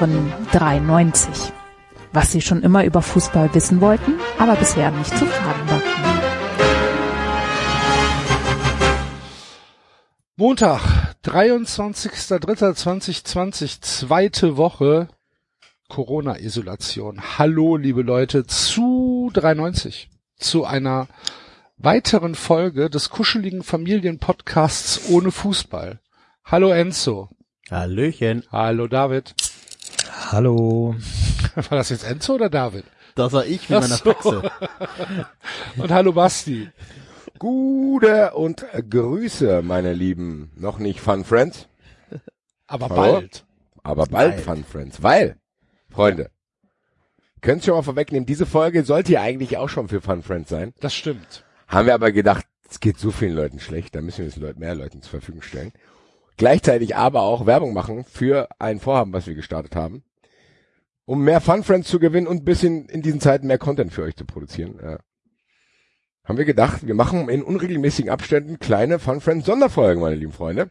Hören 93. Was Sie schon immer über Fußball wissen wollten, aber bisher nicht zu fragen war. Montag, 23.03.2020, zweite Woche Corona-Isolation. Hallo, liebe Leute, zu 93, zu einer weiteren Folge des kuscheligen Familienpodcasts ohne Fußball. Hallo Enzo. Hallöchen. Hallo David. Hallo. War das jetzt Enzo oder David? Das war ich mit meiner so. Faxe. Und hallo Basti. Gute und Grüße, meine lieben, noch nicht Fun Friends, Aber Hallo? bald. aber bald Bald. Fun Friends, weil, Freunde, könnt schon mal vorwegnehmen, diese Folge sollte ja eigentlich auch schon für Fun Friends sein. Das stimmt. Haben wir aber gedacht, es geht so vielen Leuten schlecht, da müssen wir es Leuten, mehr Leuten zur Verfügung stellen. Gleichzeitig aber auch Werbung machen für ein Vorhaben, was wir gestartet haben, um mehr Fun Friends zu gewinnen und ein bisschen in diesen Zeiten mehr Content für euch zu produzieren. Ja. Haben wir gedacht, wir machen in unregelmäßigen Abständen kleine Fun Friends Sonderfolgen, meine lieben Freunde.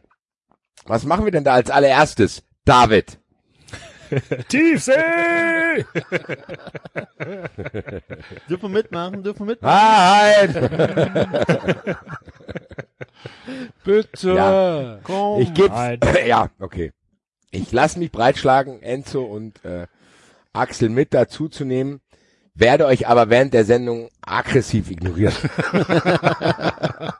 Was machen wir denn da als allererstes? David. Tiefsee! Dürfen wir mitmachen, dürfen wir mitmachen. Wahrheit! Bitte. Ja. Komm. Ich geb's. Nein. Ja, okay. Ich lasse mich breitschlagen, Enzo und äh, Axel mit dazu zu nehmen, werde euch aber während der Sendung aggressiv ignorieren.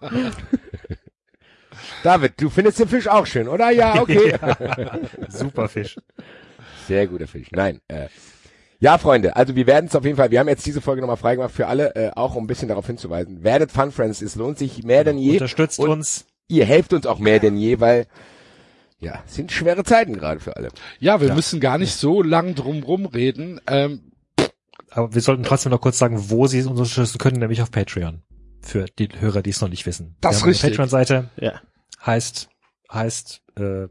David, du findest den Fisch auch schön, oder? Ja, okay. Super Fisch. Sehr guter Fisch. Nein. Äh, ja, Freunde, also wir werden es auf jeden Fall, wir haben jetzt diese Folge nochmal freigemacht für alle, äh, auch um ein bisschen darauf hinzuweisen. Werdet Fun Friends, es lohnt sich mehr denn je. Unterstützt Und uns. Ihr helft uns auch mehr denn je, weil ja, es sind schwere Zeiten gerade für alle. Ja, wir Ja. müssen gar nicht so lang drum rumreden. Ähm, Aber wir sollten trotzdem noch kurz sagen, wo Sie uns unterstützen können, nämlich auf Patreon. Für die Hörer, die es noch nicht wissen. Das ist richtig. Patreon-Seite Ja. heißt, heißt, äh,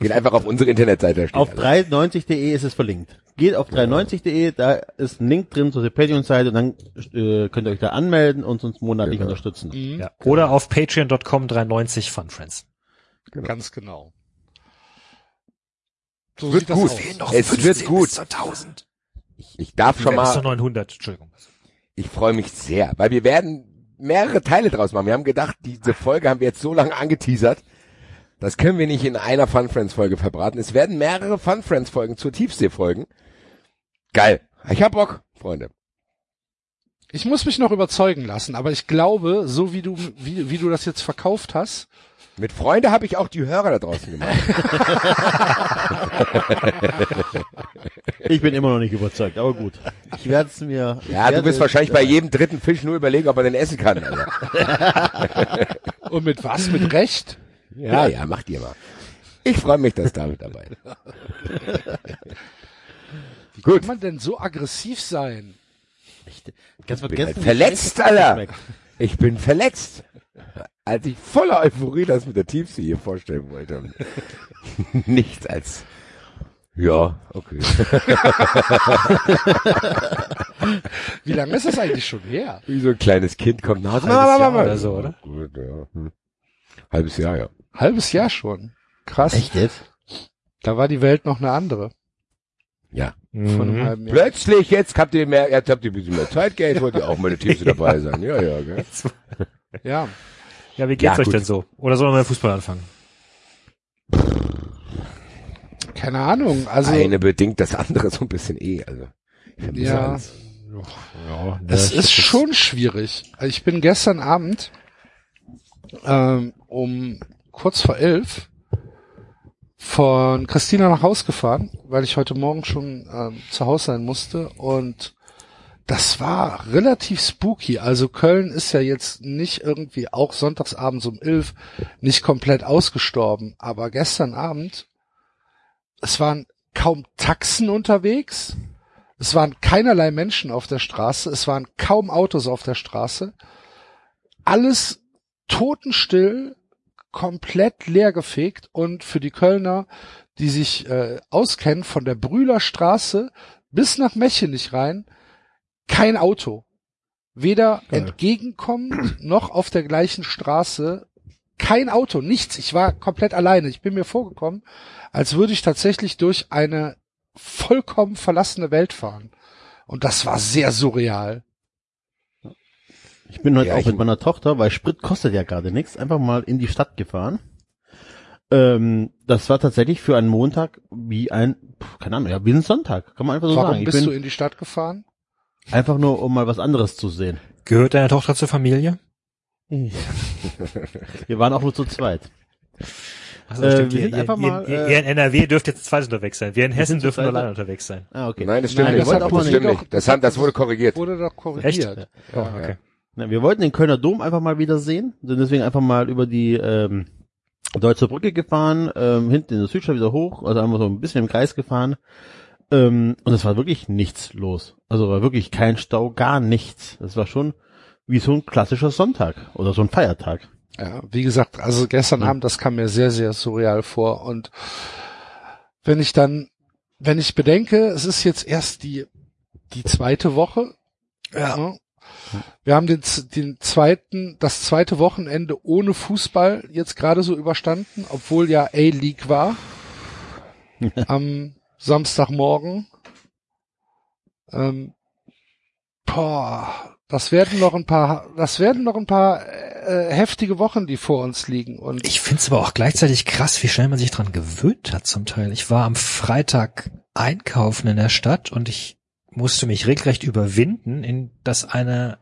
Geht einfach auf unsere Internetseite. Auf alles. 390.de ist es verlinkt. Geht auf 390.de, da ist ein Link drin zu der Patreon-Seite und dann äh, könnt ihr euch da anmelden und uns monatlich Genau. unterstützen. mhm, ja. Oder auf patreon.com 390 Funfriends. Genau. Ganz genau. So Wird sieht das gut. aus. Es wird gut. Bis zur 1000. Ich, ich darf schon Bis zur mal, 900, Entschuldigung. ich freue mich sehr, weil wir werden mehrere Teile draus machen. Wir haben gedacht, diese Folge haben wir jetzt so lange angeteasert. Das können wir nicht in einer Fun Friends Folge verbraten. Es werden mehrere Fun Friends Folgen zur Tiefsee folgen. Geil. Ich hab Bock, Freunde. Ich muss mich noch überzeugen lassen, aber ich glaube, so wie du, wie, wie du das jetzt verkauft hast, Mit Freunde habe ich auch die Hörer da draußen gemacht. Ich bin immer noch nicht überzeugt, aber gut. Ich werde es mir. ich Ja, du bist es- wahrscheinlich bei jedem dritten Fisch nur überlegen, ob er den essen kann. Alter. und mit was? Mit Recht? Ja, ja, macht ihr mal. Ich freue mich, dass David dabei ist. Wie Gut. kann man denn so aggressiv sein? Ganz bin vergessen, halt verletzt, Alter. Ich bin verletzt. Als ich voller Euphorie das mit der Tiefsee hier vorstellen wollte. Nichts als, ja, okay. Wie lange ist das eigentlich schon her? Wie so ein kleines Kind kommt nach. Halbes Jahr oder so, oder? Gut, ja. Hm. Halbes Jahr, ja. Halbes Jahr schon. Krass. Echt jetzt? Da war die Welt noch eine andere. Ja. Mhm. halben Jahr. Plötzlich, jetzt habt ihr mehr, jetzt habt ihr ein bisschen mehr Zeit, Geld, wollt ihr auch mal eine Tiefsee dabei sein. Ja, ja, gell? Ja. Ja, wie geht's Ja, euch gut. denn so? Oder sollen wir mit Fußball anfangen? Keine Ahnung. Also, Eine bedingt das andere so ein bisschen eh, also. Ja. alles. Ja, es ist schon schwierig. Ich bin gestern Abend ähm, um kurz vor elf von Christina nach Haus gefahren, weil ich heute Morgen schon ähm, zu Hause sein musste und das war relativ spooky. Also Köln ist ja jetzt nicht irgendwie auch sonntagsabends um elf nicht komplett ausgestorben, aber gestern Abend es waren kaum Taxen unterwegs. Es waren keinerlei Menschen auf der Straße, es waren kaum Autos auf der Straße. Alles totenstill, komplett leergefegt und für die Kölner, die sich äh, auskennen, von der Brühler Straße bis nach Mechenich rein, kein Auto. Weder Geil. entgegenkommend noch auf der gleichen Straße. Kein Auto, nichts. Ich war komplett alleine. Ich bin mir vorgekommen, als würde ich tatsächlich durch eine vollkommen verlassene Welt fahren. Und das war sehr surreal. Ich bin heute Ja, auch mit meiner Tochter, weil Sprit kostet ja gerade nichts, einfach mal in die Stadt gefahren. Ähm, das war tatsächlich für einen Montag wie ein, keine Ahnung, ja, wie ein Sonntag, kann man einfach so Warum sagen. Ich bist bin du in die Stadt gefahren? Einfach nur, um mal was anderes zu sehen. Gehört deine Tochter zur Familie? Wir waren auch nur zu zweit. Also, Äh, stimmt, wir ihr, sind einfach ihr, mal, ihr, äh, ihr in NRW dürft jetzt zweit unterwegs sein. Wir in Hessen zu dürfen nur zweit. alleine unterwegs sein. Ah, okay. Nein, das stimmt Nein, nicht. das Das, stimmt nicht- nicht. Das, hat, das wurde korrigiert. Wurde doch korrigiert. Echt? Ja. Oh, okay. Na, wir wollten den Kölner Dom einfach mal wieder sehen, sind deswegen einfach mal über die ähm, Deutsche Brücke gefahren, ähm, hinten in der Südstadt wieder hoch, also einfach so ein bisschen im Kreis gefahren. Ähm, und es war wirklich nichts los. Also war wirklich kein Stau, gar nichts. Es war schon wie so ein klassischer Sonntag oder so ein Feiertag. Ja, wie gesagt, also gestern Abend, das kam mir sehr, sehr surreal vor. Und wenn ich dann, wenn ich bedenke, es ist jetzt erst die, die zweite Woche. Ja. Wir haben den, den zweiten, das zweite Wochenende ohne Fußball jetzt gerade so überstanden, obwohl ja A-League war. am Samstagmorgen. Ähm, boah, das werden noch ein paar, das werden noch ein paar äh, heftige Wochen, die vor uns liegen. Und Ich find's aber auch gleichzeitig krass, wie schnell man sich dran gewöhnt hat zum Teil. Ich war am Freitag einkaufen in der Stadt und ich musste mich regelrecht überwinden, in das eine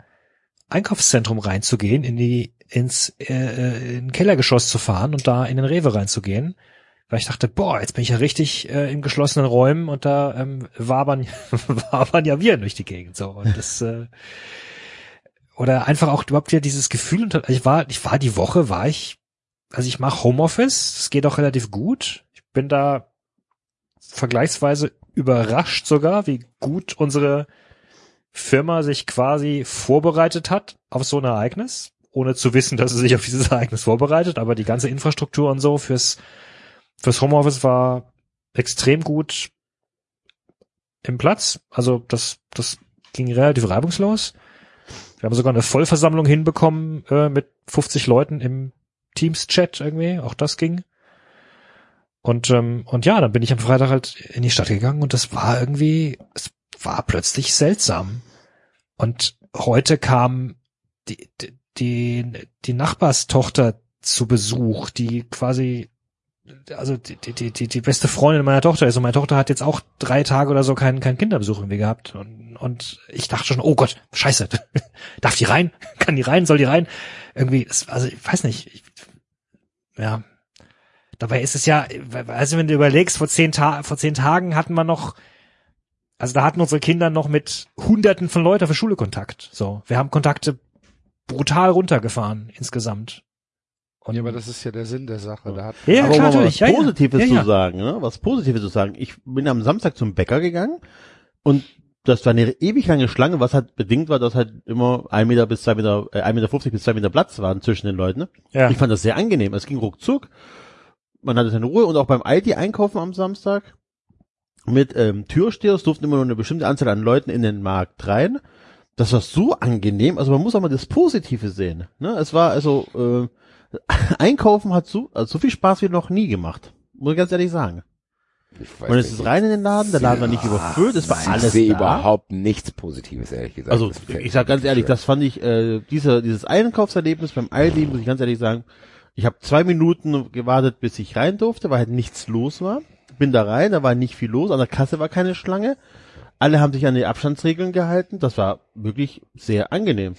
Einkaufszentrum reinzugehen, in die ins äh, äh, in Kellergeschoss zu fahren und da in den Rewe reinzugehen, weil ich dachte, boah, jetzt bin ich ja richtig äh, in geschlossenen Räumen und da ähm, wabern, wabern ja wir durch die Gegend so und das äh, oder einfach auch überhaupt wieder dieses Gefühl und ich war ich war die Woche war ich also ich mache Homeoffice, das geht auch relativ gut. Ich bin da vergleichsweise überrascht sogar, wie gut unsere Firma sich quasi vorbereitet hat auf so ein Ereignis, ohne zu wissen, dass sie sich auf dieses Ereignis vorbereitet, aber die ganze Infrastruktur und so fürs fürs Homeoffice war extrem gut im Platz. Also das das ging relativ reibungslos. Wir haben sogar eine Vollversammlung hinbekommen äh, mit 50 Leuten im Teams-Chat irgendwie. Auch das ging. Und ähm, und ja, dann bin ich am Freitag halt in die Stadt gegangen und das war irgendwie, es war plötzlich seltsam. Und heute kam die die die, die Nachbarstochter zu Besuch, die quasi also die, die, die, die beste Freundin meiner Tochter ist und meine Tochter hat jetzt auch drei Tage oder so keinen, keinen Kinderbesuch irgendwie gehabt und, und ich dachte schon, oh Gott, scheiße, darf die rein? Kann die rein? Soll die rein? Irgendwie, also ich weiß nicht, ich, ja. Dabei ist es ja, also wenn du überlegst, vor zehn, Ta vor zehn Tagen hatten wir noch, also da hatten unsere Kinder noch mit Hunderten von Leuten für Schule Kontakt. So, wir haben Kontakte brutal runtergefahren insgesamt. Und ja, aber das ist ja der Sinn der Sache. Da hat, ja, Aber klar, um mal natürlich. was Ja, ja. Positives ja, zu sagen, ne? Was Positives zu sagen. Ich bin am Samstag zum Bäcker gegangen und das war eine ewig lange Schlange, was halt bedingt war, dass halt immer ein Meter bis zwei Meter, äh, ein Meter fünfzig bis zwei Meter Platz waren zwischen den Leuten. Ne? Ja. Ich fand das sehr angenehm. Es ging ruckzuck. Man hatte seine Ruhe und auch beim Aldi einkaufen am Samstag mit ähm, Türsteher. Es durften immer nur eine bestimmte Anzahl an Leuten in den Markt rein. Das war so angenehm. Also man muss auch mal das Positive sehen. Ne? Es war also äh, Einkaufen hat so, also so viel Spaß wie noch nie gemacht. Muss ich ganz ehrlich sagen. Ich weiß Man ist nicht. es rein in den Laden, der Laden war nicht überfüllt, es war ich alles sehe da. überhaupt nichts Positives, ehrlich gesagt. Also ich sag ganz ehrlich, schwer. das fand ich, äh, dieser, dieses Einkaufserlebnis beim Aldi, muss ich ganz ehrlich sagen, ich habe zwei Minuten gewartet, bis ich rein durfte, weil halt nichts los war. Bin da rein, da war nicht viel los, an der Kasse war keine Schlange. Alle haben sich an die Abstandsregeln gehalten. Das war wirklich sehr angenehm.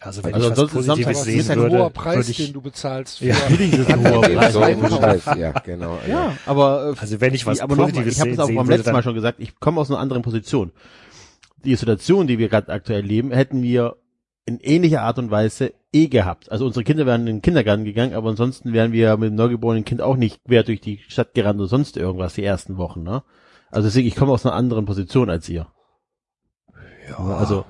Also wenn Also ich was Positives sehen ist ein würde, hoher Preis, würde ich, den du bezahlst für Ja. Natürlich ist es ein hoher Preis. ja, genau. Ja, aber äh, also wenn ich was aber Positives ich habe es auch beim letzten Mal schon gesagt, ich komme aus einer anderen Position. Die Situation, die wir gerade aktuell leben, hätten wir in ähnlicher Art und Weise eh gehabt. Also unsere Kinder wären in den Kindergarten gegangen, aber ansonsten wären wir mit dem neugeborenen Kind auch nicht quer durch die Stadt gerannt oder sonst irgendwas die ersten Wochen. Ne? Also deswegen, ich komme aus einer anderen Position als ihr. ja, Also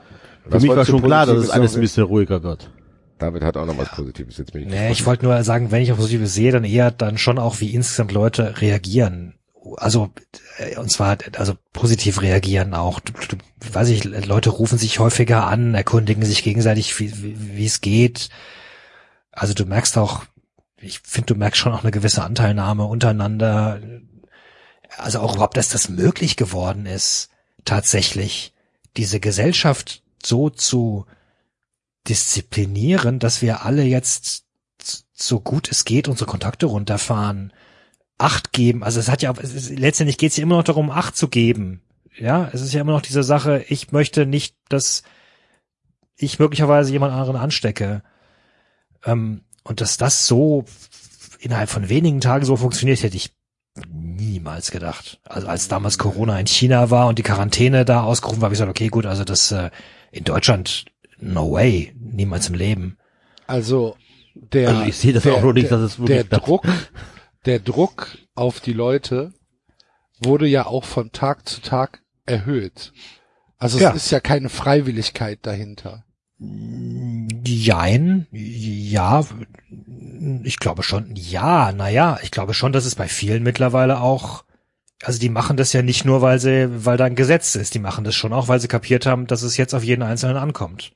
für mich war schon klar, dass es alles ein bisschen ruhiger wird. David hat auch noch was Positives, jetzt bin ich Nee, ich wollte nur sagen, wenn ich auf Positives sehe, dann eher dann schon auch, wie insgesamt Leute reagieren. Also, äh, und zwar, also positiv reagieren auch. Du, du, weiß ich, Leute rufen sich häufiger an, erkundigen sich gegenseitig, wie, wie, wie es geht. Also du merkst auch, ich finde, du merkst schon auch eine gewisse Anteilnahme untereinander. also auch überhaupt, dass das möglich geworden ist, tatsächlich diese Gesellschaft so zu disziplinieren, dass wir alle jetzt so gut es geht unsere Kontakte runterfahren, Acht geben. Also es hat ja, es ist, letztendlich geht es ja immer noch darum, Acht zu geben. Ja, es ist ja immer noch diese Sache, ich möchte nicht, dass ich möglicherweise jemand anderen anstecke. Ähm, und dass das so innerhalb von wenigen Tagen so funktioniert, hätte ich niemals gedacht. Also als damals Corona in China war und die Quarantäne da ausgerufen war, habe ich gesagt, okay, gut, also das äh, in Deutschland, no way, niemals im Leben. Also der, Also ich sehe das der, auch nur nicht, der, dass es wirklich der Druck, der Druck auf die Leute wurde ja auch von Tag zu Tag erhöht. Also Ja. es ist ja keine Freiwilligkeit dahinter. Jein, ja, ich glaube schon, ja, naja, ich glaube schon, dass es bei vielen mittlerweile auch, also die machen das ja nicht nur, weil sie, weil da ein Gesetz ist, die machen das schon auch, weil sie kapiert haben, dass es jetzt auf jeden Einzelnen ankommt.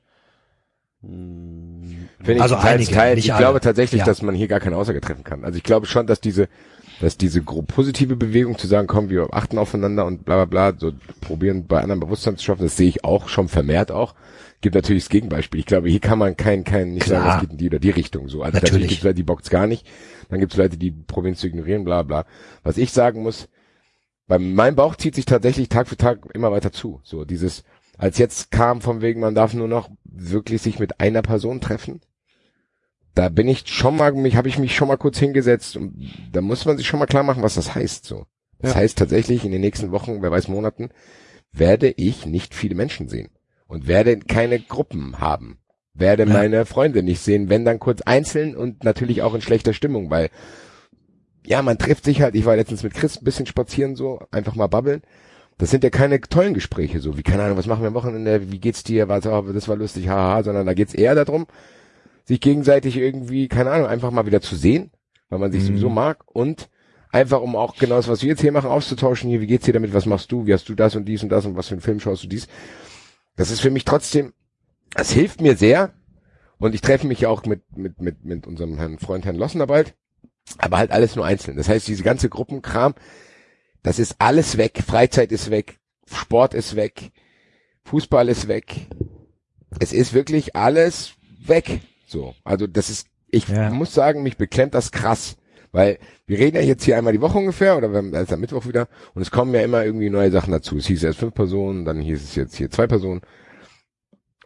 Finde ich Also teils, einige, teils. nicht Ich alle. glaube tatsächlich, Ja. dass man hier gar keine Aussage treffen kann. Also ich glaube schon, dass diese, dass diese gro- positive Bewegung zu sagen, komm, wir achten aufeinander und bla bla bla, so probieren bei anderen Bewusstsein zu schaffen, das sehe ich auch schon vermehrt auch. Gibt natürlich das Gegenbeispiel. Ich glaube, hier kann man kein, kein, nicht Klar. sagen, es geht in die oder die Richtung so. Also Natürlich. natürlich gibt es Leute, die bockt's gar nicht. Dann gibt es Leute, die probieren zu ignorieren, bla bla. Was ich sagen muss, bei meinem Bauch zieht sich tatsächlich Tag für Tag immer weiter zu. So dieses, als jetzt kam von wegen, man darf nur noch wirklich sich mit einer Person treffen. Da bin ich schon mal, mich habe ich mich schon mal kurz hingesetzt und da muss man sich schon mal klar machen, was das heißt. So, das Ja. heißt tatsächlich in den nächsten Wochen, wer weiß Monaten, werde ich nicht viele Menschen sehen und werde keine Gruppen haben, werde meine Freunde nicht sehen, wenn dann kurz einzeln und natürlich auch in schlechter Stimmung, weil ja, man trifft sich halt, ich war letztens mit Chris ein bisschen spazieren so, einfach mal babbeln. Das sind ja keine tollen Gespräche so, wie keine Ahnung, was machen wir am Wochenende, wie geht's dir, was, oh, das war lustig, haha, sondern da geht's eher darum, sich gegenseitig irgendwie, keine Ahnung, einfach mal wieder zu sehen, weil man sich Mhm. sowieso mag und einfach um auch genau das, was wir jetzt hier machen, auszutauschen, hier, wie geht's dir damit, was machst du, wie hast du das und dies und das und was für einen Film schaust du dies. Das ist für mich trotzdem, es hilft mir sehr und ich treffe mich ja auch mit, mit, mit, mit unserem Herrn Freund Herrn Lossener bald, aber halt alles nur einzeln. Das heißt, diese ganze Gruppenkram, das ist alles weg, Freizeit ist weg, Sport ist weg, Fußball ist weg. Es ist wirklich alles weg. So, also das ist, ich Ja. muss sagen, mich beklemmt das krass. Weil wir reden ja jetzt hier einmal die Woche ungefähr oder wir haben also am Mittwoch wieder und es kommen ja immer irgendwie neue Sachen dazu. Es hieß erst fünf Personen, dann hieß es jetzt hier zwei Personen.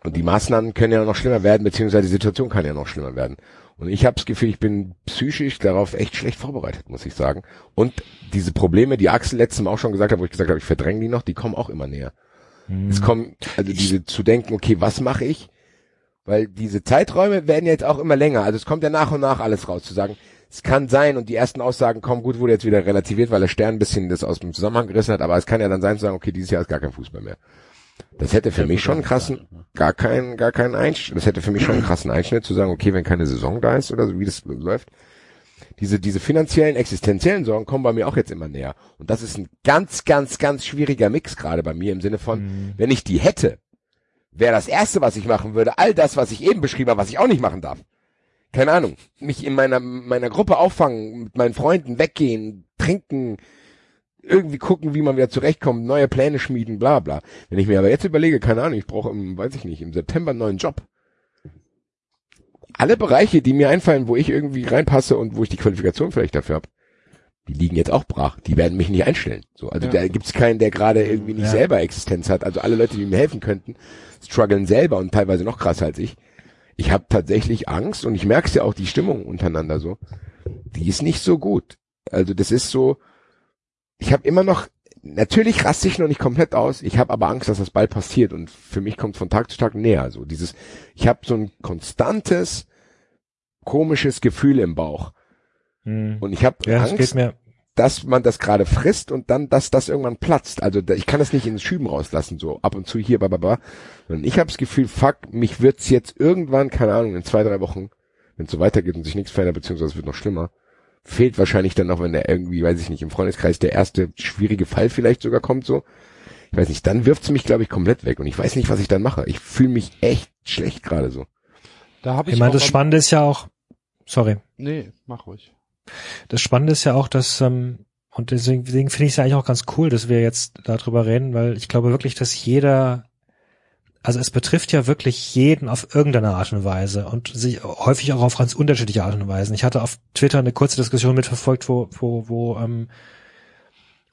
Und die Maßnahmen können ja noch schlimmer werden, beziehungsweise die Situation kann ja noch schlimmer werden. Und ich habe das Gefühl, ich bin psychisch darauf echt schlecht vorbereitet, muss ich sagen. Und diese Probleme, die Axel letztes Mal auch schon gesagt hat, wo ich gesagt habe, ich verdränge die noch, die kommen auch immer näher. Es kommen, also diese zu denken, okay, was mache ich? Weil diese Zeiträume werden jetzt auch immer länger. Also es kommt ja nach und nach alles raus, zu sagen, es kann sein und die ersten Aussagen kommen, gut, wurde jetzt wieder relativiert, weil der Stern ein bisschen das aus dem Zusammenhang gerissen hat, aber es kann ja dann sein zu sagen, okay, dieses Jahr ist gar kein Fußball mehr. Das hätte für mich schon einen krassen, gar keinen, gar keinen Einschnitt, das hätte für mich schon einen krassen Einschnitt zu sagen, okay, wenn keine Saison da ist oder so, wie das läuft. Diese, diese finanziellen, existenziellen Sorgen kommen bei mir auch jetzt immer näher. Und das ist ein ganz, ganz, ganz schwieriger Mix gerade bei mir im Sinne von, wenn ich die hätte, wäre das erste, was ich machen würde, all das, was ich eben beschrieben habe, was ich auch nicht machen darf. Keine Ahnung. Mich in meiner, meiner Gruppe auffangen, mit meinen Freunden weggehen, trinken, irgendwie gucken, wie man wieder zurechtkommt, neue Pläne schmieden, bla bla. Wenn ich mir aber jetzt überlege, keine Ahnung, ich brauche im, weiß ich nicht, im September einen neuen Job. Alle Bereiche, die mir einfallen, wo ich irgendwie reinpasse und wo ich die Qualifikation vielleicht dafür habe, die liegen jetzt auch brach. Die werden mich nicht einstellen. So, also Ja. da gibt's keinen, der gerade irgendwie nicht Ja. selber Existenz hat. Also alle Leute, die mir helfen könnten, strugglen selber und teilweise noch krasser als ich. Ich habe tatsächlich Angst und ich merke ja auch die Stimmung untereinander so. Die ist nicht so gut. Also das ist so, ich habe immer noch, natürlich raste ich noch nicht komplett aus, ich habe aber Angst, dass das bald passiert und für mich kommt von Tag zu Tag näher. So dieses, ich habe so ein konstantes, komisches Gefühl im Bauch Hm. und ich habe Ja, das Angst, mir. dass man das gerade frisst und dann, dass das irgendwann platzt. Also ich kann das nicht ins Schüben rauslassen, so ab und zu hier, bababa. Und ich habe das Gefühl, fuck, mich wird's jetzt irgendwann, keine Ahnung, in zwei, drei Wochen, wenn es so weitergeht und sich nichts verändert, beziehungsweise es wird noch schlimmer, fehlt wahrscheinlich dann noch, wenn der irgendwie, weiß ich nicht, im Freundeskreis der erste schwierige Fall vielleicht sogar kommt, so. Ich weiß nicht, dann wirft's mich, glaube ich, komplett weg und ich weiß nicht, was ich dann mache. Ich fühle mich echt schlecht gerade so. Da habe ich Ich meine, das Spannende ist ja auch, sorry, Nee, mach ruhig. das Spannende ist ja auch, dass ähm, Und deswegen, deswegen finde ich es eigentlich auch ganz cool, dass wir jetzt darüber reden, weil ich glaube wirklich, dass jeder, also es betrifft ja wirklich jeden auf irgendeine Art und Weise und sich häufig auch auf ganz unterschiedliche Art und Weisen. Ich hatte auf Twitter eine kurze Diskussion mitverfolgt, wo, wo, wo ähm,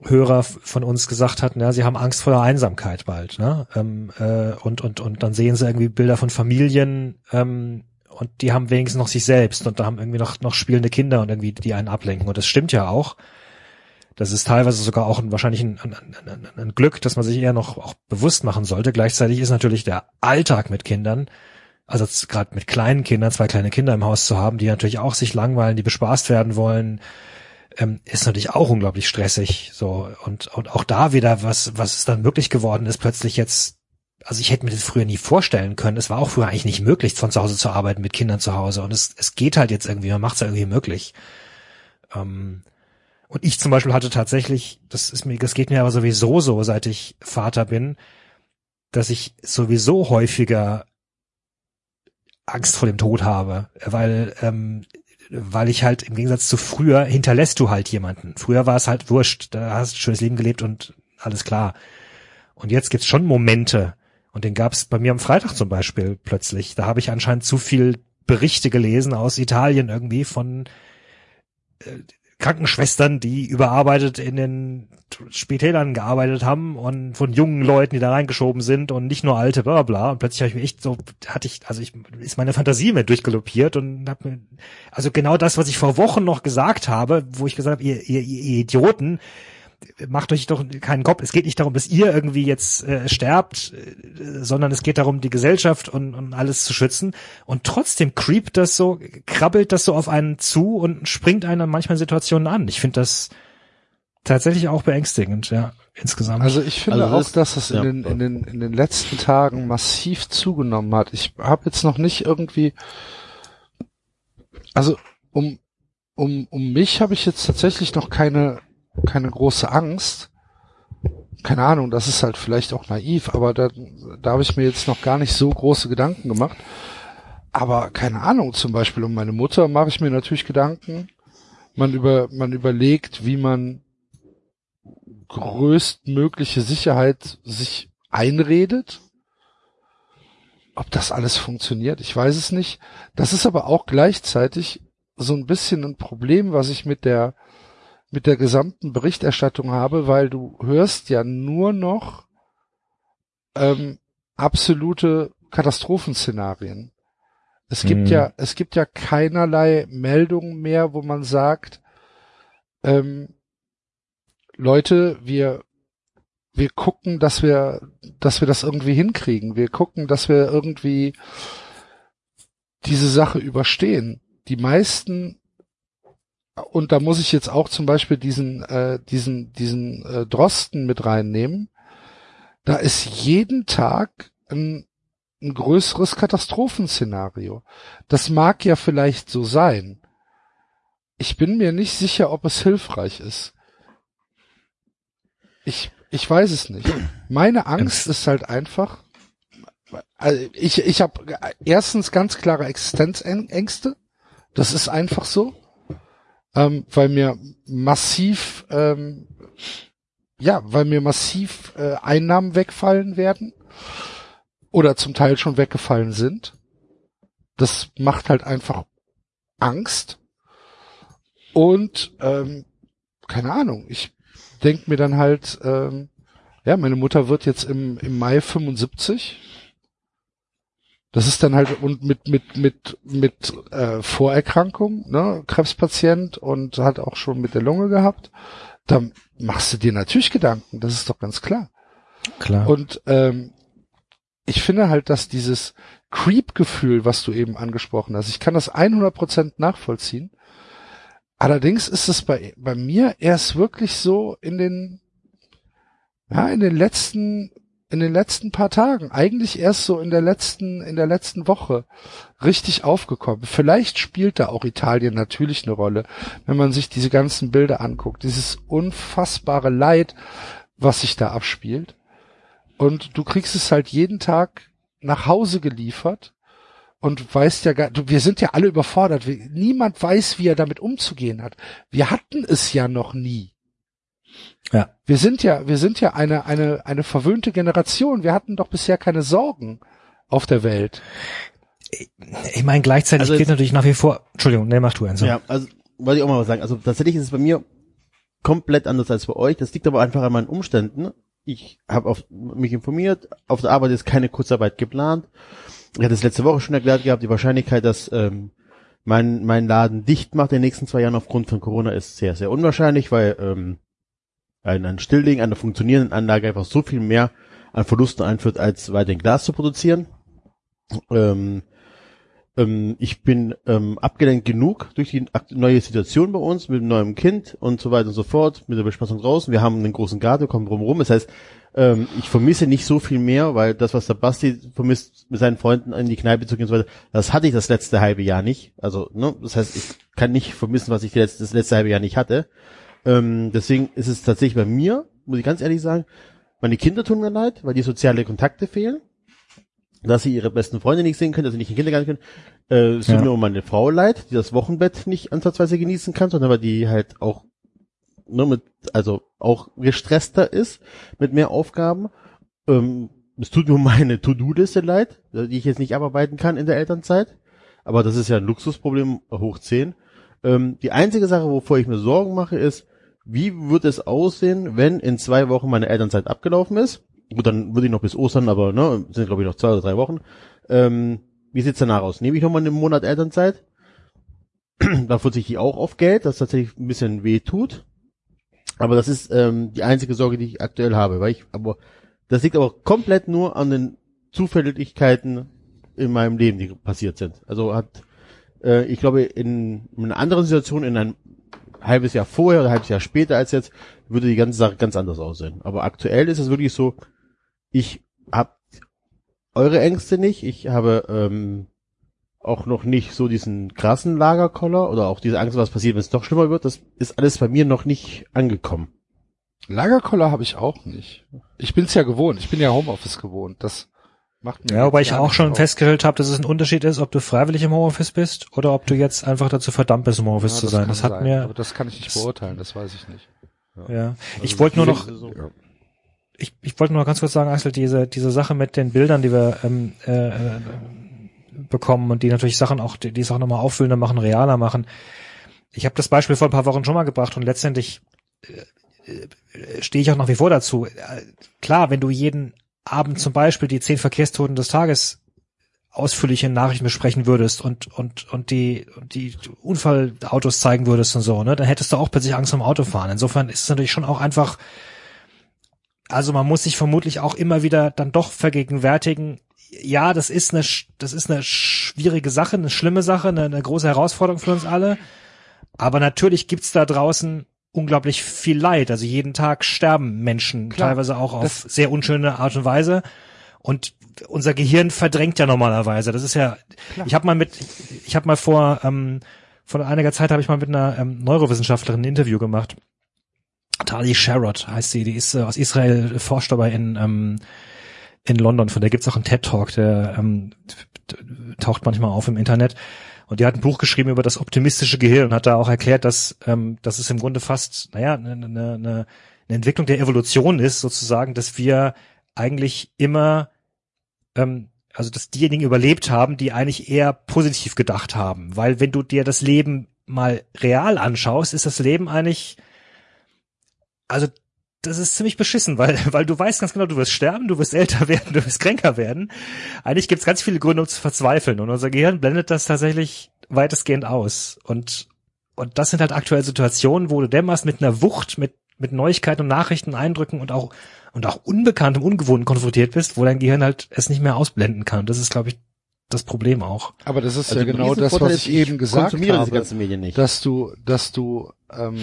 Hörer von uns gesagt hatten, ja, sie haben Angst vor der Einsamkeit bald, ne? Ähm, äh, und, und, und dann sehen sie irgendwie Bilder von Familien, ähm, und die haben wenigstens noch sich selbst und da haben irgendwie noch, noch spielende Kinder und irgendwie, die einen ablenken. Und das stimmt ja auch. Das ist teilweise sogar auch ein, wahrscheinlich ein, ein, ein, ein Glück, dass man sich eher noch auch bewusst machen sollte. Gleichzeitig ist natürlich der Alltag mit Kindern, also gerade mit kleinen Kindern, zwei kleine Kinder im Haus zu haben, die natürlich auch sich langweilen, die bespaßt werden wollen, ähm, ist natürlich auch unglaublich stressig. So und und auch da wieder was was es dann möglich geworden ist, plötzlich jetzt. Also ich hätte mir das früher nie vorstellen können. Es war auch früher eigentlich nicht möglich, von zu Hause zu arbeiten mit Kindern zu Hause. Und es, es geht halt jetzt irgendwie, man macht es ja irgendwie möglich. Ähm, und ich zum Beispiel hatte tatsächlich, das ist mir, das geht mir aber sowieso so, seit ich Vater bin, dass ich sowieso häufiger Angst vor dem Tod habe, weil ähm, weil ich halt im Gegensatz zu früher hinterlässt du halt jemanden. Früher war es halt wurscht, da hast du ein schönes Leben gelebt und alles klar. Und jetzt gibt's schon Momente, und den gab's bei mir am Freitag zum Beispiel plötzlich. Da habe ich anscheinend zu viel Berichte gelesen aus Italien irgendwie von äh, Krankenschwestern, die überarbeitet in den Spitälern gearbeitet haben und von jungen Leuten, die da reingeschoben sind und nicht nur alte, bla bla. Und plötzlich habe ich mir echt so, hatte ich, also ich, ist meine Fantasie mir durchgaloppiert und hab mir, also genau das, was ich vor Wochen noch gesagt habe, wo ich gesagt habe, ihr, ihr, ihr Idioten, macht euch doch keinen Kopf. Es geht nicht darum, dass ihr irgendwie jetzt äh, sterbt, äh, sondern es geht darum, die Gesellschaft und, und alles zu schützen. Und trotzdem creept das so, krabbelt das so auf einen zu und springt einen an manchmal Situationen an. Ich finde das tatsächlich auch beängstigend, ja, insgesamt. Also ich finde Also auch, das- dass es in, ja. den, in, den, in den letzten Tagen massiv zugenommen hat. Ich habe jetzt noch nicht irgendwie, also um, um, um mich habe ich jetzt tatsächlich noch keine, keine große Angst. Keine Ahnung, das ist halt vielleicht auch naiv, aber da, da habe ich mir jetzt noch gar nicht so große Gedanken gemacht. Aber keine Ahnung, zum Beispiel um meine Mutter mache ich mir natürlich Gedanken. Man über, man überlegt, wie man größtmögliche Sicherheit sich einredet. Ob das alles funktioniert, ich weiß es nicht. Das ist aber auch gleichzeitig so ein bisschen ein Problem, was ich mit der mit der gesamten Berichterstattung habe, weil du hörst ja nur noch ähm, absolute Katastrophenszenarien. Es gibt Mhm. ja, es gibt ja keinerlei Meldungen mehr, wo man sagt, ähm, Leute, wir wir gucken, dass wir, dass wir das irgendwie hinkriegen. Wir gucken, dass wir irgendwie diese Sache überstehen. Die meisten und da muss ich jetzt auch zum Beispiel diesen, äh, diesen, diesen äh, Drosten mit reinnehmen. Da ist jeden Tag ein, ein größeres Katastrophenszenario. Das mag ja vielleicht so sein. Ich bin mir nicht sicher, ob es hilfreich ist. Ich, ich weiß es nicht. Meine Angst ist halt einfach, also ich, ich habe erstens ganz klare Existenzängste. Das ist einfach so ähm, weil mir massiv, ähm, ja, weil mir massiv äh, Einnahmen wegfallen werden oder zum Teil schon weggefallen sind. Das macht halt einfach Angst und ähm, keine Ahnung. Ich denk mir dann halt, ähm, ja, meine Mutter wird jetzt im, im Mai 75. Das ist dann halt und mit mit mit mit äh, Vorerkrankung, ne, Krebspatient und hat auch schon mit der Lunge gehabt. Da machst du dir natürlich Gedanken, das ist doch ganz klar. Klar. Und ähm, ich finde halt, dass dieses Creep-Gefühl, was du eben angesprochen hast, ich kann das 100% nachvollziehen. Allerdings ist es bei bei mir erst wirklich so in den ja in den letzten in den letzten paar Tagen, eigentlich erst so in der letzten, in der letzten Woche richtig aufgekommen. Vielleicht spielt da auch Italien natürlich eine Rolle, wenn man sich diese ganzen Bilder anguckt. Dieses unfassbare Leid, was sich da abspielt. Und du kriegst es halt jeden Tag nach Hause geliefert und weißt ja gar, wir sind ja alle überfordert. Niemand weiß, wie er damit umzugehen hat. Wir hatten es ja noch nie. Ja. Wir sind ja, wir sind ja eine, eine, eine verwöhnte Generation. Wir hatten doch bisher keine Sorgen auf der Welt. Ich meine, gleichzeitig Also gilt natürlich nach wie vor, Entschuldigung, ne, mach du Enzo. Ja, also wollte ich auch mal was sagen. Also tatsächlich ist es bei mir komplett anders als bei euch. Das liegt aber einfach an meinen Umständen. Ich habe mich informiert. Auf der Arbeit ist keine Kurzarbeit geplant. Ich hatte es letzte Woche schon erklärt gehabt. Die Wahrscheinlichkeit, dass ähm, mein mein Laden dicht macht in den nächsten zwei Jahren aufgrund von Corona ist sehr sehr unwahrscheinlich, weil ähm, ein, Stilllegen einer funktionierenden Anlage einfach so viel mehr an Verlusten einführt, als weiterhin Glas zu produzieren. Ähm, ähm, ich bin ähm, abgelenkt genug durch die neue Situation bei uns mit dem neuen Kind und so weiter und so fort, mit der Bespaßung draußen. Wir haben einen großen Garten, kommen drumherum. Das heißt, ähm, ich vermisse nicht so viel mehr, weil das, was der Basti vermisst, mit seinen Freunden in die Kneipe zu gehen und so weiter, das hatte ich das letzte halbe Jahr nicht. Also, ne, das heißt, ich kann nicht vermissen, was ich das letzte halbe Jahr nicht hatte. Ähm, deswegen ist es tatsächlich bei mir, muss ich ganz ehrlich sagen, meine Kinder tun mir leid, weil die soziale Kontakte fehlen. Dass sie ihre besten Freunde nicht sehen können, dass sie nicht in den Kindergarten können. Äh, es tut Ja. mir um meine Frau leid, die das Wochenbett nicht ansatzweise genießen kann, sondern weil die halt auch, ne, mit, also auch gestresster ist, mit mehr Aufgaben. Ähm, es tut mir um meine To-Do-Liste leid, die ich jetzt nicht abarbeiten kann in der Elternzeit. Aber das ist ja ein Luxusproblem hoch 10. Ähm, die einzige Sache, wovor ich mir Sorgen mache, ist, wie wird es aussehen, wenn in zwei Wochen meine Elternzeit abgelaufen ist? Gut, dann würde ich noch bis Ostern, aber ne, sind glaube ich noch zwei oder drei Wochen. Ähm, wie sieht's danach aus? Nehme ich noch mal einen Monat Elternzeit? da verzichte ich auch auf Geld, das tatsächlich ein bisschen weh tut. Aber das ist ähm, die einzige Sorge, die ich aktuell habe, weil ich, aber das liegt aber komplett nur an den Zufälligkeiten in meinem Leben, die passiert sind. Also hat, äh, ich glaube, in, in einer anderen Situation, in ein halbes Jahr vorher oder halbes Jahr später als jetzt, würde die ganze Sache ganz anders aussehen. Aber aktuell ist es wirklich so, ich habe eure Ängste nicht, ich habe ähm, auch noch nicht so diesen krassen Lagerkoller oder auch diese Angst, was passiert, wenn es doch schlimmer wird. Das ist alles bei mir noch nicht angekommen. Lagerkoller habe ich auch nicht. Ich bin's ja gewohnt. Ich bin ja Homeoffice gewohnt. Das macht mir Ja, wobei ich auch schon aus. festgestellt habe, dass es ein Unterschied ist, ob du freiwillig im Homeoffice bist oder ob du jetzt einfach dazu verdammt bist, im Homeoffice Ja, zu sein. Das hat sein, mir, aber das kann ich nicht beurteilen. Das weiß ich nicht. ja. Ich wollte nur noch, So. ich, ich wollte nur noch ganz kurz sagen, Axel, diese, diese Sache mit den Bildern, die wir ähm, äh, äh, bekommen und die natürlich Sachen auch, die, die Sachen nochmal auffüllender machen, realer machen. Ich habe das Beispiel vor ein paar Wochen schon mal gebracht und letztendlich äh, äh, stehe ich auch nach wie vor dazu. Äh, klar, wenn du jeden Abend zum Beispiel die zehn Verkehrstoten des Tages ausführlich in Nachrichten besprechen würdest und und und die die Unfallautos zeigen würdest und so, ne, dann hättest du auch plötzlich Angst vom Autofahren. Insofern ist es natürlich schon auch einfach also man muss sich vermutlich auch immer wieder dann doch vergegenwärtigen, ja, das ist eine, das ist eine schwierige Sache, eine schlimme Sache, eine, eine große Herausforderung für uns alle. Aber natürlich gibt's da draußen unglaublich viel Leid. Also jeden Tag sterben Menschen, Klar, teilweise auch auf sehr unschöne Art und Weise. Und unser Gehirn verdrängt ja normalerweise. Das ist ja, ich habe mal mit, ich habe mal vor, ähm, vor einiger Zeit habe ich mal mit einer ähm, Neurowissenschaftlerin ein Interview gemacht. Tali Sharot heißt sie, die ist äh, aus Israel, forscht dabei in, ähm, in London. Von der gibt's auch einen TED-Talk, der ähm, taucht manchmal auf im Internet. Und die hat ein Buch geschrieben über das optimistische Gehirn und hat da auch erklärt, dass, ähm, dass es im Grunde fast, naja, eine, eine, eine, eine Entwicklung der Evolution ist, sozusagen, dass wir eigentlich immer, ähm, also dass diejenigen überlebt haben, die eigentlich eher positiv gedacht haben. Weil wenn du dir das Leben mal real anschaust, ist das Leben eigentlich, also das ist ziemlich beschissen, weil, weil du weißt ganz genau, du wirst sterben, du wirst älter werden, du wirst kränker werden. Eigentlich gibt's ganz viele Gründe, um zu verzweifeln. Und unser Gehirn blendet das tatsächlich weitestgehend aus. Und, und das sind halt aktuelle Situationen, wo du dermaßen mit einer Wucht, mit, mit Neuigkeiten und Nachrichten, Eindrücken und auch, und auch Unbekanntem, Ungewohnten konfrontiert bist, wo dein Gehirn halt es nicht mehr ausblenden kann. Das ist, glaube ich, das Problem auch. Aber das ist Also ja genau das, was ich eben gesagt habe, ganzen Medien nicht. dass du, dass du, ähm,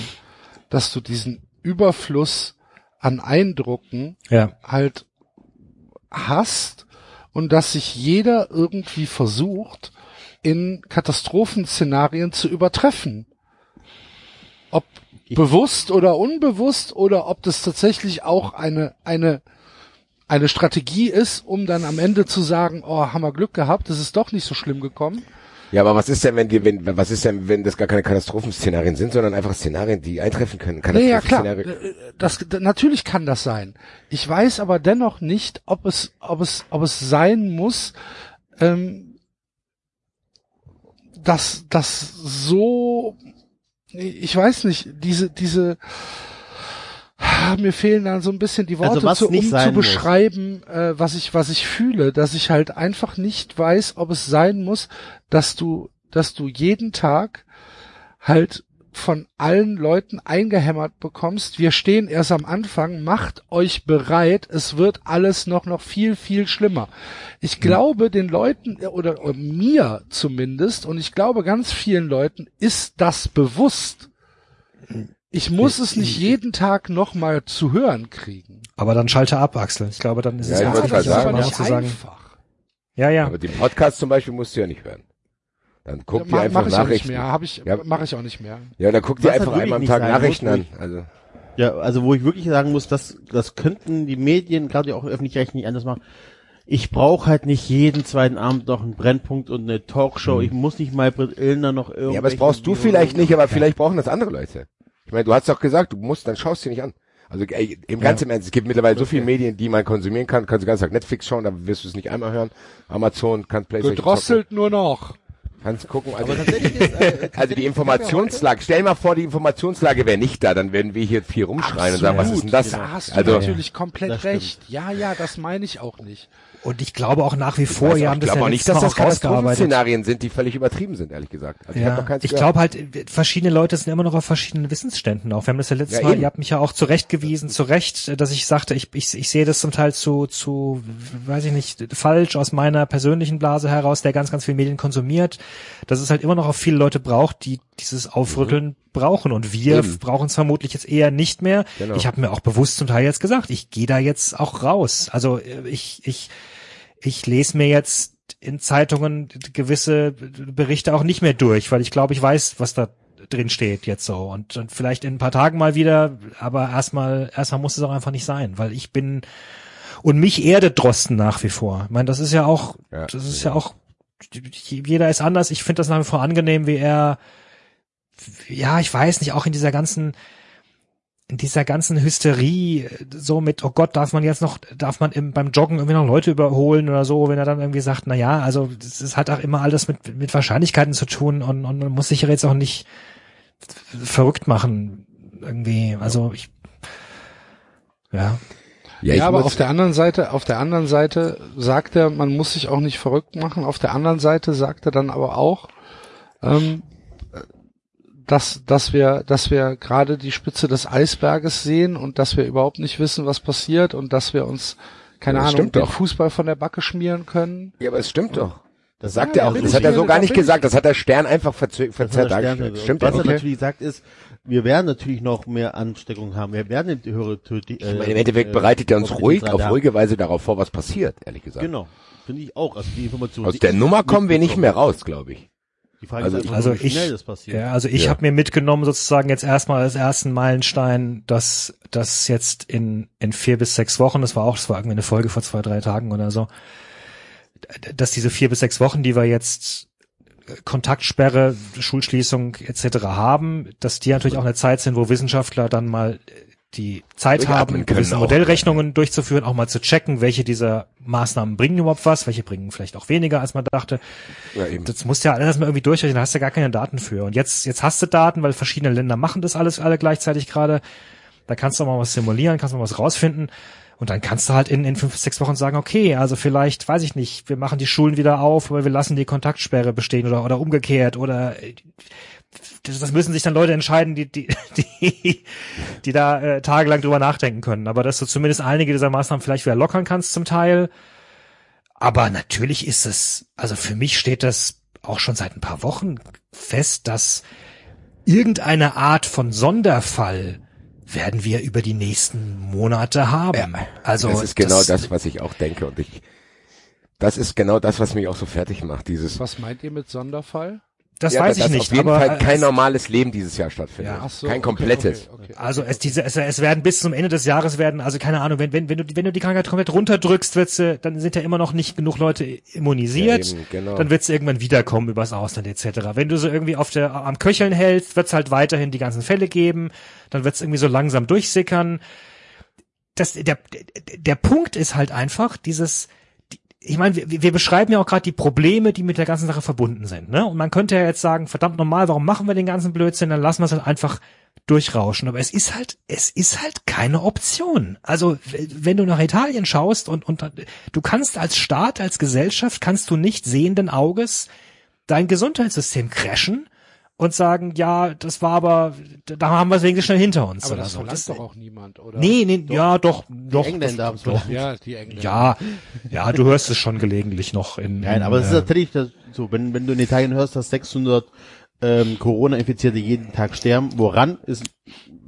dass du diesen Überfluss an Eindrucken Ja. halt hast und dass sich jeder irgendwie versucht, in Katastrophenszenarien zu übertreffen. Ob Ich- bewusst oder unbewusst oder ob das tatsächlich auch eine, eine, eine Strategie ist, um dann am Ende zu sagen, oh, haben wir Glück gehabt, es ist doch nicht so schlimm gekommen. Ja, aber was ist denn, wenn die, wenn, was ist denn, wenn das gar keine Katastrophenszenarien sind, sondern einfach Szenarien, die eintreffen können? Nee, ja klar, Katastrophenszenarien- Äh, das, natürlich kann das sein. Ich weiß aber dennoch nicht, ob es, ob es, ob es sein muss, ähm, dass das so, ich weiß nicht, diese, diese, mir fehlen dann so ein bisschen die Worte, Also zu, um zu beschreiben, äh, was ich, was ich fühle, dass ich halt einfach nicht weiß, ob es sein muss, dass du, dass du jeden Tag halt von allen Leuten eingehämmert bekommst, wir stehen erst am Anfang, macht euch bereit, es wird alles noch, noch viel, viel schlimmer. Ich glaube, den Leuten, äh, oder, oder mir zumindest, und ich glaube ganz vielen Leuten, ist das bewusst. Ich muss es nicht jeden Tag nochmal zu hören kriegen. Aber dann schalte ab, Axel. Ich glaube, dann ist Ja, es wollte wichtig, gerade sagen, nicht zu sagen. einfach. Ja, ja. Aber den Podcast zum Beispiel musst du ja nicht hören. Dann guck dir Ma- einfach mach ich auch nicht Nachrichten. mehr, habe ich, Ja. mache ich auch nicht mehr. Ja, dann guck dir halt einfach einmal am nicht Tag sein Nachrichten an. Also, Ja, also wo ich wirklich sagen muss, dass das könnten die Medien, gerade auch öffentlich-rechtlich, nicht anders machen. Ich brauche halt nicht jeden zweiten Abend noch einen Brennpunkt und eine Talkshow. Ich muss nicht mal Britt Illner noch irgendwie. Mhm. ja, aber das brauchst du vielleicht nicht, aber vielleicht brauchen das andere Leute. Ich meine, du hast doch gesagt, du musst, dann schaust du dir nicht an. Also ey, im ganz im Ernst, es gibt mittlerweile so viele Medien, die man konsumieren kann. Kannst du ganz Tag Netflix schauen, da wirst du es nicht einmal hören. Amazon, kannst Playstation Gedrosselt nur noch. zocken, kannst gucken. Also, Aber tatsächlich ist, äh, also die Informationslage, stell mal vor, die Informationslage wäre nicht da, dann werden wir hier viel rumschreien und sagen, was ist denn das? Da hast du Also, natürlich komplett stimmt. recht. Ja, ja, das meine ich auch nicht. Und ich glaube auch nach wie ich vor, wir haben ich das ja auch nicht, dass das rausgearbeitet. Katastrophenszenarien sind, die völlig übertrieben sind, ehrlich gesagt. Also ich Ja, ich gehört. glaube halt, verschiedene Leute sind immer noch auf verschiedenen Wissensständen auch. Wir haben das ja letztes Ja, Mal, eben. ihr habt mich ja auch zurechtgewiesen, zu Recht, äh, dass ich sagte, ich, ich, ich sehe das zum Teil zu, zu, weiß ich nicht, falsch aus meiner persönlichen Blase heraus, der ganz, ganz viel Medien konsumiert, dass es halt immer noch auf viele Leute braucht, die dieses Aufrütteln brauchen. Und wir brauchen es vermutlich jetzt eher nicht mehr. Genau. Ich habe mir auch bewusst zum Teil jetzt gesagt, ich gehe da jetzt auch raus. Also äh, ich, ich, ich lese mir jetzt in Zeitungen gewisse Berichte auch nicht mehr durch, weil ich glaube, ich weiß, was da drin steht jetzt so und, und vielleicht in ein paar Tagen mal wieder, aber erstmal erstmal muss es auch einfach nicht sein, weil ich bin und mich erdet Drosten nach wie vor. Ich meine, das ist ja auch Ja, das ist ja auch jeder ist anders. Ich finde das nach wie vor angenehm, wie er ja, ich weiß nicht, auch in dieser ganzen in dieser ganzen Hysterie, äh, so mit, oh Gott, darf man jetzt noch, darf man im, beim Joggen irgendwie noch Leute überholen oder so, wenn er dann irgendwie sagt, na ja, also das ist halt auch immer alles mit, mit Wahrscheinlichkeiten zu tun und, und man muss sich ja jetzt auch nicht verrückt machen irgendwie. Also ich, ja, Ja, Ja, ich aber auf der anderen Seite, auf der anderen Seite sagt er, man muss sich auch nicht verrückt machen. Auf der anderen Seite sagt er dann aber auch, ähm, dass, dass wir, dass wir gerade die Spitze des Eisberges sehen und dass wir überhaupt nicht wissen, was passiert und dass wir uns, keine Ja, Ahnung, stimmt den doch. Fußball von der Backe schmieren können. Ja, aber es stimmt doch. Das Ja, sagt da er auch. Das hat er so gar nicht gesagt. Das hat der Stern einfach verzerrt er dargestellt. Stern- Stimmt Was er okay. natürlich sagt ist, wir werden natürlich noch mehr Ansteckungen haben. Wir werden die höhere Töti- Ich meine, Im Endeffekt bereitet er uns ruhig, auf ja. ruhige Weise darauf vor, was passiert, ehrlich gesagt. Genau. Finde ich auch. Also die Information. Aus die der Nummer kommen wir nicht mehr raus, glaube ich. Die Frage Also ist einfach, also nur, wie ich- schnell das passiert. ja, also ich Ja. habe mir mitgenommen sozusagen jetzt erstmal als ersten Meilenstein, dass das jetzt in, in vier bis sechs Wochen, das war auch, das war irgendwie eine Folge vor zwei, drei Tagen oder so, dass diese vier bis sechs Wochen, die wir jetzt äh, Kontaktsperre, Schulschließung etc. haben, dass die natürlich auch eine Zeit sind, wo Wissenschaftler dann mal die Zeit haben, gewisse auch. Modellrechnungen durchzuführen, auch mal zu checken, welche dieser Maßnahmen bringen überhaupt was, welche bringen vielleicht auch weniger, als man dachte. Ja, eben. Das musst du ja alles erstmal irgendwie durchrechnen, da hast du ja gar keine Daten für. Und jetzt, jetzt hast du Daten, weil verschiedene Länder machen das alles alle gleichzeitig gerade. Da kannst du auch mal was simulieren, kannst mal was rausfinden. Und dann kannst du halt in, in fünf, sechs Wochen sagen, okay, also vielleicht, weiß ich nicht, wir machen die Schulen wieder auf, aber wir lassen die Kontaktsperre bestehen oder, oder umgekehrt oder das, das müssen sich dann Leute entscheiden, die, die, die, die da äh, tagelang drüber nachdenken können. Aber dass du zumindest einige dieser Maßnahmen vielleicht wieder lockern kannst zum Teil. Aber natürlich ist es, also für mich steht das auch schon seit ein paar Wochen fest, dass irgendeine Art von Sonderfall werden wir über die nächsten Monate haben. also das ist genau das, was ich auch denke und ich, das ist genau das, was mich auch so fertig macht, dieses, Was meint ihr mit Sonderfall? Das ja, weiß ich nicht. auf jeden aber Fall kein es- normales Leben dieses Jahr stattfindet. Ja. So, kein okay, komplettes. okay, okay. Also es, diese, es, es werden bis zum Ende des Jahres werden, also keine Ahnung, wenn, wenn, wenn, du, wenn du die Krankheit komplett runterdrückst, wird's, äh, dann sind ja immer noch nicht genug Leute immunisiert. Ja, eben, genau. Dann wird's irgendwann wiederkommen übers Ausland etc. Wenn du so irgendwie auf der, am Köcheln hältst, wird's halt weiterhin die ganzen Fälle geben. Dann wird's irgendwie so langsam durchsickern. Das, der, der, Punkt ist halt einfach dieses, die- ich meine, wir, wir beschreiben ja auch gerade die Probleme, die mit der ganzen Sache verbunden sind. Ne? Und man könnte ja jetzt sagen, verdammt normal, warum machen wir den ganzen Blödsinn? Dann lassen wir es halt einfach durchrauschen. Aber es ist halt, es ist halt keine Option. Also wenn du nach Italien schaust und, und du kannst als Staat, als Gesellschaft, kannst du nicht sehenden Auges dein Gesundheitssystem crashen und sagen, ja, das war aber, da haben wir es wenigstens schnell hinter uns Aber oder das so. verlangt doch auch niemand, oder? nee, nee, ja, doch, doch. Die Engländer haben es doch. Ja, die Engländer. Ja, ja, du hörst es schon gelegentlich noch in. Nein, in, aber es ist äh, natürlich das, so, wenn, wenn du in Italien hörst, dass 600 ähm, Corona-Infizierte jeden Tag sterben, woran ist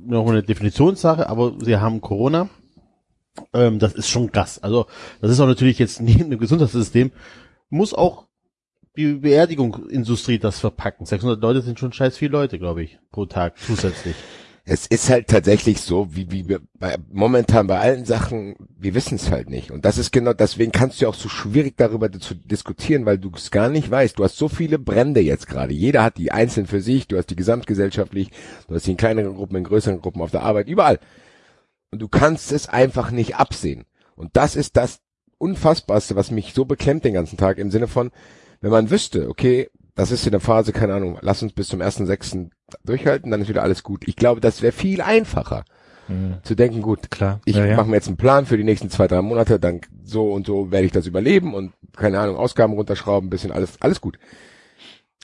noch eine Definitionssache, aber sie haben Corona. Ähm, das ist schon krass. Also das ist auch natürlich jetzt neben dem Gesundheitssystem, muss auch die Beerdigungsindustrie das verpacken. 600 Leute sind schon scheiß viele Leute, glaube ich, pro Tag zusätzlich. Es ist halt tatsächlich so, wie, wie wir bei, momentan bei allen Sachen, wir wissen es halt nicht. Und das ist genau, deswegen kannst du ja auch so schwierig darüber zu diskutieren, weil du es gar nicht weißt. Du hast so viele Brände jetzt gerade. Jeder hat die einzeln für sich, du hast die gesamtgesellschaftlich, du hast die in kleineren Gruppen, in größeren Gruppen auf der Arbeit, überall. Und du kannst es einfach nicht absehen. Und das ist das Unfassbarste, was mich so beklemmt den ganzen Tag im Sinne von, wenn man wüsste, okay, das ist in der Phase, keine Ahnung, lass uns bis zum 1.6. durchhalten, dann ist wieder alles gut. Ich glaube, das wäre viel einfacher zu denken, gut, Klar. ich Ja, ja. mache mir jetzt einen Plan für die nächsten zwei, drei Monate, dann so und so werde ich das überleben und keine Ahnung, Ausgaben runterschrauben, bisschen alles, alles gut.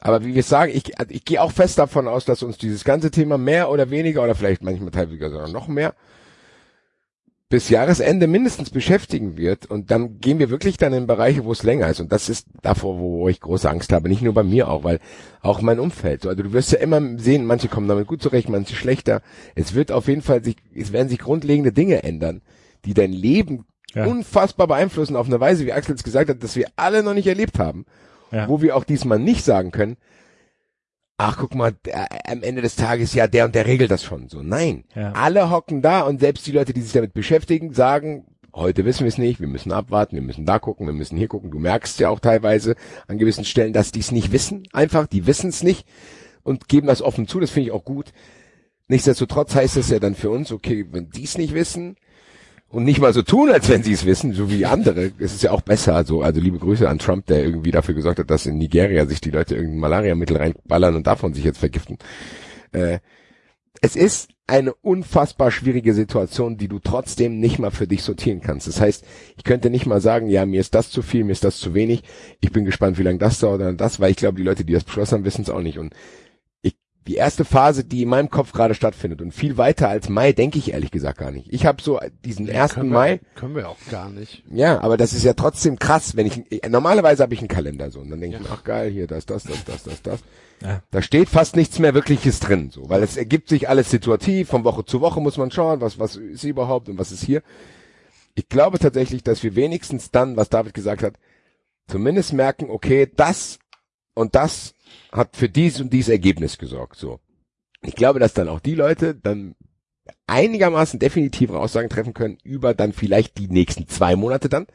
Aber wie wir sagen, ich, also ich gehe auch fest davon aus, dass uns dieses ganze Thema mehr oder weniger oder vielleicht manchmal teilweise sogar noch mehr bis Jahresende mindestens beschäftigen wird und dann gehen wir wirklich dann in Bereiche, wo es länger ist und das ist davor, wo ich große Angst habe, nicht nur bei mir auch, weil auch mein Umfeld, so, also du wirst ja immer sehen, manche kommen damit gut zurecht, manche schlechter. Es wird auf jeden Fall sich, es werden sich grundlegende Dinge ändern, die dein Leben Ja. unfassbar beeinflussen auf eine Weise, wie Axel es gesagt hat, dass wir alle noch nicht erlebt haben, Ja. wo wir auch diesmal nicht sagen können, ach guck mal, der, am Ende des Tages, ja, der und der regelt das schon so. Nein, Ja. alle hocken da und selbst die Leute, die sich damit beschäftigen, sagen, heute wissen wir es nicht, wir müssen abwarten, wir müssen da gucken, wir müssen hier gucken. Du merkst ja auch teilweise an gewissen Stellen, dass die es nicht wissen, einfach, die wissen es nicht und geben das offen zu, das finde ich auch gut. Nichtsdestotrotz heißt es ja dann für uns, okay, wenn die es nicht wissen und nicht mal so tun, als wenn sie es wissen, so wie andere, ist es ja auch besser. So, also liebe Grüße an Trump, der irgendwie dafür gesorgt hat, dass in Nigeria sich die Leute irgendein Malariamittel reinballern und davon sich jetzt vergiften. Äh, es ist eine unfassbar schwierige Situation, die du trotzdem nicht mal für dich sortieren kannst. Das heißt, ich könnte nicht mal sagen, ja, mir ist das zu viel, mir ist das zu wenig. Ich bin gespannt, wie lange das dauert oder das, weil ich glaube, die Leute, die das beschlossen haben, wissen es auch nicht. Und die erste Phase, die in meinem Kopf gerade stattfindet und viel weiter als Mai, denke ich ehrlich gesagt gar nicht. Ich habe so diesen ersten können Mai, Wir, können wir auch gar nicht. ja, aber das ist ja trotzdem krass, wenn ich normalerweise habe ich einen Kalender so und dann denke ich mir, ach geil, hier das, das, das, das, das, das. Ja. Da steht fast nichts mehr wirkliches drin, so, weil es ergibt sich alles situativ, von Woche zu Woche muss man schauen, was was ist überhaupt und was ist hier. Ich glaube tatsächlich, dass wir wenigstens dann, was David gesagt hat, zumindest merken, okay, das und das hat für dies und dies Ergebnis gesorgt, so. Ich glaube, dass dann auch die Leute dann einigermaßen definitive Aussagen treffen können über dann vielleicht die nächsten zwei Monate dann.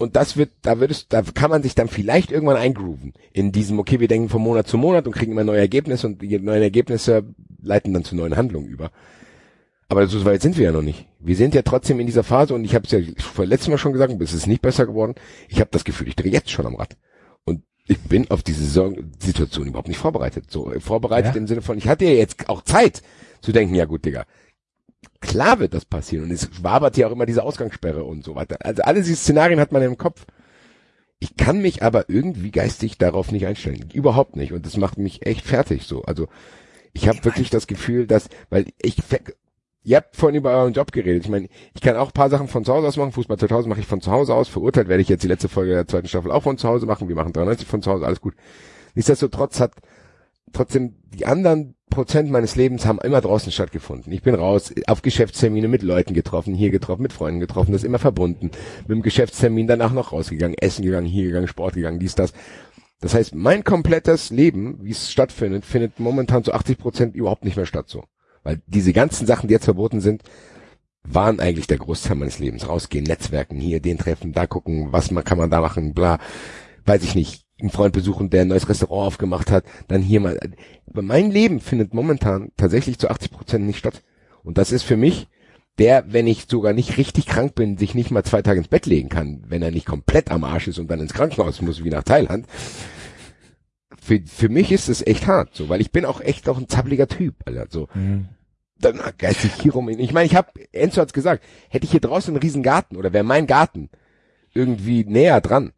Und das wird, da wird es, da kann man sich dann vielleicht irgendwann eingrooven in diesem, okay, wir denken von Monat zu Monat und kriegen immer neue Ergebnisse und die neuen Ergebnisse leiten dann zu neuen Handlungen über. Aber so weit sind wir ja noch nicht. Wir sind ja trotzdem in dieser Phase und ich habe es ja vor letztem Mal schon gesagt, es ist nicht besser geworden. Ich habe das Gefühl, ich drehe jetzt schon am Rad. Ich bin auf diese Situation überhaupt nicht vorbereitet. So äh, vorbereitet Ja. im Sinne von, ich hatte ja jetzt auch Zeit zu denken, ja gut, Digga, klar wird das passieren. Und es wabert ja auch immer diese Ausgangssperre und so weiter. Also alle diese Szenarien hat man im Kopf. Ich kann mich aber irgendwie geistig darauf nicht einstellen. Überhaupt nicht. Und das macht mich echt fertig so. Also ich habe wirklich das Gefühl, dass, weil ich, ihr habt vorhin über euren Job geredet. Ich meine, ich kann auch paar Sachen von zu Hause aus machen. Fußball 2000 mache ich von zu Hause aus. Verurteilt werde ich jetzt die letzte Folge der zweiten Staffel auch von zu Hause machen. Wir machen 93 von zu Hause, alles gut. Nichtsdestotrotz hat trotzdem die anderen Prozent meines Lebens haben immer draußen stattgefunden. Ich bin raus, auf Geschäftstermine mit Leuten getroffen, hier getroffen, mit Freunden getroffen, das immer verbunden. Mit dem Geschäftstermin danach noch rausgegangen, essen gegangen, hier gegangen, Sport gegangen, dies, das. Das heißt, mein komplettes Leben, wie es stattfindet, findet momentan zu 80 Prozent überhaupt nicht mehr statt so. Weil diese ganzen Sachen, die jetzt verboten sind, waren eigentlich der Großteil meines Lebens. Rausgehen, Netzwerken, hier, den treffen, da gucken, was man, kann man da machen, bla. Weiß ich nicht. Einen Freund besuchen, der ein neues Restaurant aufgemacht hat, dann hier mal. Aber mein Leben findet momentan tatsächlich zu 80 Prozent nicht statt. Und das ist für mich, der, wenn ich sogar nicht richtig krank bin, sich nicht mal zwei Tage ins Bett legen kann, wenn er nicht komplett am Arsch ist und dann ins Krankenhaus muss, wie nach Thailand. Für, für mich ist es echt hart, so, weil ich bin auch echt auch ein zappeliger Typ, Alter, so. Mhm. Dann geistig hier rum. Ich meine, ich habe, Enzo hat's gesagt, hätte ich hier draußen einen riesen Garten oder wäre mein Garten irgendwie näher dran,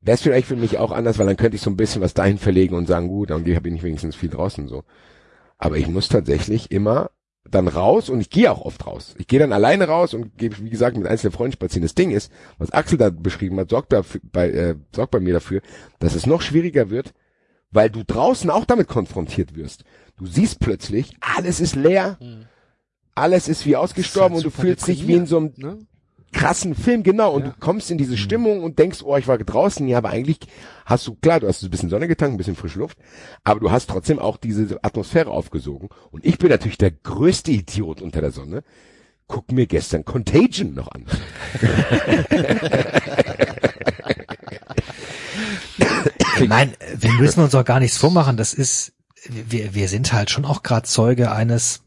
wäre es vielleicht für mich auch anders, weil dann könnte ich so ein bisschen was dahin verlegen und sagen, gut, dann habe ich nicht wenigstens viel draußen so. Aber ich muss tatsächlich immer dann raus und ich gehe auch oft raus. Ich gehe dann alleine raus und gehe, wie gesagt, mit einzelnen Freunden spazieren. Das Ding ist, was Axel da beschrieben hat, sorgt, dafür, bei, äh, sorgt bei mir dafür, dass es noch schwieriger wird, weil du draußen auch damit konfrontiert wirst. Du siehst plötzlich, alles ist leer, alles ist wie ausgestorben halt und du fühlst dich wie in so einem Ne? krassen Film, genau. Und Ja. du kommst in diese Stimmung und denkst, oh, ich war draußen. Ja, aber eigentlich hast du, klar, du hast ein bisschen Sonne getankt, ein bisschen frische Luft, aber du hast trotzdem auch diese Atmosphäre aufgesogen. Und ich bin natürlich der größte Idiot unter der Sonne. Guck mir gestern Contagion noch an. Ich meine, wir müssen uns auch gar nichts vormachen. Das ist, wir, wir sind halt schon auch gerade Zeuge eines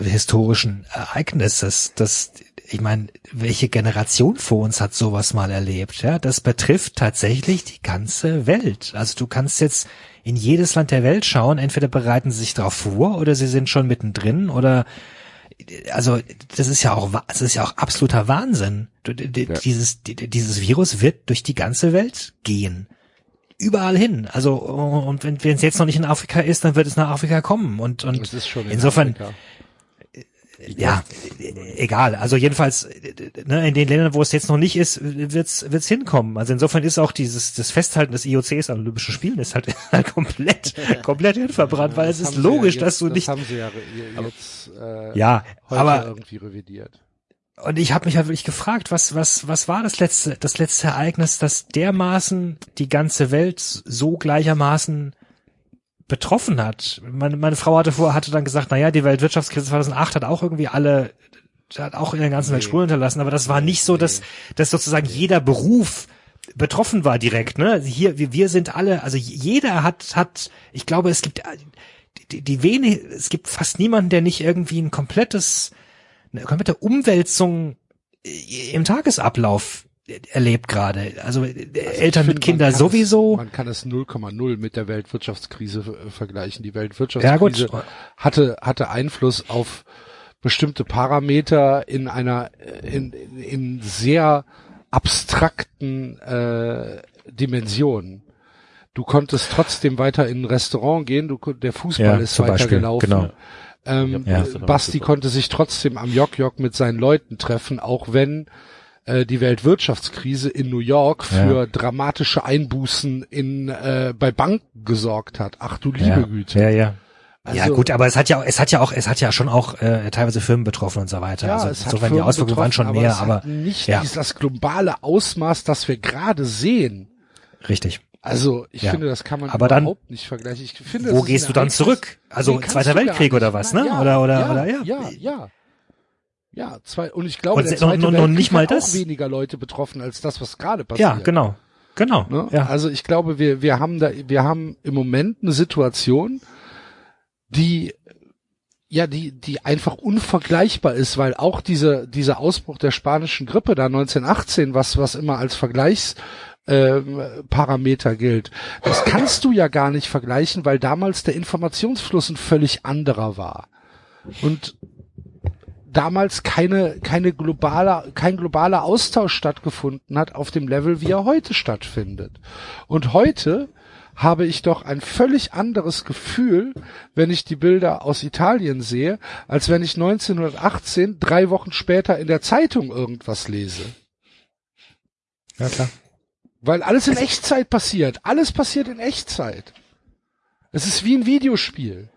historischen Ereignisses. Das, ich meine, welche Generation vor uns hat sowas mal erlebt? Ja, das betrifft tatsächlich die ganze Welt. Also du kannst jetzt in jedes Land der Welt schauen. Entweder bereiten sie sich darauf vor oder sie sind schon mittendrin oder also das ist ja auch das ist ja auch absoluter Wahnsinn. Dieses dieses Virus wird durch die ganze Welt gehen. Überall hin. Also und wenn es jetzt noch nicht in Afrika ist, dann wird es nach Afrika kommen und und in insofern Afrika. ja, egal. Also jedenfalls ne, in den Ländern, wo es jetzt noch nicht ist, wird's wird's hinkommen. Also insofern ist auch dieses das Festhalten des IOCs an Olympischen Spielen ist halt, halt komplett komplett hinverbrannt, weil es ist logisch, ja dass jetzt, du nicht Das haben sie ja jetzt äh, ja, aber irgendwie revidiert. Und ich habe mich halt wirklich gefragt, was was was war das letzte das letzte Ereignis, das dermaßen die ganze Welt so gleichermaßen betroffen hat. Meine, meine Frau hatte vor hatte dann gesagt, na ja, die Weltwirtschaftskrise 2008 hat auch irgendwie alle hat auch in der ganzen Welt. Spuren hinterlassen, aber das war nicht so, dass dass sozusagen jeder Beruf betroffen war direkt, ne? Hier wir, wir sind alle, also jeder hat hat ich glaube, es gibt die, die wenig es gibt fast niemanden, der nicht irgendwie ein komplettes eine komplette Umwälzung äh, im Tagesablauf erlebt gerade. Also, äh, Eltern Ich mit Kindern sowieso. Es, man kann es 0,0 mit der Weltwirtschaftskrise äh, vergleichen. Die ja Weltwirtschaftskrise gut, hatte, hatte Einfluss auf bestimmte Parameter in einer, in, in, sehr abstrakten äh, Dimensionen. Du konntest trotzdem weiter in ein Restaurant gehen, du, der Fußball Ja, ist zum weiter Beispiel, gelaufen. genau. Ähm, Ja. Basti konnte sich trotzdem am Jok-Jok mit seinen Leuten treffen, auch wenn äh, die Weltwirtschaftskrise in New York für Ja. dramatische Einbußen in äh, bei Banken gesorgt hat. Ach du liebe ja, Güte. Ja, ja. Also, ja gut, aber es hat ja auch, es hat ja auch, es hat ja schon auch äh, teilweise Firmen betroffen und so weiter. ja, also es hat insofern die Firmen Auswirkungen waren schon betroffen, mehr, es aber hat nicht ja. dieses, das globale Ausmaß, das wir gerade sehen. richtig. Also ich Ja. finde, das kann man Aber dann- überhaupt nicht vergleichen. Ich finde, Wo das gehst du dann zurück? Also Zweiter Weltkrieg oder was, ne? Ja, oder oder ja, oder ja. Ja, ja. Ja, zwei, und ich glaube, Und der und- Zweite und- und nicht mal hat auch das. weniger Leute betroffen als das, was gerade passiert. Ja, genau. Genau. Ne? Ja. Also ich glaube, wir, wir haben da, wir haben im Moment eine Situation, die ja, die, die einfach unvergleichbar ist, weil auch diese, dieser Ausbruch der spanischen Grippe da 1918, was, was immer als Vergleichs, ähm, Parameter gilt. Das kannst du ja gar nicht vergleichen, weil damals der Informationsfluss ein völlig anderer war. Und damals keine, keine globale, kein globaler Austausch stattgefunden hat auf dem Level, wie er heute stattfindet. Und heute habe ich doch ein völlig anderes Gefühl, wenn ich die Bilder aus Italien sehe, als wenn ich 1918 drei Wochen später in der Zeitung irgendwas lese. ja, klar. Weil alles in Echtzeit passiert. Alles passiert in Echtzeit. Es ist wie ein Videospiel.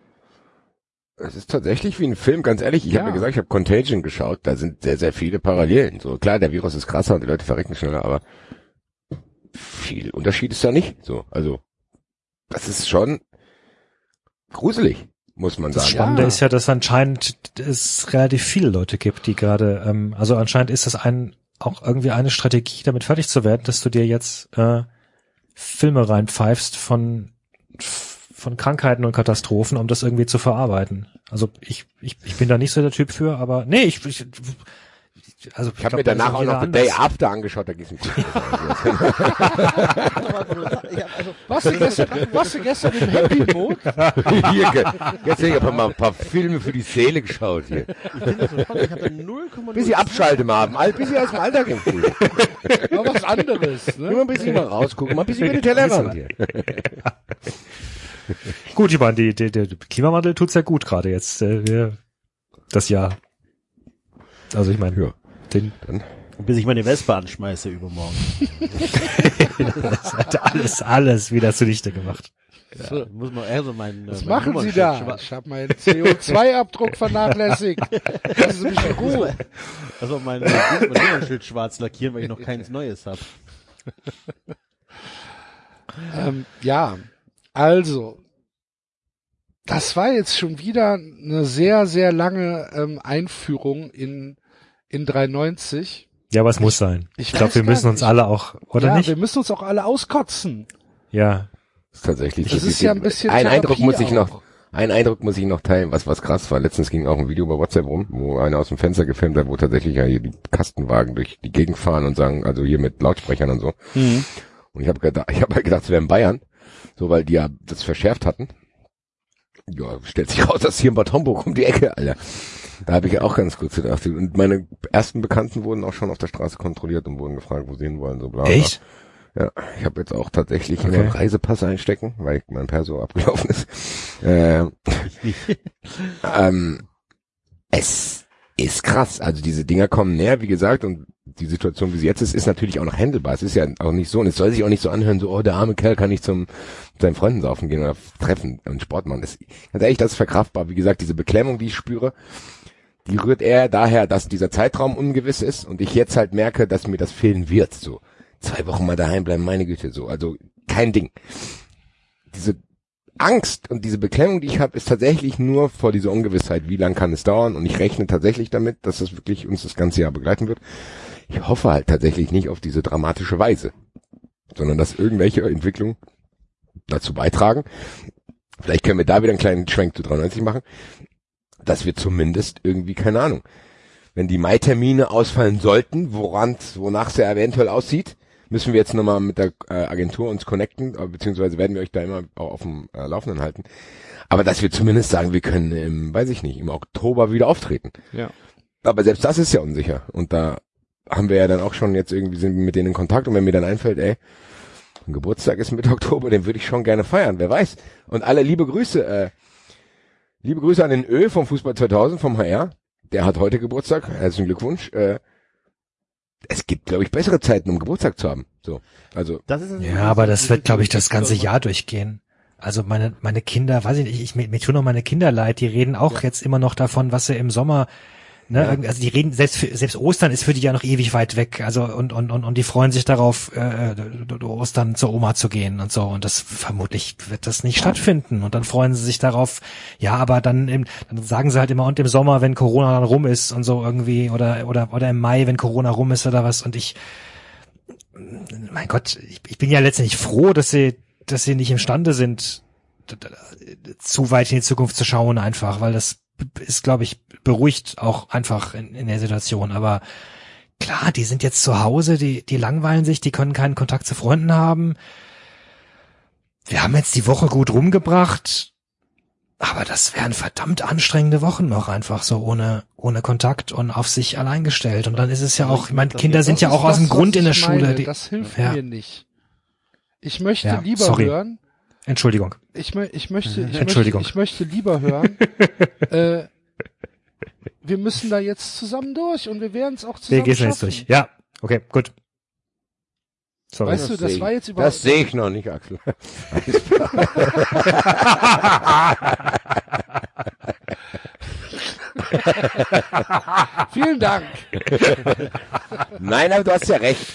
Es ist tatsächlich wie ein Film, ganz ehrlich. Ich Ja. habe ja gesagt, ich habe Contagion geschaut. Da sind sehr, sehr viele Parallelen. So klar, der Virus ist krasser und die Leute verrecken schneller, aber viel Unterschied ist da nicht. So, also das ist schon gruselig, muss man Das sagen. Spannende Ja. ist ja, dass anscheinend es relativ viele Leute gibt, die gerade, ähm, also anscheinend ist das ein auch irgendwie eine Strategie, damit fertig zu werden, dass du dir jetzt äh, Filme reinpfeifst von von Krankheiten und Katastrophen, um das irgendwie zu verarbeiten. Also ich, ich, ich bin da nicht so der Typ für, aber nee, ich, ich also Ich habe glaub, mir da ist danach auch noch The. Day After angeschaut, da ging's mir gut. Warst du gestern, warst du gestern im Happy Mode? hier, ge- gestern habe ich mal ein paar Filme für die Seele geschaut hier. Ich finde das so spannend. Ich habe da 0,0. Bis sie abschalten haben, all, bis sie aus dem Alltag entfliehen. War was anderes, ne? ein bisschen mal rausgucken, mal ein bisschen über den Tellerrand hier. Gut, ich meine, die, die, der Klimawandel tut's ja gut gerade jetzt, äh, das Jahr. Also ich meine, Ja. Den, Bis ich meine Wespe anschmeiße übermorgen. das hat alles, alles wieder zunichte gemacht. So. Muss man eher so meinen. Was äh, machen Sie da? Nummernschild- Ich habe meinen CO2-Abdruck vernachlässigt. Lassen Sie mich Ruhe. Also mein, mein Nummernschild schwarz lackieren, weil ich noch keins Neues habe. Ähm, ja, also, das war jetzt schon wieder eine sehr, sehr lange ähm, Einführung in, in 390. Ja, aber es muss sein. ich Ich glaube, wir müssen uns nicht. alle auch, oder ja, nicht? wir müssen uns auch alle auskotzen. Ja. Das ist tatsächlich. Das ist ja ein bisschen Ein Therapie Eindruck muss ich auch. noch, ein Eindruck muss ich noch teilen, was, was krass war. Letztens ging auch ein Video bei WhatsApp rum, wo einer aus dem Fenster gefilmt hat, wo tatsächlich ja hier die Kastenwagen durch die Gegend fahren und sagen, also hier mit Lautsprechern und so. Und ich habe gedacht, ich habe halt gedacht, es wäre in Bayern, so weil die ja das verschärft hatten. Ja, stellt sich raus, dass hier in Bad Homburg um die Ecke, Alter. Da habe ich auch ganz kurz gedacht. Und meine ersten Bekannten wurden auch schon auf der Straße kontrolliert und wurden gefragt, wo sie hin wollen, so bla. bla. Echt? Ja, ich habe jetzt auch tatsächlich Okay. einen Reisepass einstecken, weil mein Perso abgelaufen ist. Äh, ähm, es ist krass. Also diese Dinger kommen näher, wie gesagt, und die Situation, wie sie jetzt ist, ist natürlich auch noch handelbar. Es ist ja auch nicht so, und es soll sich auch nicht so anhören, so, oh, der arme Kerl kann nicht zum seinen Freunden saufen gehen oder treffen und Sport machen. Das, ganz ehrlich, das ist verkraftbar. Wie gesagt, diese Beklemmung, die ich spüre, die rührt eher daher, dass dieser Zeitraum ungewiss ist und ich jetzt halt merke, dass mir das fehlen wird. So zwei Wochen mal daheim bleiben, meine Güte, so also kein Ding. Diese Angst und diese Beklemmung, die ich habe, ist tatsächlich nur vor dieser Ungewissheit, wie lang kann es dauern und ich rechne tatsächlich damit, dass das wirklich uns das ganze Jahr begleiten wird. Ich hoffe halt tatsächlich nicht auf diese dramatische Weise, sondern dass irgendwelche Entwicklungen dazu beitragen. Vielleicht können wir da wieder einen kleinen Schwenk zu 93 machen, dass wir zumindest irgendwie, keine Ahnung, wenn die Mai-Termine ausfallen sollten, woran, wonach es ja eventuell aussieht, müssen wir jetzt nochmal mit der äh, Agentur uns connecten, äh, beziehungsweise werden wir euch da immer auch auf dem äh, Laufenden halten. Aber dass wir zumindest sagen, wir können im, weiß ich nicht, im Oktober wieder auftreten. Ja. Aber selbst das ist ja unsicher. Und da haben wir ja dann auch schon jetzt irgendwie sind wir mit denen in Kontakt und wenn mir dann einfällt, ey, ein Geburtstag ist Mitte Oktober, den würde ich schon gerne feiern, wer weiß. Und alle liebe Grüße, äh, liebe Grüße an den Ö vom Fußball 2000, vom HR. Der hat heute Geburtstag. Herzlichen Glückwunsch. Äh, es gibt, glaube ich, bessere Zeiten, um Geburtstag zu haben. So, also Das ist Ja, aber das wird, glaube ich, das ganze Jahr durchgehen. Also meine, meine Kinder, weiß ich nicht, ich, mir, mir tun auch meine Kinder leid, die reden auch jetzt immer noch davon, was sie im Sommer, ne, irgend- also die reden, selbst für, selbst Ostern ist für die ja noch ewig weit weg, also und, und, und, und die freuen sich darauf, äh, Ostern zur Oma zu gehen und so. Und das vermutlich wird das nicht stattfinden. Und dann freuen sie sich darauf, ja, aber dann im, dann sagen sie halt immer und im Sommer, wenn Corona dann rum ist und so irgendwie oder, oder, oder im Mai, wenn Corona rum ist oder was. Und ich, mein Gott, ich, ich bin ja letztendlich froh, dass sie, dass sie nicht imstande sind, zu weit in die Zukunft zu schauen einfach, weil das ist, glaube ich, beruhigt auch einfach in, in der Situation. Aber klar, die sind jetzt zu Hause, die, die langweilen sich, die können keinen Kontakt zu Freunden haben. Wir haben jetzt die Woche gut rumgebracht, aber das wären verdammt anstrengende Wochen noch einfach so ohne, ohne Kontakt und auf sich allein gestellt. Und dann ist es ja auch, ich meine, Kinder sind ja auch aus dem Grund in der Schule. Meine. Die, Das hilft Ja. mir nicht. Ich möchte Ja, lieber sorry. hören, Entschuldigung. ich, ich möchte, ich möchte, Entschuldigung. ich möchte lieber hören, äh, wir müssen da jetzt zusammen durch und wir werden es auch Wir zusammen gehen jetzt schaffen. durch. Ja, okay, gut. Sorry. Weißt du, das seh war jetzt überhaupt- Das sehe ich noch nicht, Axel. Vielen Dank. Nein, aber du hast ja recht.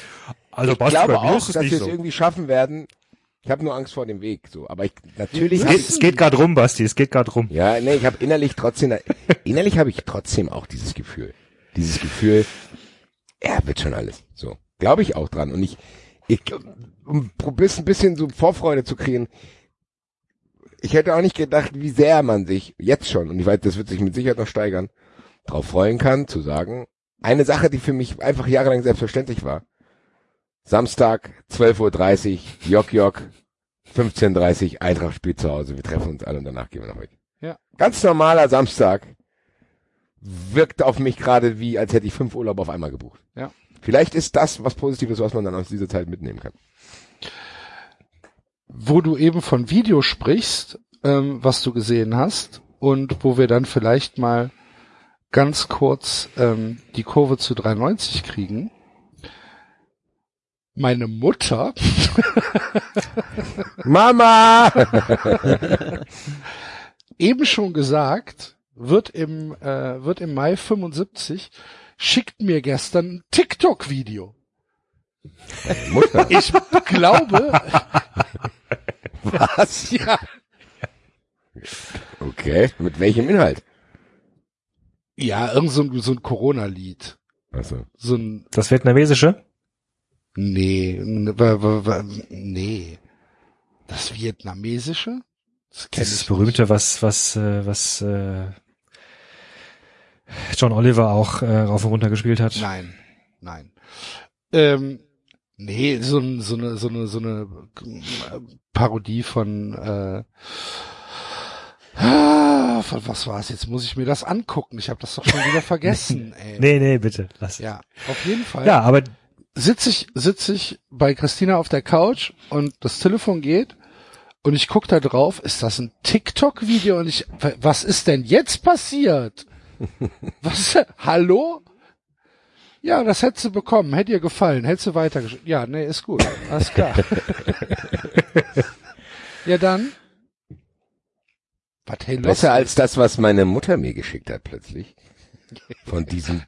Also ich glaube bei mir auch, dass wir es so. irgendwie schaffen werden. Ich habe nur Angst vor dem Weg, so. Aber ich natürlich. Es geht, es geht gerade rum, Basti, es geht gerade rum. Ja, nee, ich habe innerlich trotzdem, innerlich habe ich trotzdem auch dieses Gefühl. Dieses Gefühl, er wird schon alles. So. Glaube ich auch dran. Und ich, ich, um ein bisschen, bisschen so Vorfreude zu kriegen, ich hätte auch nicht gedacht, wie sehr man sich jetzt schon, und ich weiß, das wird sich mit Sicherheit noch steigern, darauf freuen kann, zu sagen, eine Sache, die für mich einfach jahrelang selbstverständlich war. Samstag, 12.30 Uhr, Jok Jok, 15.30 Uhr, Eintracht spielt zu Hause, wir treffen uns alle und danach gehen wir nach heute. Ja. Ganz normaler Samstag. Wirkt auf mich gerade wie, als hätte ich fünf Urlaube auf einmal gebucht. Ja. Vielleicht ist das was Positives, was man dann aus dieser Zeit mitnehmen kann. Wo du eben von Video sprichst, ähm, was du gesehen hast und wo wir dann vielleicht mal ganz kurz ähm, die Kurve zu 390 kriegen. Meine Mutter Mama! eben schon gesagt, wird im, äh, wird im Mai 75, schickt mir gestern ein TikTok-Video. Ich glaube, Was? ja, Okay. Mit welchem Inhalt? ja, irgend so ein, so ein Corona-Lied. Also. So ein, Das vietnamesische? Nee, n- wa- wa- wa- nee. Das Vietnamesische? Das Das ich berühmte, was, was, äh, was äh, John Oliver auch äh, rauf und runter gespielt hat. Nein, nein. Ähm, nee, so, so eine, so eine, so eine äh, Parodie von, äh, ah, von was war es? Jetzt muss ich mir das angucken. Ich habe das doch schon wieder vergessen. Ey. Nee, nee, bitte, lass. Ja, auf jeden Fall. ja aber sitze ich, sitze ich bei Christina auf der Couch und das Telefon geht und ich guck da drauf, ist das ein TikTok-Video und ich, was ist denn jetzt passiert? Was, hallo? Ja, das hättest du bekommen, hätte dir gefallen, hättest du weiter, ja, nee, ist gut, alles klar. ja, dann. Was, hey? Besser als das, was meine Mutter mir geschickt hat plötzlich. Von diesem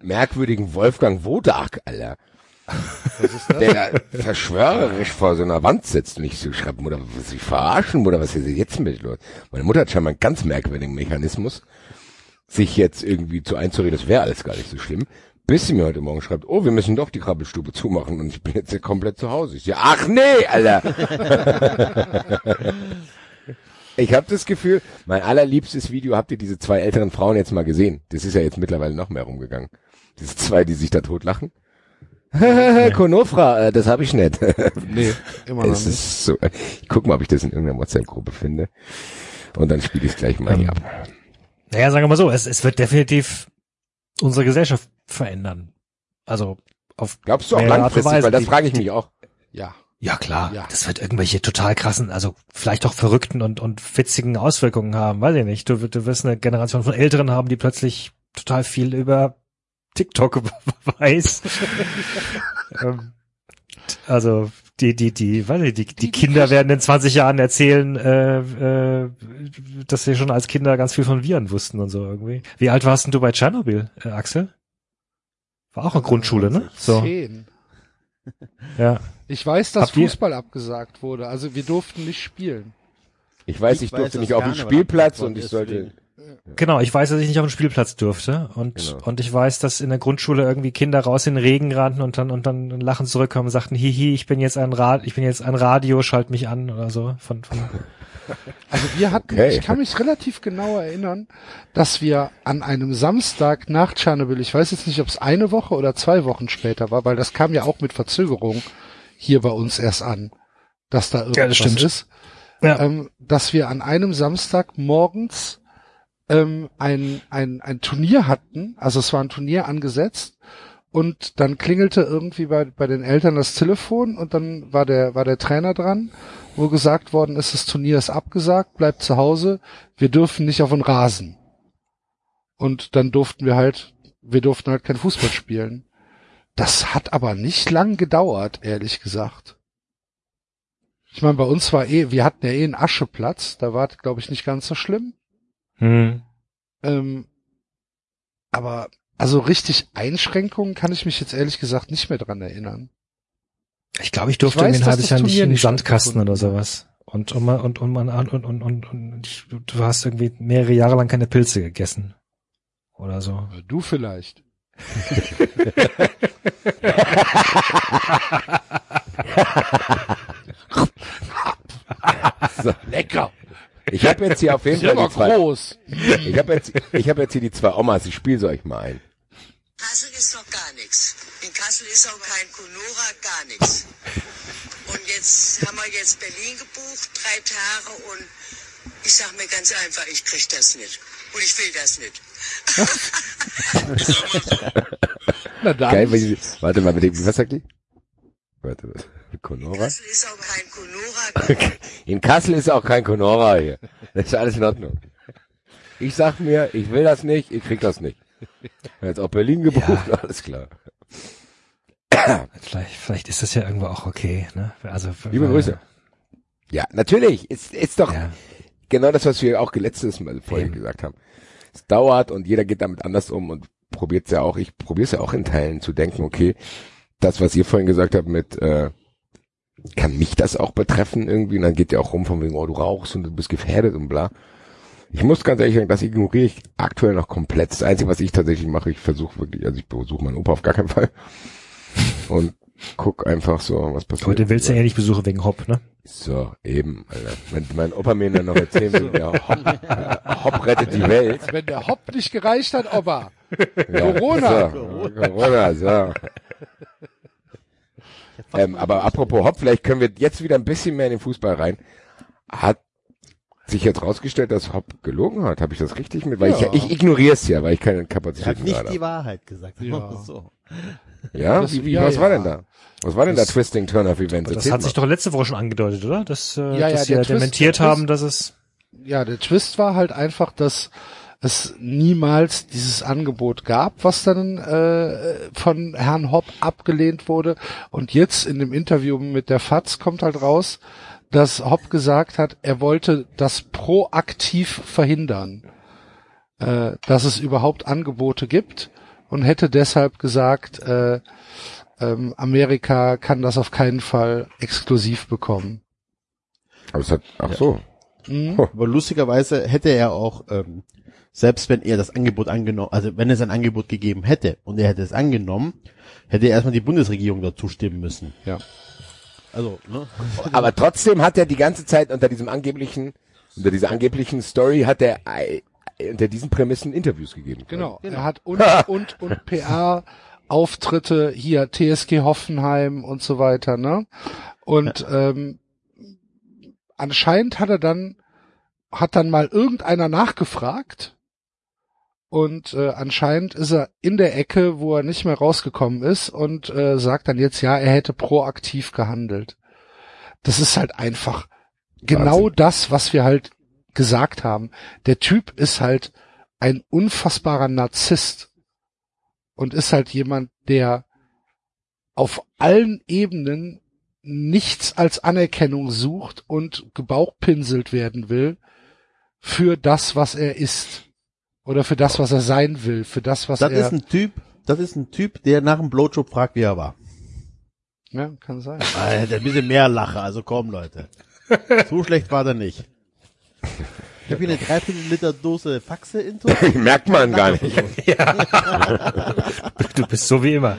merkwürdigen Wolfgang Wodak, Alter. Der verschwörerisch vor so einer Wand sitzt und ich so schreibe, Mutter, was Sie verarschen, Mutter, was ist jetzt mit los? Meine Mutter hat scheinbar einen ganz merkwürdigen Mechanismus, sich jetzt irgendwie zu einzureden, das wäre alles gar nicht so schlimm. Bis sie mir heute Morgen schreibt, oh, wir müssen doch die Krabbelstube zumachen und ich bin jetzt hier komplett zu Hause. Ich so, ach nee, Alter. Ich habe das Gefühl, mein allerliebstes Video habt ihr diese zwei älteren Frauen jetzt mal gesehen. Das ist ja jetzt mittlerweile noch mehr rumgegangen. Diese zwei, die sich da totlachen. Konofra, äh, das habe ich nicht. Nee, immer noch es nicht. ist so. Ich guck mal, ob ich das in irgendeiner WhatsApp-Gruppe finde. Und dann spiele ich gleich mal hier ab. naja, sagen wir mal so, es, es wird definitiv unsere Gesellschaft verändern. Also auf Glaubst du auch langfristig? Weise. Weil das frage ich mich auch. Ja. Ja, klar. Ja. Das wird irgendwelche total krassen, also vielleicht auch verrückten und, und witzigen Auswirkungen haben, weiß ich nicht. Du, du wirst eine Generation von Älteren haben, die plötzlich total viel über TikTok weiß. ähm, also die, die, die, weiß ich, die, die Kinder werden in 20 Jahren erzählen, äh, äh, dass sie schon als Kinder ganz viel von Viren wussten und so irgendwie. Wie alt warst denn du bei Tschernobyl, äh, Axel? War auch in Grundschule, ne? So, Zehn. ja. Ich weiß, dass Habt ihr- Fußball abgesagt wurde. Also wir durften nicht spielen. Ich weiß, ich, Ich weiß, durfte dass nicht auf den Karneval Spielplatz und ich sollte. deswegen. Genau, ich weiß, dass ich nicht auf den Spielplatz durfte und Genau. und ich weiß, dass in der Grundschule irgendwie Kinder raus in den Regen rannten und dann und dann lachen zurückkommen und sagten, hihi, ich bin jetzt ein Rad, ich bin jetzt ein Radio, schalt mich an oder so von von Also wir hatten, Okay. ich kann mich relativ genau erinnern, dass wir an einem Samstag nach Tschernobyl, ich weiß jetzt nicht, ob es eine Woche oder zwei Wochen später war, weil das kam ja auch mit Verzögerung hier bei uns erst an, dass da irgendwas stimmt. ist, ja. ähm, dass wir an einem Samstag morgens ähm, ein, ein, ein Turnier hatten, also es war ein Turnier angesetzt und dann klingelte irgendwie bei, bei den Eltern das Telefon und dann war der, war der Trainer dran, wo gesagt worden ist, das Turnier ist abgesagt, bleibt zu Hause, wir dürfen nicht auf den Rasen. Und dann durften wir halt, wir durften halt kein Fußball spielen. Das hat aber nicht lang gedauert, ehrlich gesagt. Ich meine, bei uns war eh, wir hatten ja eh einen Ascheplatz, da war, glaube ich, nicht ganz so schlimm. Hm. Ähm, aber also richtig Einschränkungen kann ich mich jetzt ehrlich gesagt nicht mehr dran erinnern. Ich glaube, ich durfte Ich weiß, irgendwie ein halbes Jahr nicht in den Sandkasten oder sowas. Und und man und und und und und und, und ich, du hast irgendwie mehrere Jahre lang keine Pilze gegessen oder so. Du vielleicht. So, lecker. Ich habe jetzt hier auf jeden Fall die zwei, groß. ich habe jetzt, ich habe jetzt hier die zwei Omas. Ich spiele sie euch mal ein. Kassel ist doch gar nichts. In Kassel ist auch kein Conora, gar nichts. Und jetzt haben wir jetzt Berlin gebucht, drei Tage und ich sag mir ganz einfach, ich krieg das nicht. Und ich will das nicht. Na dann. Geil, warte mal, mit dem, was sagt die? Warte, was? Conora? Kassel ist auch kein Conora. In Kassel ist auch kein Conora hier. Das ist alles in Ordnung. Ich sag mir, ich will das nicht, ich krieg das nicht. Jetzt auch Berlin gebucht, alles klar. Vielleicht vielleicht ist das ja irgendwo auch okay, ne? Also Liebe weil- Grüße. Ja, natürlich. Ist, ist doch Ja. genau das, was wir auch letztes Mal vorhin Eben. gesagt haben. Es dauert und jeder geht damit anders um und probiert's ja auch. Ich probier's ja auch in Teilen zu denken, okay, das, was ihr vorhin gesagt habt mit, äh, kann mich das auch betreffen irgendwie? Und dann geht ja auch rum von wegen, oh, du rauchst und du bist gefährdet und bla. Ich muss ganz ehrlich sagen, das ignoriere ich aktuell noch komplett. Das Einzige, was ich tatsächlich mache, ich versuche wirklich, also ich besuche meinen Opa auf gar keinen Fall. Und guck einfach so, was passiert. Aber den willst du ja nicht besuchen wegen Hopp, ne? So, eben, Alter. Wenn mein Opa mir dann noch erzählen will, der Hopp, Hopp rettet die Welt. Wenn der Hopp nicht gereicht hat, Opa. Ja, Corona. So, Corona, so. Ähm, aber apropos Hopp, vielleicht können wir jetzt wieder ein bisschen mehr in den Fußball rein. Hat sich jetzt rausgestellt, dass Hopp gelogen hat. Habe ich das richtig mit? Weil Ja. ich, ich ignoriere es ja, weil ich keine Er hat nicht die habe. Wahrheit gesagt. Ja. So. Ja? Das- Wie, wie, ja, was ja. war denn da? Was war denn da Twisting Turn-Off Event? Das Erzähl hat mal. sich doch letzte Woche schon angedeutet, oder? Dass, äh, Ja, ja, dass sie ja Twist- dementiert Twist- haben, dass es Ja, der Twist war halt einfach, dass es niemals dieses Angebot gab, was dann äh, von Herrn Hopp abgelehnt wurde. Und jetzt in dem Interview mit der FAZ kommt halt raus, dass Hopp gesagt hat, er wollte das proaktiv verhindern, äh, dass es überhaupt Angebote gibt und hätte deshalb gesagt, äh, ähm, Amerika kann das auf keinen Fall exklusiv bekommen. Aber es hat, ach so. Mhm. Aber lustigerweise hätte er auch, ähm, selbst wenn er das Angebot angenommen, also wenn es ein Angebot gegeben hätte und er hätte es angenommen, hätte er erstmal die Bundesregierung dazu stimmen müssen. Ja. Also, ne? Aber trotzdem hat er die ganze Zeit unter diesem angeblichen, unter dieser angeblichen Story hat er äh, unter diesen Prämissen Interviews gegeben. Genau. Er hat und, und, und PR-Auftritte hier, TSG Hoffenheim und so weiter, ne? Und ähm, anscheinend hat er dann, hat dann mal irgendeiner nachgefragt und äh, anscheinend ist er in der Ecke, wo er nicht mehr rausgekommen ist und äh, sagt dann jetzt, ja, er hätte proaktiv gehandelt. Das ist halt einfach genau Wahnsinn. das, was wir halt gesagt haben. Der Typ ist halt ein unfassbarer Narzisst und ist halt jemand, der auf allen Ebenen nichts als Anerkennung sucht und gebauchpinselt werden will für das, was er ist. Oder für das, was er sein will, für das, was Das er. ist ein Typ, das ist ein Typ, der nach dem Blowjob fragt, wie er war. ja, kann sein. Ah, er hätte ein bisschen mehr Lache, also komm, Leute. So schlecht war der nicht. Ich habe hier eine Dreiviertel Liter Dose Faxe into. Merkt man gar nicht. du bist so wie immer.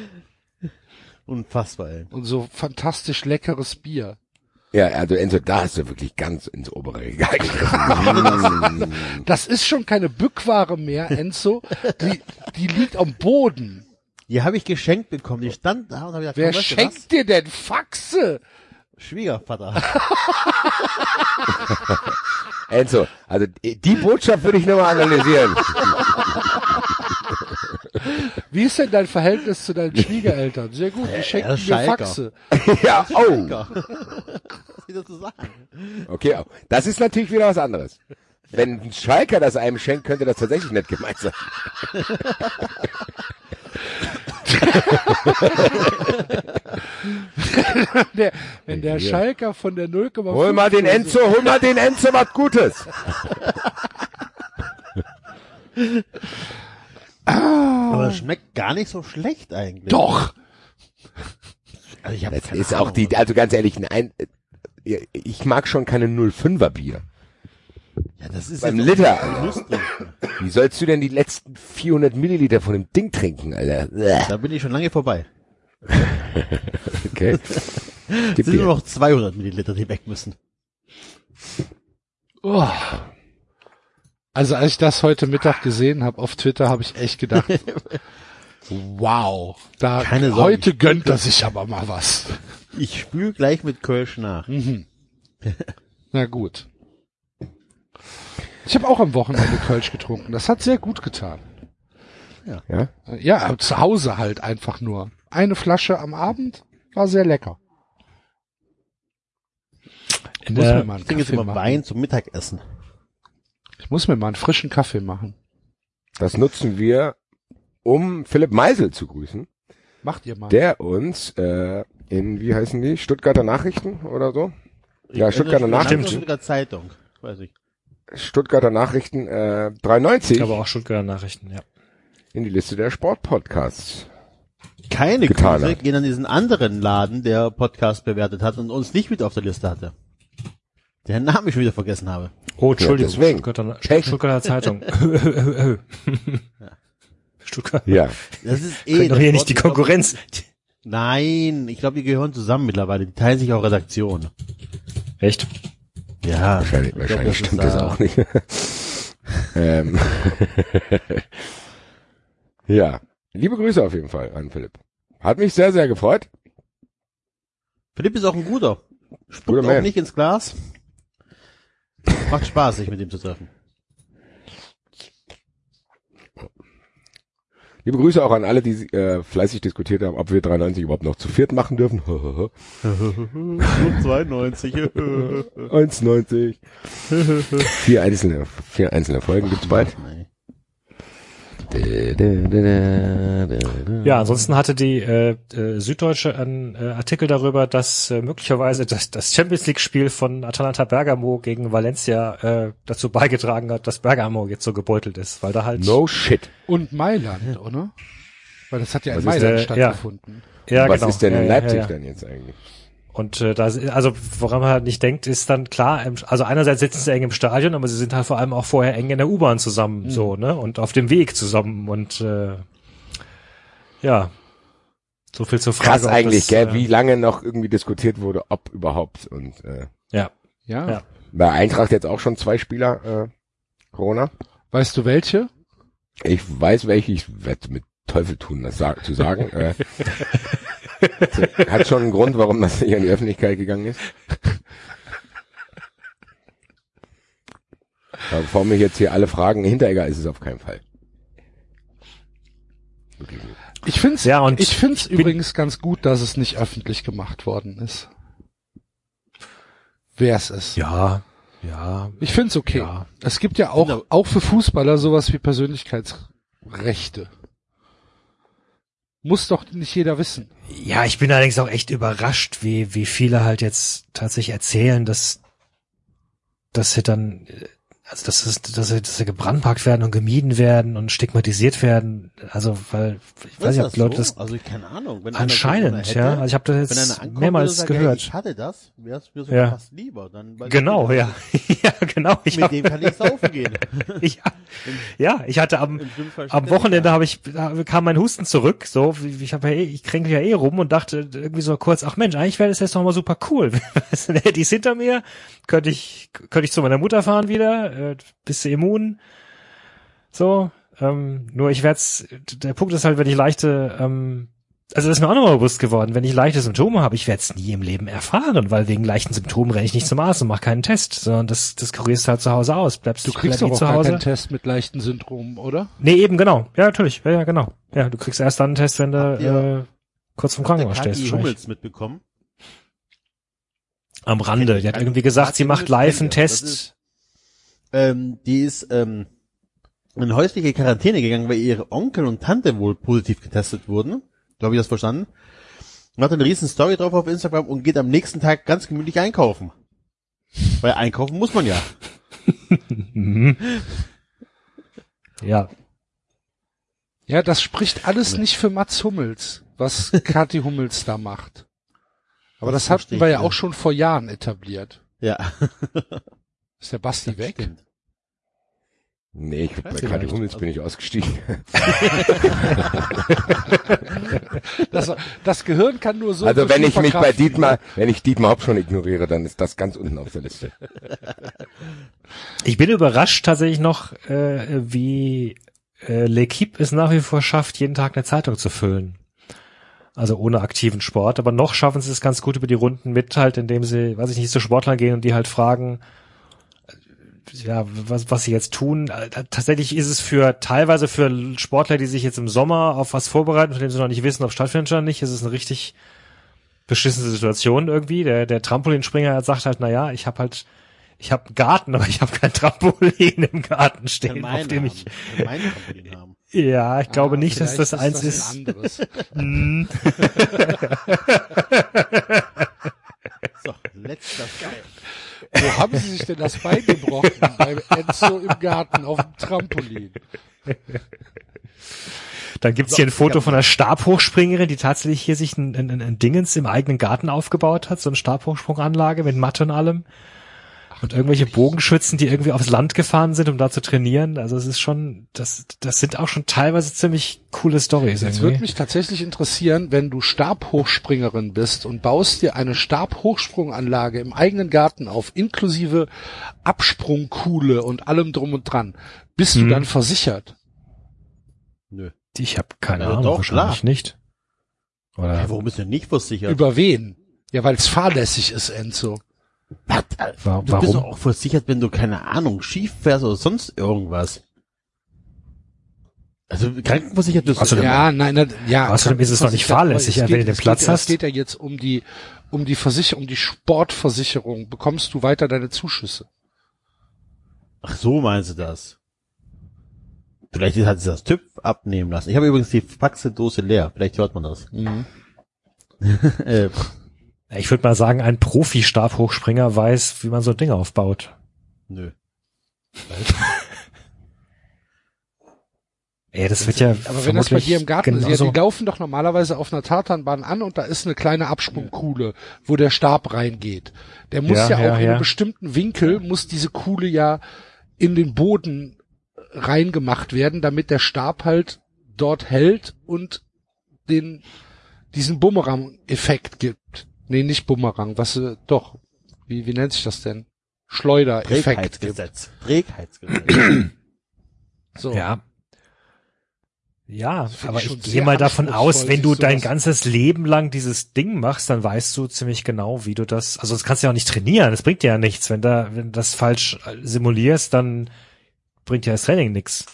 Unfassbar, ey. Und so fantastisch leckeres Bier. Ja, also Enzo, da hast du wirklich ganz ins obere Regal gegriffen. Das ist schon keine Bückware mehr, Enzo. Die, die liegt am Boden. Die habe ich geschenkt bekommen. Die stand da und habe gesagt, Wer komm, weißt du schenkt dir denn Faxe? Schwiegervater. Enzo, also die Botschaft würde ich nochmal analysieren. Wie ist denn dein Verhältnis zu deinen Schwiegereltern? Sehr gut, die schenken er dir. Faxe. ja, oh. Was wieder zu sagen? Okay, das ist natürlich wieder was anderes. Wenn ein Schalker das einem schenkt, könnte das tatsächlich nett gemeint sein. Der, wenn der Schalker von der 0,5 Hol mal den Enzo, hol mal den Enzo was Gutes. Aber es schmeckt gar nicht so schlecht eigentlich. Doch, Also ich hab Das ist auch die, also ganz ehrlich, ein, äh, ich mag schon keine 05er Bier. ja, das ist beim jetzt Liter. Wie sollst du denn die letzten 400 Milliliter von dem Ding trinken, Alter? Da bin ich schon lange vorbei. Okay. Gib Es sind nur dir. noch 200 Milliliter, die weg müssen. Oh. Also als ich das heute Mittag gesehen habe auf Twitter, habe ich echt gedacht, wow, da Keine Sorge, heute gönnt er sich aber mal was. Ich spül gleich mit Kölsch nach. Mhm. Na gut. Ich habe auch am Wochenende Kölsch getrunken. Das hat sehr gut getan. Ja? Ja, aber zu Hause halt einfach nur. Eine Flasche am Abend war sehr lecker. Ich muss der- mir mal einen Ich trinke jetzt immer machen. Wein zum Mittagessen. Ich muss mir mal einen frischen Kaffee machen. Das nutzen wir, um Philipp Meisel zu grüßen, Macht ihr mal. der uns äh, in, wie heißen die, Stuttgarter Nachrichten oder so? Ja, Stuttgarter Stimmt. Nachrichten. Stuttgarter Zeitung. Weiß ich. Stuttgarter Nachrichten äh, 93 Aber auch Stuttgarter Nachrichten, ja. in die Liste der Sportpodcasts. Keine Getan Grüße hat. gehen an diesen anderen Laden, der Podcast bewertet hat und uns nicht mit auf der Liste hatte. Der Namen ich schon wieder vergessen habe. Oh, Entschuldigung, deswegen. Stuttgarter. Stuttgarter Zeitung. Stuttgart. Ja. Das ist eh. Doch das hier nicht die Konkurrenz. Nein, ich glaube, die gehören zusammen mittlerweile. Die teilen sich auch Redaktion. Echt? Ja. Wahrscheinlich, ich glaub, wahrscheinlich ist stimmt das da- auch nicht. ähm. ja. Liebe Grüße auf jeden Fall an Philipp. Hat mich sehr, sehr gefreut. Philipp ist auch ein guter. Guter Spuckt auch Man. nicht ins Glas. Macht Spaß, sich mit ihm zu treffen. Liebe Grüße auch an alle, die äh, fleißig diskutiert haben, ob wir 93 überhaupt noch zu viert machen dürfen. 92. 1,90. vier einzelne, vier einzelne Folgen gibt's bald. Ja, ansonsten hatte die äh, äh, Süddeutsche einen äh, Artikel darüber, dass äh, möglicherweise das, das Champions League-Spiel von Atalanta Bergamo gegen Valencia äh, dazu beigetragen hat, dass Bergamo jetzt so gebeutelt ist, weil da halt No shit. Und Mailand, oder? Weil das hat ja in Was ist Mailand der- stattgefunden. ja, Was genau. ist denn in ja, Leipzig ja, ja. denn jetzt eigentlich? Und äh, da, also woran man halt nicht denkt, ist dann klar, im, also einerseits sitzen sie eng im Stadion, aber sie sind halt vor allem auch vorher eng in der U-Bahn zusammen, Mhm. so, ne? Und auf dem Weg zusammen und äh, ja. So viel zur Frage. Krass eigentlich, das, gell, äh, wie lange noch irgendwie diskutiert wurde, ob überhaupt. Und äh, Ja. Ja. Ja. bei Eintracht jetzt auch schon zwei Spieler äh, Corona. Weißt du welche? Ich weiß welche, ich werde mit Teufel tun, das zu sagen. äh, hat schon einen Grund, warum das nicht an die Öffentlichkeit gegangen ist. Aber bevor mich jetzt hier alle fragen, Hinteregger ist es auf keinen Fall. Ich find's, Ja, und ich find's ich übrigens ganz gut, dass es nicht öffentlich gemacht worden ist. Wer es ist. Ja, ja. Ich find's okay. Ja. Es gibt ja auch, Genau. auch für Fußballer sowas wie Persönlichkeitsrechte. Muss doch nicht jeder wissen. Ja, ich bin allerdings auch echt überrascht, wie, wie viele halt jetzt tatsächlich erzählen, dass, dass sie dann, äh, also dass, es, dass, sie, dass sie gebrandmarkt werden und gemieden werden und stigmatisiert werden. Also, weil, ich weiß nicht, ob die Leute das Also keine Ahnung. Wenn anscheinend, hätte, ja. Also ich habe das jetzt ankommt mehrmals sagt, hey, gehört. ich hatte das, wär's mir so Ja. fast lieber. Dann, Genau, ja. ja, genau. Ich Mit hab, dem kann ich saufen gehen. ich, ja, ich hatte am, am Wochenende habe ich da kam mein Husten zurück, so ich habe ja eh, ich kränke ja eh rum und dachte irgendwie so kurz, ach Mensch, eigentlich wäre das jetzt noch mal super cool. Hätte ich hinter mir, könnte ich könnte ich zu meiner Mutter fahren wieder, äh, bist du immun. So, ähm, nur ich werde der Punkt ist halt, wenn ich leichte ähm, also das ist mir auch nochmal bewusst geworden, wenn ich leichte Symptome habe, ich werde es nie im Leben erfahren, weil wegen leichten Symptomen renne ich nicht zum Arzt und mache keinen Test, sondern das, das kurierst du halt zu Hause aus. Bleibst Du kriegst bleib auch zu gar Hause. keinen Test mit leichten Syndromen, oder? Nee, eben genau. Ja, natürlich. Ja, ja, genau. Ja, du kriegst erst dann einen Test, wenn du ihr- äh, kurz vom Krankenhaus stehst. Hummels mitbekommen. Am Rande. Die hat irgendwie gesagt, sie macht live einen Test. Ähm, die ist ähm, in häusliche Quarantäne gegangen, weil ihre Onkel und Tante wohl positiv getestet wurden. So habe ich das verstanden. Und hat eine riesen Story drauf auf Instagram und geht am nächsten Tag ganz gemütlich einkaufen. Weil einkaufen muss man ja. Ja. Ja, das spricht alles nicht für Mats Hummels, was Kathi Hummels da macht. Aber das, verstehe hatten wir ja auch schon vor Jahren etabliert. Ja. Ist der Basti weg? Stimmt. Nee, ich, bei Vielleicht. Kathi Hummels bin ich ausgestiegen. Das, das Gehirn kann nur so. also so wenn ich mich bei. Dietmar, wenn ich Dietmar Hopp schon ignoriere, dann ist das ganz unten auf der Liste. Ich bin überrascht tatsächlich noch, äh, wie äh, L'Equipe es nach wie vor schafft, jeden Tag eine Zeitung zu füllen. Also ohne aktiven Sport. Aber noch schaffen sie es ganz gut über die Runden mit, halt, indem sie, weiß ich nicht, zu Sportlern gehen und die halt fragen, äh, ja, was, was sie jetzt tun. Äh, Tatsächlich ist es für, teilweise für Sportler, die sich jetzt im Sommer auf was vorbereiten, von dem sie noch nicht wissen, ob stattfindet oder nicht, ist es eine richtig beschissene Situation irgendwie. Der, der Trampolinspringer sagt halt, na ja, ich habe halt, ich habe einen Garten, aber ich habe kein Trampolin im Garten stehen, auf dem ich, ja, ich glaube Ah, nicht, dass das eins ein ist. anderes. Hm. So, letzter geil. Wo haben Sie sich denn das Bein gebrochen? Beim Enzo im Garten auf dem Trampolin. Dann gibt's hier ein Foto von einer Stabhochspringerin, die tatsächlich hier sich ein, ein, ein Dingens im eigenen Garten aufgebaut hat, so eine Stabhochsprunganlage mit Matte und allem. Und irgendwelche Bogenschützen, die irgendwie aufs Land gefahren sind, um da zu trainieren. Also es ist schon, das, das sind auch schon teilweise ziemlich coole Stories. Jetzt würde mich tatsächlich interessieren, wenn du Stabhochspringerin bist und baust dir eine Stabhochsprunganlage im eigenen Garten auf, inklusive Absprungkuhle und allem drum und dran. Bist du Hm. dann versichert? Nö. Ich habe keine Ja, Ahnung, doch, wahrscheinlich klar. nicht. Oder Ja, warum ist denn nicht versichert? Über wen? Ja, weil es fahrlässig ist, Enzo. Was? Wa- Du bist doch warum? auch versichert, wenn du, keine Ahnung, schief fährst oder sonst irgendwas. Also krankenversichert bist Außerdem-. Ja, nein, nein, ja. Außerdem ist es doch nicht fahrlässig, es wenn geht- du den Platz geht, hast. Es geht ja jetzt um die, um die Versicherung, um die Sportversicherung. Bekommst du weiter deine Zuschüsse? Ach so meinst du das? Vielleicht hat sie das Typ abnehmen lassen. Ich habe übrigens die Faxedose leer. Vielleicht hört man das. äh, Ich würde mal sagen, ein Profi-Stabhochspringer weiß, wie man so ein Ding aufbaut. nö. Ja, das wird ja Aber wenn das bei dir im Garten ist, ja, die laufen doch normalerweise auf einer Tatanbahn an und da ist eine kleine Absprungkuhle, wo der Stab reingeht. Der muss Ja, ja, ja, auch in ja. einem bestimmten Winkel, muss diese Kuhle ja in den Boden reingemacht werden, damit der Stab halt dort hält und den, diesen Bumerang-Effekt gibt. Nee, nicht Bumerang, was, äh, doch. Wie, wie nennt sich das denn? Schleuder-Effekt gibt. Trägheitsgesetz. Trägheitsgesetz. So. Ja. Ja, aber ich gehe mal davon aus, wenn du dein ganzes Leben lang dieses Ding machst, dann weißt du ziemlich genau, wie du das, also das kannst du ja auch nicht trainieren, das bringt dir ja nichts. Wenn da, wenn du das falsch äh, simulierst, dann bringt dir das Training nichts.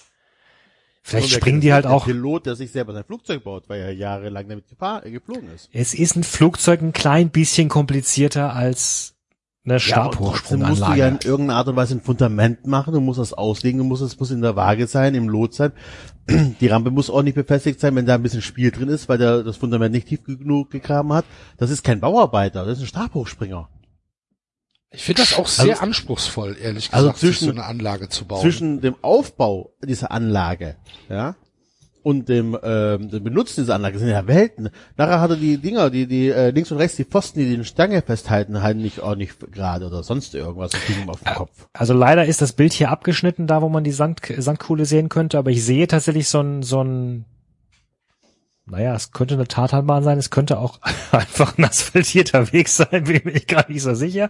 Vielleicht wer springen die halt auch, Der Pilot, der sich selber sein Flugzeug baut, weil er jahrelang damit äh, geflogen ist. es ist ein Flugzeug ein klein bisschen komplizierter als eine Ja, und trotzdem musst du ja in Stabhochsprunganlage. irgendeiner Art und Weise ein Fundament machen, du musst das auslegen, du musst es muss in der Waage sein, im Lot sein. Die Rampe muss ordentlich befestigt sein, wenn da ein bisschen Spiel drin ist, weil der das Fundament nicht tief genug gegraben hat. Das ist kein Bauarbeiter, das ist ein Stabhochspringer. Ich finde das auch sehr Also- anspruchsvoll, ehrlich Also gesagt, sich zwischen- so eine Anlage zu bauen. Zwischen dem Aufbau dieser Anlage, ja, und dem, ähm, dem Benutzen dieser Anlage sind ja Welten. Nachher hatte die Dinger, die, die äh, links und rechts, die Pfosten, die den Stange festhalten, halt nicht ordentlich gerade oder sonst irgendwas auf den Kopf. Also leider ist das Bild hier abgeschnitten, da wo man die Sand, Sandkuhle sehen könnte, aber ich sehe tatsächlich so ein, so ein, naja, es könnte eine Tatanbahn sein, es könnte auch einfach ein asphaltierter Weg sein, bin ich mir gar nicht so sicher.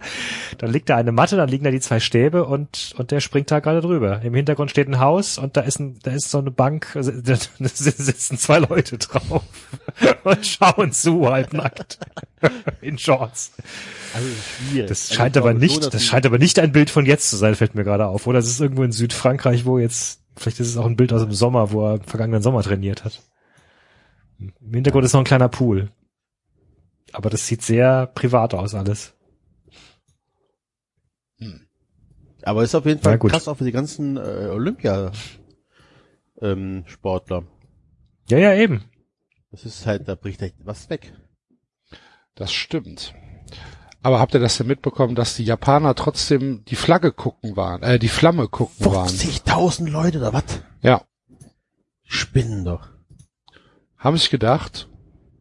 Da liegt da eine Matte, dann liegen da die zwei Stäbe und, und der springt da gerade drüber. Im Hintergrund steht ein Haus und da ist ein, da ist so eine Bank, also da sitzen zwei Leute drauf und schauen zu, halbnackt. In Shorts. Also das ist schwierig. Das Also scheint ich aber nicht, dass das scheint aber nicht ein Bild von jetzt zu sein, fällt mir gerade auf. Oder es ist irgendwo in Südfrankreich, wo jetzt, vielleicht ist es auch ein Bild aus dem Sommer, wo er vergangenen Sommer trainiert hat. Im Hintergrund ist noch ein kleiner Pool. Aber das sieht sehr privat aus alles. Aber ist auf jeden Fall krass auch für die ganzen äh, Olympia ähm, Sportler. Ja, ja, eben. Das ist halt, da bricht echt was weg. Das stimmt. Aber habt ihr das denn mitbekommen, dass die Japaner trotzdem die Flagge gucken waren, äh, die Flamme gucken waren? 50.000 Leute oder was? Ja. Spinnen doch. Haben sich gedacht,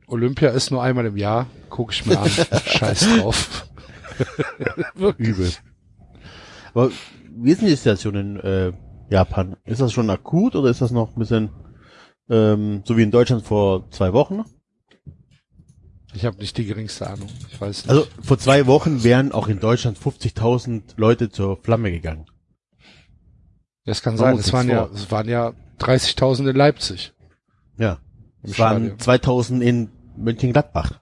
Olympia ist nur einmal im Jahr, guck ich mir an. Scheiß drauf. Übel. Aber wie ist denn die Situation in äh, Japan? Ist das schon akut oder ist das noch ein bisschen ähm, so wie in Deutschland vor zwei Wochen? Ich habe nicht die geringste Ahnung. Ich weiß nicht. Also vor zwei Wochen wären auch in Deutschland 50.000 Leute zur Flamme gegangen. das kann machen sein. Es waren ja, es waren ja 30.000 in Leipzig. Ja. Im Es waren Stadion. 2000 in Mönchengladbach.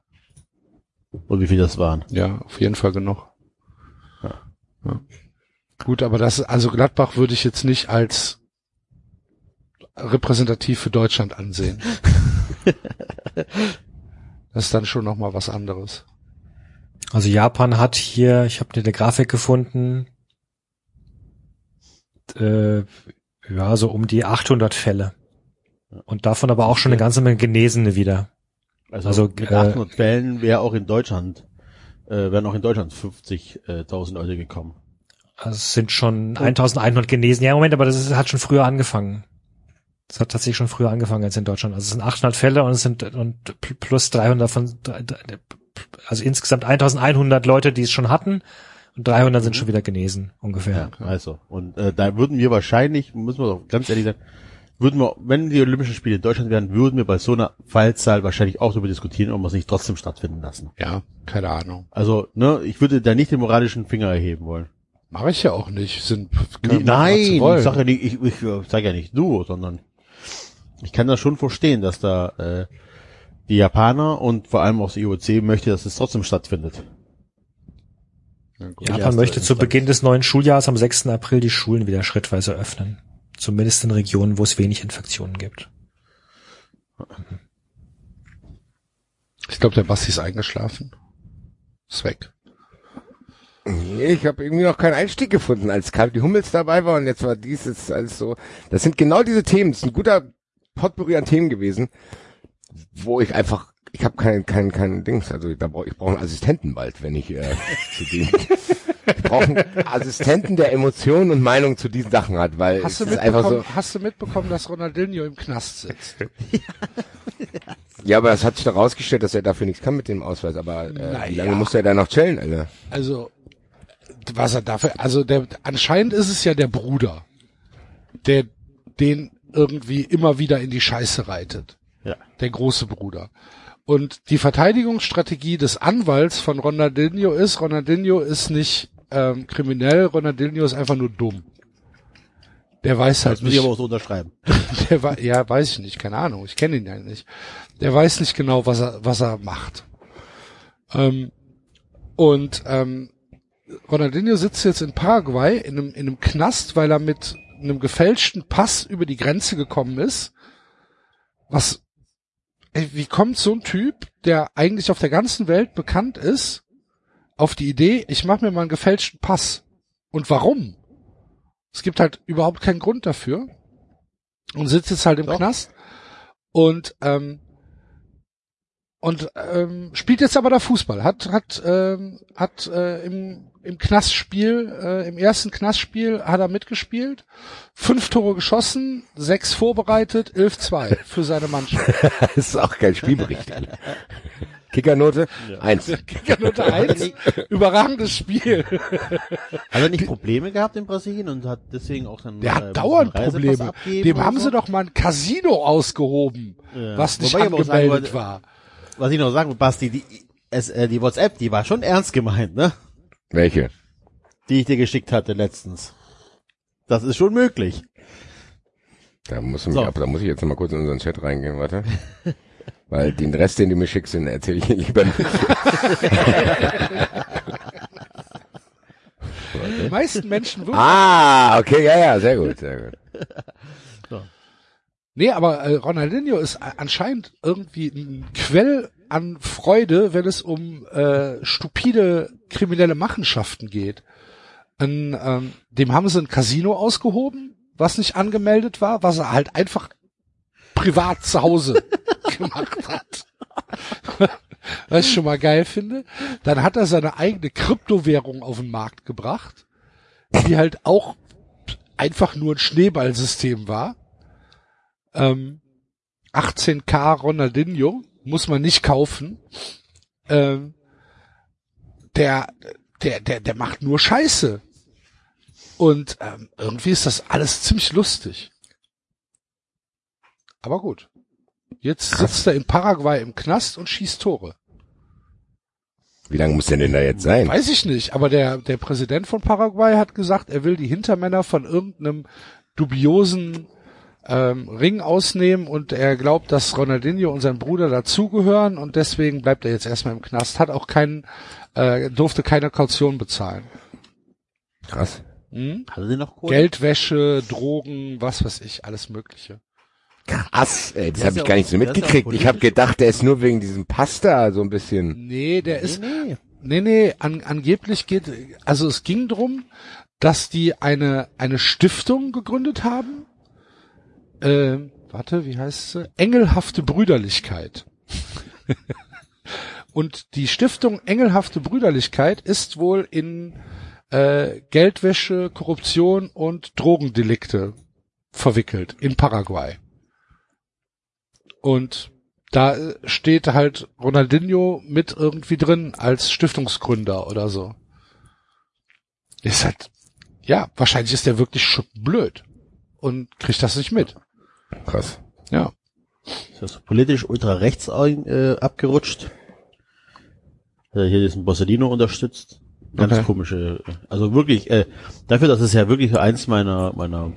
Und wie viel das waren. Ja, auf jeden Fall genug. Ja. Gut, aber das, also Gladbach würde ich jetzt nicht als repräsentativ für Deutschland ansehen. das ist dann schon noch mal was anderes. Also Japan hat hier, ich habe eine Grafik gefunden, äh, ja, so um die 800 Fälle. Und davon aber auch schon eine ganze Menge Genesene wieder. Also, Also, mit äh, 800 Fällen wäre auch in Deutschland, äh, wären auch in Deutschland 50.000 Leute gekommen. Also es sind schon 1100 genesen. Ja, Moment, aber das ist, hat schon früher angefangen. Das hat tatsächlich schon früher angefangen als in Deutschland. Also es sind 800 Fälle und es sind und pl- plus 300 von, also insgesamt 1100 Leute, die es schon hatten und 300 sind schon wieder genesen, ungefähr. Ja, also. Und äh, da würden wir wahrscheinlich, müssen wir doch ganz ehrlich sein, würden wir, wenn die Olympischen Spiele in Deutschland wären, würden wir bei so einer Fallzahl wahrscheinlich auch darüber diskutieren, ob wir es nicht trotzdem stattfinden lassen. Ja, keine Ahnung. Also, ne, ich würde da nicht den moralischen Finger erheben wollen. Mache ich ja auch nicht. Sind, Nein, was sie ich wollen. sage ja nicht, ich, ich sage ja nicht du, sondern ich kann das schon verstehen, dass da äh, die Japaner und vor allem auch das IOC möchte, dass es trotzdem stattfindet. Ja, Japan möchte zu. Beginn des neuen Schuljahres am 6. April die Schulen wieder schrittweise öffnen. Zumindest in Regionen, wo es wenig Infektionen gibt. Ich glaube, der Basti ist eingeschlafen. Ist weg. Nee, ich habe irgendwie noch keinen Einstieg gefunden, als Kathi Hummels dabei war und jetzt war dies jetzt alles so. Das sind genau diese Themen. Das ist ein guter Potpourri an Themen gewesen, wo ich einfach, ich habe kein, kein, kein Dings. Also da brauch, ich brauche einen Assistenten bald, wenn ich äh, zu dem. Ich brauche einen Assistenten, der Emotionen und Meinung zu diesen Sachen hat, weil Hast du, es ist einfach mitbekommen, so. hast du mitbekommen, dass Ronaldinho im Knast sitzt? Ja, aber es hat sich doch rausgestellt, dass er dafür nichts kann mit dem Ausweis. Aber äh, Na wie lange ja. muss er da noch chillen, Alter? Also, was er dafür, also der, anscheinend ist es ja der Bruder, der den irgendwie immer wieder in die Scheiße reitet. Ja. Der große Bruder. Und die Verteidigungsstrategie des Anwalts von Ronaldinho ist, Ronaldinho ist nicht ähm, kriminell, Ronaldinho ist einfach nur dumm. Der weiß halt Das muss ich nicht, aber auch so unterschreiben. der, wei- ja, weiß ich nicht, keine Ahnung, ich kenne ihn ja nicht. Der weiß nicht genau, was er, was er macht. Ähm, und ähm, Ronaldinho sitzt jetzt in Paraguay in einem, in einem Knast, weil er mit einem gefälschten Pass über die Grenze gekommen ist. Was, ey, wie kommt so ein Typ, der eigentlich auf der ganzen Welt bekannt ist, auf die Idee, ich mache mir mal einen gefälschten Pass? Und warum? Es gibt halt überhaupt keinen Grund dafür. Und sitzt jetzt halt im Doch. Knast. Und, ähm, und ähm, spielt jetzt aber da Fußball. Hat hat ähm, hat äh, im im Knastspiel äh, im ersten Knastspiel hat er mitgespielt, fünf Tore geschossen, sechs vorbereitet, 11-2 für seine Mannschaft. Das ist auch kein Spielbericht. Kickernote? Eins. Note eins. Überragendes Spiel. Hat er nicht Probleme gehabt in Brasilien und hat deswegen auch dann Der äh, hat dauernd einen Reisepass Probleme. abgeben Dem haben so? sie doch mal ein Casino ausgehoben, Ja. was nicht Wobei sagen angemeldet wollte, war. Was ich noch sagen will, Basti, die, es, äh, die WhatsApp, die war schon ernst gemeint, ne? Welche? Die ich dir geschickt hatte letztens. Das ist schon möglich. Da muss, mich So. ab, da muss ich jetzt noch mal kurz in unseren Chat reingehen, warte. Weil den Rest, den du mir schickst, den erzähle ich lieber nicht. Die meisten Menschen wirklich. ah, okay, ja, ja, sehr gut, sehr gut. Nee, aber äh, Ronaldinho ist anscheinend irgendwie ein Quell an Freude, wenn es um äh, stupide kriminelle Machenschaften geht. An, ähm, dem haben sie ein Casino ausgehoben, was nicht angemeldet war, was er halt einfach privat zu Hause gemacht hat. was ich schon mal geil finde. Dann hat er seine eigene Kryptowährung auf den Markt gebracht, die halt auch einfach nur ein Schneeballsystem war ähm, 18k Ronaldinho muss man nicht kaufen. Ähm, der, der, der, der macht nur Scheiße. Und ähm, irgendwie ist das alles ziemlich lustig. Aber gut. Jetzt sitzt er in Paraguay im Knast und schießt Tore. Wie lange muss der denn da jetzt sein? Weiß ich nicht, aber der, der Präsident von Paraguay hat gesagt, er will die Hintermänner von irgendeinem dubiosen ähm, Ring ausnehmen und er glaubt, dass Ronaldinho und sein Bruder dazugehören und deswegen bleibt er jetzt erstmal im Knast, hat auch keinen, äh, durfte keine Kaution bezahlen. Krass. Hm? Hatte sie noch Kohle? Geldwäsche, Drogen, was weiß ich, alles Mögliche. Krass, ey, das habe ich gar nicht so mitgekriegt. Ich habe gedacht, der ist nur wegen diesem Pasta so ein bisschen. Nee, der ist, nee. Nee, nee, an, angeblich geht, also es ging drum, dass die eine, eine Stiftung gegründet haben. Ähm, warte, wie heißt sie? Engelhafte Brüderlichkeit. Und die Stiftung Engelhafte Brüderlichkeit ist wohl in äh, Geldwäsche, Korruption und Drogendelikte verwickelt in Paraguay. Und da steht halt Ronaldinho mit irgendwie drin als Stiftungsgründer oder so. Ist halt, ja, wahrscheinlich ist der wirklich blöd und kriegt das nicht mit. Krass. Ja. Ist das politisch ultra rechts ein- äh, abgerutscht. Äh, hier diesen Borsellino unterstützt. Ganz Okay. komische, äh, also wirklich, äh, dafür, dass es ja wirklich eins meiner, meiner,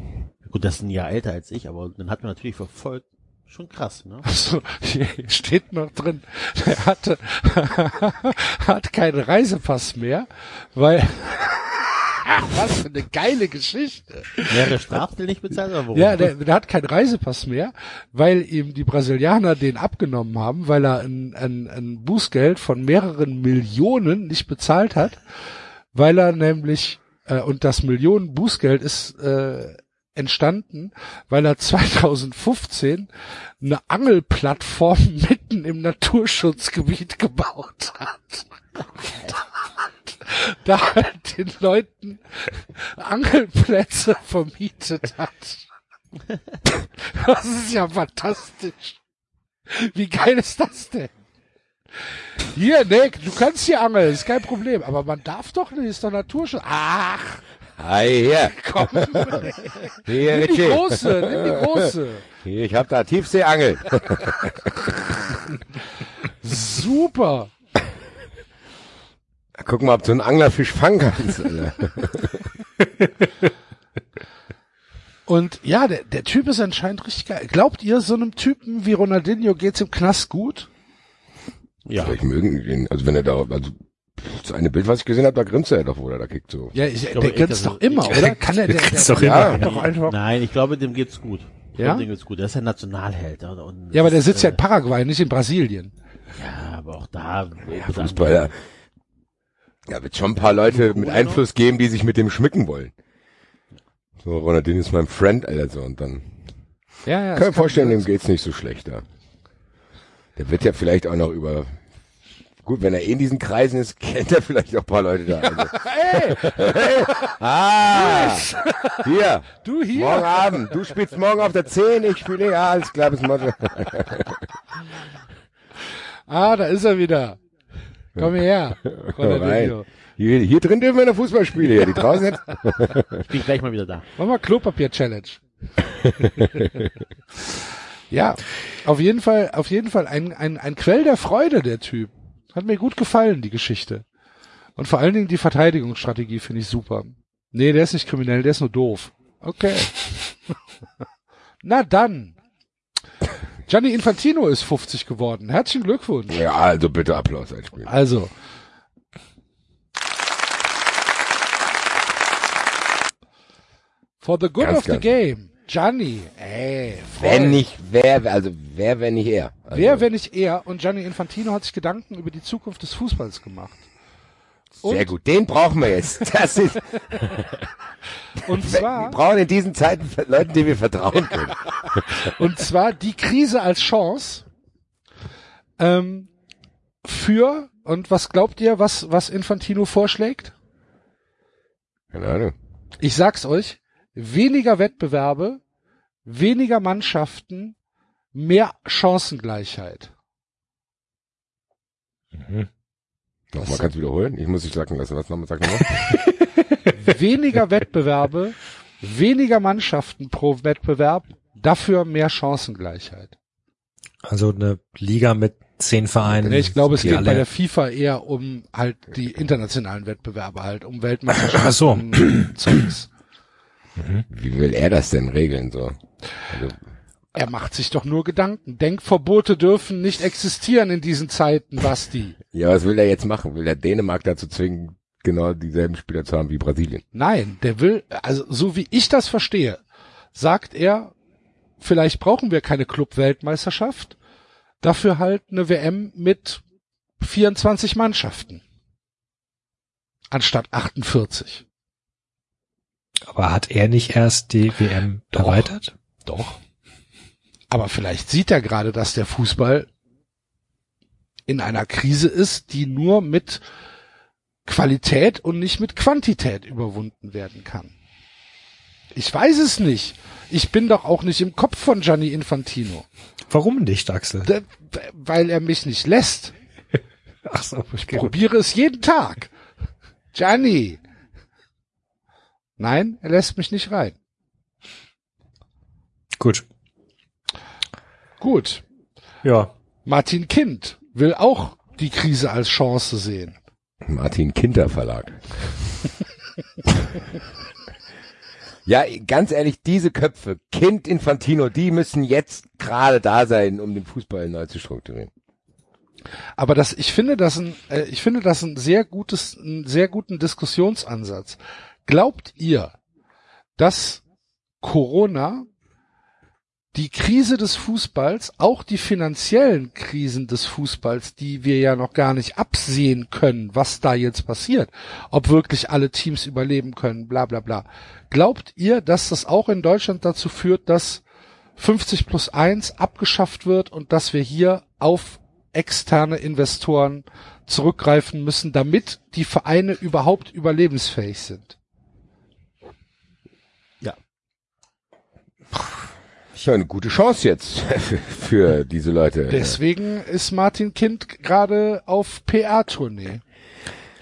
gut, das ist ein Jahr älter als ich, aber dann hat man natürlich verfolgt. Schon krass, ne? Also, hier steht noch drin, er hatte, hat keinen Reisepass mehr, weil, was für eine geile Geschichte. Mehrere Strafzettel nicht bezahlt, oder warum? Ja, der, der hat keinen Reisepass mehr, weil ihm die Brasilianer den abgenommen haben, weil er ein, ein, ein Bußgeld von mehreren Millionen nicht bezahlt hat, weil er nämlich, äh, und das Millionen Bußgeld ist äh, entstanden, weil er 2015 eine Angelplattform mitten im Naturschutzgebiet gebaut hat. da halt den Leuten Angelplätze vermietet hat. Das ist ja fantastisch. Wie geil ist das denn? Hier, Nick, du kannst hier angeln, ist kein Problem. Aber man darf doch nicht, ist doch Naturschutz. Ach, Hi, hier. komm, Hier, nimm die Richie. große, nimm die große. Hier, ich hab da Tiefseeangel. Super. Guck mal, ob du einen Anglerfisch fangen kannst. Und ja, der, der Typ ist anscheinend richtig geil. Glaubt ihr, so einem Typen wie Ronaldinho geht's im Knast gut? ja. Vielleicht mögen den, also wenn er da, also das eine Bild, was ich gesehen habe, da grinst er doch, oder da kickt so. Ja, ich, glaube, der grinst ich- doch immer, oder? Kann er, der, der, grinst doch immer. doch einfach. Nein, ich glaube, dem geht's gut. Ich Ja? glaube, dem geht's gut. Der ist ja Nationalheld. oder? Und Ja, aber der sitzt ja äh, in Paraguay, nicht in Brasilien. Ja, aber auch da. Ja, Fußballer. Ja, wird schon ein paar Leute mit Einfluss geben, die sich mit dem schmücken wollen. So, Ronaldinho ist mein Friend, Alter, so, und dann Ja, ja. kann ich mir vorstellen, dem geht's nicht so schlecht da. Der wird ja vielleicht auch noch über, gut, wenn er eh in diesen Kreisen ist, kennt er vielleicht auch ein paar Leute da. Also. hey, ah, hier, Du hier. morgen Abend, du spielst morgen auf der 10, ich spiele, ja, alles klar, bis morgen. Ah, da ist er wieder. Komm. Ronaldinho. Rein. Hier, hier drin dürfen wir noch Fußball spielen, hier, die draußen jetzt. Ich bin gleich mal wieder da. Mach mal Klopapier-Challenge. ja, auf jeden Fall, auf jeden Fall ein, ein, ein Quell der Freude, der Typ. Hat mir gut gefallen, die Geschichte. Und vor allen Dingen die Verteidigungsstrategie finde ich super. Nee, der ist nicht kriminell, der ist nur doof. Okay. Na dann. Gianni Infantino ist 50 geworden. Herzlichen Glückwunsch. Ja, also bitte Applaus einspielen. Also. For the good Ganz, of the game. Gianni, ey, voll. Wenn nicht wer, also wer, wenn nicht er. Also, Wer, wenn nicht er? Und Gianni Infantino hat sich Gedanken über die Zukunft des Fußballs gemacht. Sehr Und, gut, den brauchen wir jetzt. Das ist, und wir zwar, brauchen in diesen Zeiten Leute, denen wir vertrauen können. und zwar die Krise als Chance, ähm, für, und was glaubt ihr, was, was Infantino vorschlägt? Keine Ahnung. Ich sag's euch, weniger Wettbewerbe, weniger Mannschaften, mehr Chancengleichheit. Nochmal, kannst du wiederholen? Ich muss dich sagen lassen. Was nochmal, sag nochmal. Weniger Wettbewerbe, weniger Mannschaften pro Wettbewerb, dafür mehr Chancengleichheit. Also eine Liga mit zehn Vereinen. Ich glaube, es geht alle- bei der FIFA eher um halt die internationalen Wettbewerbe halt, um Weltmeisterschaften Ach so. und Zeugs. Wie will er das denn regeln, so? Also, Er macht sich doch nur Gedanken. Denkverbote dürfen nicht existieren in diesen Zeiten, Basti. ja, was will er jetzt machen? Will er Dänemark dazu zwingen, genau dieselben Spieler zu haben wie Brasilien? Nein, der will, also so wie ich das verstehe, sagt er, vielleicht brauchen wir keine Club-Weltmeisterschaft, dafür halt eine WM mit 24 Mannschaften. Anstatt 48. Aber hat er nicht erst die WM Doch. erweitert? Doch. Aber vielleicht sieht er gerade, dass der Fußball in einer Krise ist, die nur mit Qualität und nicht mit Quantität überwunden werden kann. Ich weiß es nicht. Ich bin doch auch nicht im Kopf von Gianni Infantino, Warum nicht, Axel? D- weil er mich nicht lässt. Ach so, Ich probiere es jeden Tag. Gianni. Nein, er lässt mich nicht rein. Gut. Gut. Ja. Martin Kind will auch die Krise als Chance sehen. Martin Kinter Verlag. ja, ganz ehrlich, diese Köpfe, Kind Infantino, die müssen jetzt gerade da sein, um den Fußball neu zu strukturieren. Aber das, ich finde das ein, äh, ich finde das ein sehr gutes, einen sehr guten Diskussionsansatz. Glaubt ihr, dass Corona die Krise des Fußballs, auch die finanziellen Krisen des Fußballs, die wir ja noch gar nicht absehen können, was da jetzt passiert, ob wirklich alle Teams überleben können, bla bla bla. Glaubt ihr, dass das auch in Deutschland dazu führt, dass 50 plus 1 abgeschafft wird und dass wir hier auf externe Investoren zurückgreifen müssen, damit die Vereine überhaupt überlebensfähig sind? Ja, eine gute Chance jetzt für diese Leute. Deswegen ist Martin Kind gerade auf PR-Tournee.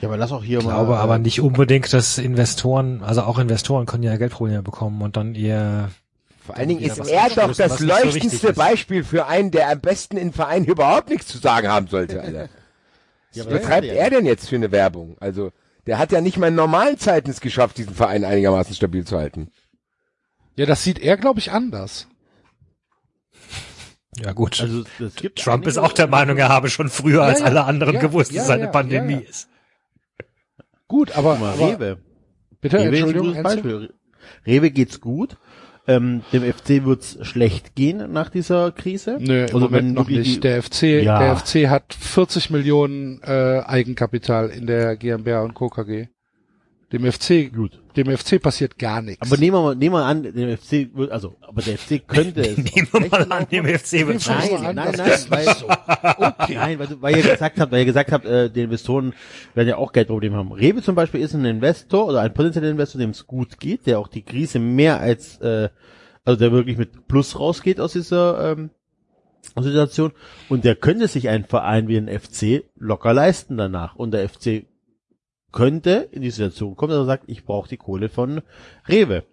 Ja, aber lass auch hier Ich mal. glaube äh, aber nicht unbedingt, dass Investoren, also auch Investoren können ja Geldprobleme bekommen und dann ihr Vor allen Dingen ist was er doch das so leuchtendste ist. Beispiel für einen, der am besten in Vereinen überhaupt nichts zu sagen haben sollte, Alter. ja, Was betreibt er denn jetzt für eine Werbung? Also, der hat ja nicht mal in normalen Zeiten es geschafft, diesen Verein einigermaßen stabil zu halten. Ja, das sieht er, glaube ich, anders. ja gut. Also, Trump ist auch der Meinung, er habe schon früher als ja, alle anderen ja, gewusst, ja, dass es eine ja, Pandemie ja, ja. ist. Gut, aber, mal, aber Rewe. bitte, Rewe ist ein Entschuldigung? Beispiel. Rewe geht's gut. Ähm, dem FC wird's schlecht gehen nach dieser Krise. Nö, im Also Moment wenn noch nicht. Der FC, Ja. der FC hat 40 Millionen äh, Eigenkapital in der GmbH und Co. KG. Dem FC, Gut. dem FC passiert gar nichts. Aber nehmen wir mal, nehmen wir an, dem FC wird, also, aber der FC könnte es. Nehmen wir mal an, dem FC wird Nein, das nein, ist weil-. Okay. Nein, weil, weil ihr gesagt habt, weil ihr gesagt habt, äh, die Investoren werden ja auch Geldprobleme haben. Rewe zum Beispiel ist ein Investor oder ein potenzieller Investor, dem es gut geht, der auch die Krise mehr als, äh, also der wirklich mit Plus rausgeht aus dieser ähm, Situation und der könnte sich einen Verein wie ein FC locker leisten danach und der FC könnte in die Situation kommen, dass er sagt, ich brauche die Kohle von Rewe.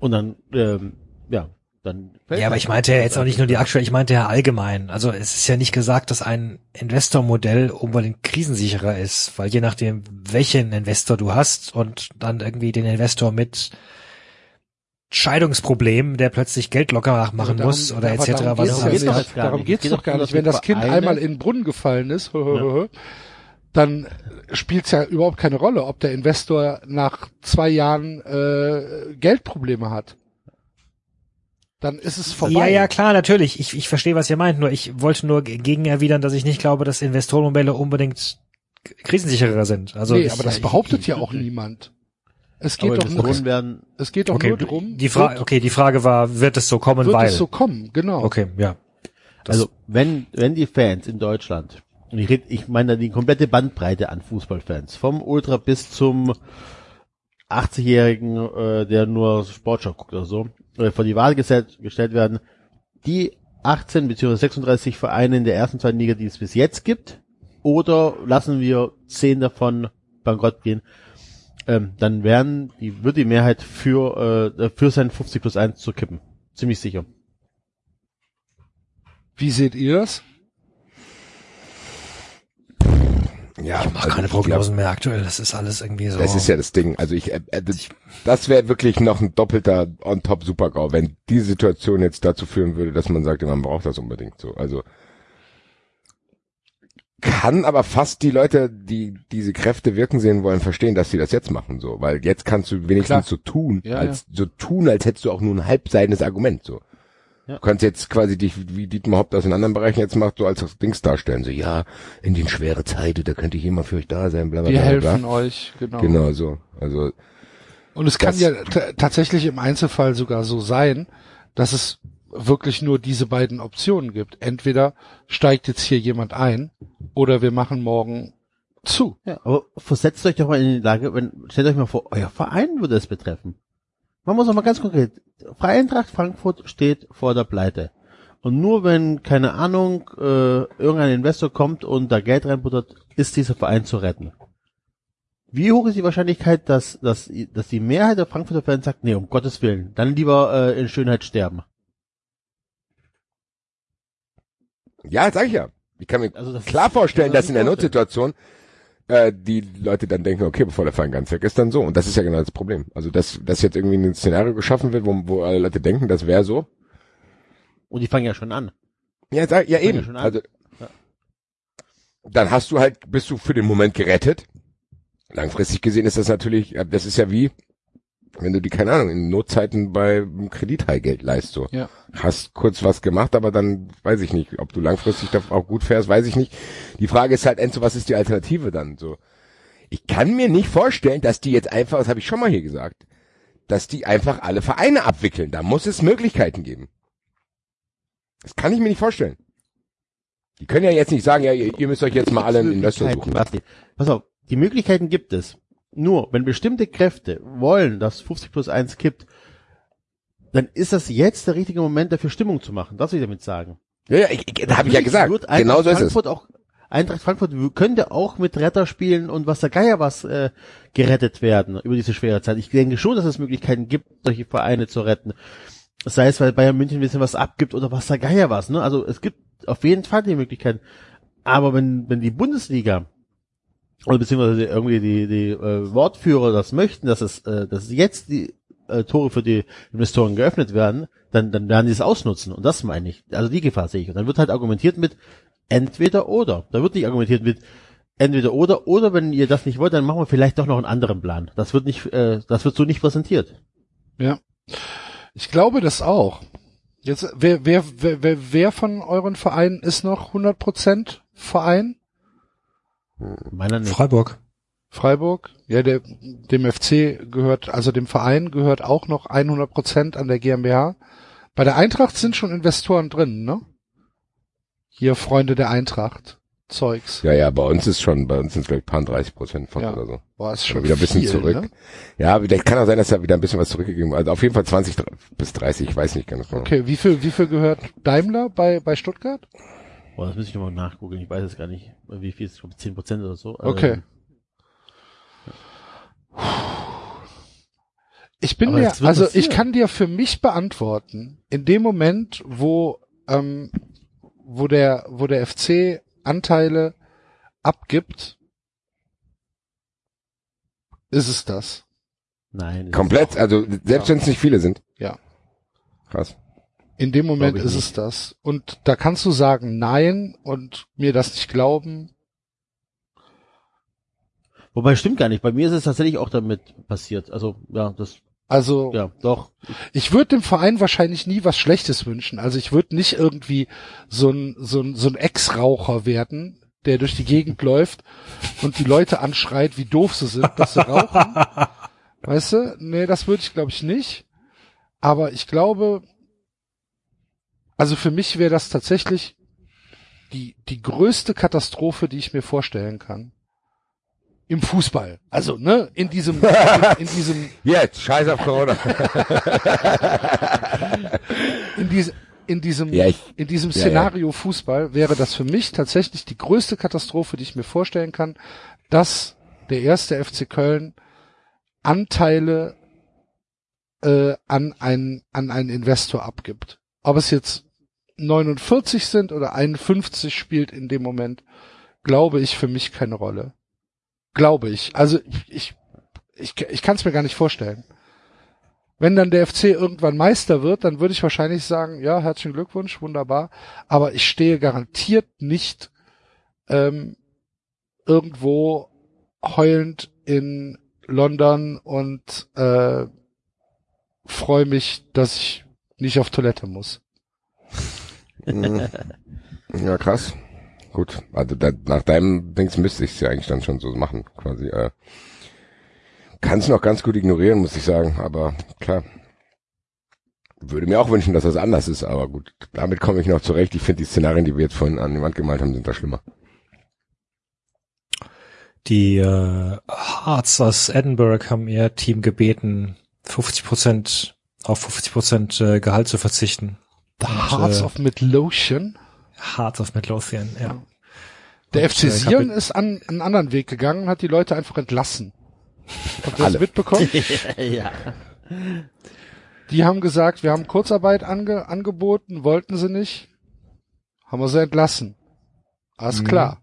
Und dann ähm, ja dann fällt Ja, aber das ich meinte ja jetzt auch nicht nur die aktuelle, ich meinte ja allgemein. Also es ist ja nicht gesagt, dass ein Investormodell unbedingt krisensicherer ist, weil je nachdem, welchen Investor du hast und dann irgendwie den Investor mit Scheidungsproblem, der plötzlich Geld locker machen Darum- muss oder etc. Darum was geht's auch ja Darum geht's doch gar nicht. Wenn das Kind einmal in den Brunnen gefallen ist, dann spielt's ja überhaupt keine Rolle, ob der Investor nach zwei Jahren äh, Geldprobleme hat. Dann ist es vorbei. Ja, ja, klar, natürlich. Ich, ich verstehe, was ihr meint. Nur ich wollte nur gegen erwidern, dass ich nicht glaube, dass Investorenmodelle unbedingt krisensicherer sind. Also nee, ich, aber das ich, behauptet ja auch niemand. Es geht aber doch nur, werden es geht doch Okay, nur drum, die Frage, wird, okay, die Frage war, wird es so kommen, wird weil? es so kommen, genau. okay, ja. Das- Also, wenn, wenn die Fans in Deutschland, und ich, red, ich meine die komplette Bandbreite an Fußballfans, vom Ultra bis zum 80-Jährigen, äh, der nur Sportschau guckt oder so, äh, vor die Wahl gestellt, gestellt werden, die 18 bzw. 36 Vereine in der ersten, zweiten Liga, die es bis jetzt gibt, oder lassen wir zehn davon bankrott gehen, ähm, dann werden die, wird die Mehrheit für, äh, für sein 50 plus 1 zu kippen. Ziemlich sicher. Wie seht ihr das? Ja, Ich mache also keine ich glaub, Prognosen mehr aktuell. Das ist alles irgendwie so. Das ist ja das Ding. Also ich, äh, äh, das- das wäre wirklich noch ein doppelter on top Supergau, wenn die Situation jetzt dazu führen würde, dass man sagt, man braucht das unbedingt so. Also kann aber fast die Leute, die diese Kräfte wirken sehen wollen, verstehen, dass sie das jetzt machen so, weil jetzt kannst du wenigstens Klar. so tun, Ja, als so tun, als hättest du auch nur ein halbseidenes Argument so. Ja. Du kannst jetzt quasi dich, wie Dietmar Haupt das in anderen Bereichen jetzt macht, so als das Dings darstellen. So, ja, in den schwere Zeiten, da könnte ich immer für euch da sein, bla bla Wir bla. bla. helfen euch, genau. Genau so. Also Und es kann ja tatsächlich im Einzelfall sogar so sein, dass es wirklich nur diese beiden Optionen gibt. Entweder steigt jetzt hier jemand ein oder wir machen morgen zu. Ja, aber versetzt euch doch mal in die Lage, wenn, stellt euch mal vor, euer Verein würde es betreffen. Man muss auch mal ganz konkret, Freie Eintracht Frankfurt steht vor der Pleite. Und nur wenn, keine Ahnung, äh, irgendein Investor kommt und da Geld reinbuttert, ist dieser Verein zu retten. Wie hoch ist die Wahrscheinlichkeit, dass, dass, dass die Mehrheit der Frankfurter Fans sagt, nee, um Gottes Willen, dann lieber äh, in Schönheit sterben? Ja, sag ich ja. Ich kann mir Also das klar vorstellen, dass in der. Notsituation äh, die Leute dann denken, okay, bevor der Verein ganz weg ist, dann so. Und das ist ja genau das Problem. Also, dass, dass jetzt irgendwie ein Szenario geschaffen wird, wo, wo alle Leute denken, das wäre so. Und die fangen ja schon an. Ja, sag, ja ja eben. schon an. Also, Ja. dann hast du halt, bist du für den Moment gerettet. Langfristig gesehen ist das natürlich, ja, das ist ja wie, wenn du die, keine Ahnung, in Notzeiten bei einem Kredit Geld leist, so. Ja. Hast kurz was gemacht, aber dann weiß ich nicht, ob du langfristig da auch gut fährst, weiß ich nicht. Die Frage ist halt, Enzo, was ist die Alternative dann, so? Ich kann mir nicht vorstellen, dass die jetzt einfach, das habe ich schon mal hier gesagt, dass die einfach alle Vereine abwickeln. Da muss es Möglichkeiten geben. Das kann ich mir nicht vorstellen. Die können ja jetzt nicht sagen, ja, ihr, ihr müsst euch jetzt mal alle einen Investor suchen. Basti. Pass auf, die Möglichkeiten gibt es. Nur, wenn bestimmte Kräfte wollen, dass 50 plus 1 kippt, dann ist das jetzt der richtige Moment, dafür Stimmung zu machen. Das will ich damit sagen. Ja, ja, ich, ich, da habe ich ja gesagt. Genau so ist es. Frankfurt Auch, Eintracht Frankfurt könnte auch mit Retter spielen und was der Geier was äh, gerettet werden über diese schwere Zeit. Ich denke schon, dass es Möglichkeiten gibt, solche Vereine zu retten. Sei es, weil Bayern München ein bisschen was abgibt oder was der Geier was. Ne? Also es gibt auf jeden Fall die Möglichkeiten. Aber wenn, wenn die Bundesliga oder beziehungsweise irgendwie die, die äh, Wortführer das möchten, dass es, äh, dass jetzt die äh, Tore für die Investoren geöffnet werden, dann, dann werden die es ausnutzen. Und das meine ich. Also die Gefahr sehe ich. Und dann wird halt argumentiert mit entweder oder. Da wird nicht argumentiert mit entweder oder oder wenn ihr das nicht wollt, dann machen wir vielleicht doch noch einen anderen Plan. Das wird nicht, äh, das wird so nicht präsentiert. Ja. Ich glaube das auch. Jetzt, wer, wer, wer, wer, wer von euren Vereinen ist noch 100% Verein? Meiner nicht. Freiburg. Freiburg? Ja, der, dem FC gehört, also dem Verein gehört auch noch 100% an der GmbH. Bei der Eintracht sind schon Investoren drin, ne? Hier Freunde der Eintracht. Zeugs. Ja, ja, bei uns ist schon, bei uns sind es vielleicht paar 30 Prozent von Ja. oder so. Boah, ist Schon schon wieder ein bisschen viel, zurück. Ne? Ja, vielleicht kann auch sein, dass da wieder ein bisschen was zurückgegeben wird. Also auf jeden Fall 20 bis 30, ich weiß nicht ganz genau. Okay, wie viel, wie viel gehört Daimler bei, bei Stuttgart? Boah, das muss ich nochmal nachgucken. Ich weiß es gar nicht, wie viel ist, 10 Prozent oder so. Also, Okay. Ich bin mir, es also ich passieren. kann dir für mich beantworten, in dem Moment, wo, ähm, wo der, wo der FC Anteile abgibt, ist es das. Nein. Komplett, es also selbst Ja. wenn es nicht viele sind. Ja. Krass. In dem Moment ist es nicht. das. Und da kannst du sagen nein und mir das nicht glauben. Wobei stimmt gar nicht. Bei mir ist es tatsächlich auch damit passiert. Also, ja, das, Also ja, doch. ich würde dem Verein wahrscheinlich nie was Schlechtes wünschen. Also ich würde nicht irgendwie so ein, so ein, so ein Ex-Raucher werden, der durch die Gegend läuft und die Leute anschreit, wie doof sie sind, dass sie rauchen. Weißt du? Nee, das würde ich glaube ich nicht. Aber ich glaube, also für mich wäre das tatsächlich die, die größte Katastrophe, die ich mir vorstellen kann. Im Fußball. Also, ne, in diesem, in, in diesem, Jetzt, scheiß auf Corona. in diesem, in diesem, Ja, ich- in diesem ja, Szenario Fußball wäre das für mich tatsächlich die größte Katastrophe, die ich mir vorstellen kann, dass der erste FC Köln Anteile äh, an einen an einen Investor abgibt. Ob es jetzt 49 sind oder 51 spielt in dem Moment, glaube ich für mich keine Rolle. Glaube ich. Also ich ich, ich kann es mir gar nicht vorstellen. Wenn dann der FC irgendwann Meister wird, dann würde ich wahrscheinlich sagen, ja, herzlichen Glückwunsch, wunderbar. Aber ich stehe garantiert nicht ähm, irgendwo heulend in London und äh, freue mich, dass ich nicht auf Toilette muss. Mhm. ja, krass. Gut, also da, nach deinem Dings müsste ich es ja eigentlich dann schon so machen, quasi. Äh, Kann es noch ganz gut ignorieren, muss ich sagen, aber klar. Würde mir auch wünschen, dass das anders ist, aber gut, damit komme ich noch zurecht. Ich finde die Szenarien, die wir jetzt vorhin an die Wand gemalt haben, sind da schlimmer. Die äh, Hearts aus Edinburgh haben ihr Team gebeten, 50 Prozent auf 50 Prozent äh, Gehalt zu verzichten. The Hearts äh, of Midlothian. Hearts of Midlothian, ja. Der Und, FC äh, Sion ist an einen anderen Weg gegangen und hat die Leute einfach entlassen. Habt ihr das mitbekommen? ja. Die haben gesagt, wir haben Kurzarbeit ange angeboten, wollten sie nicht. Haben wir sie entlassen. Alles Mhm. klar.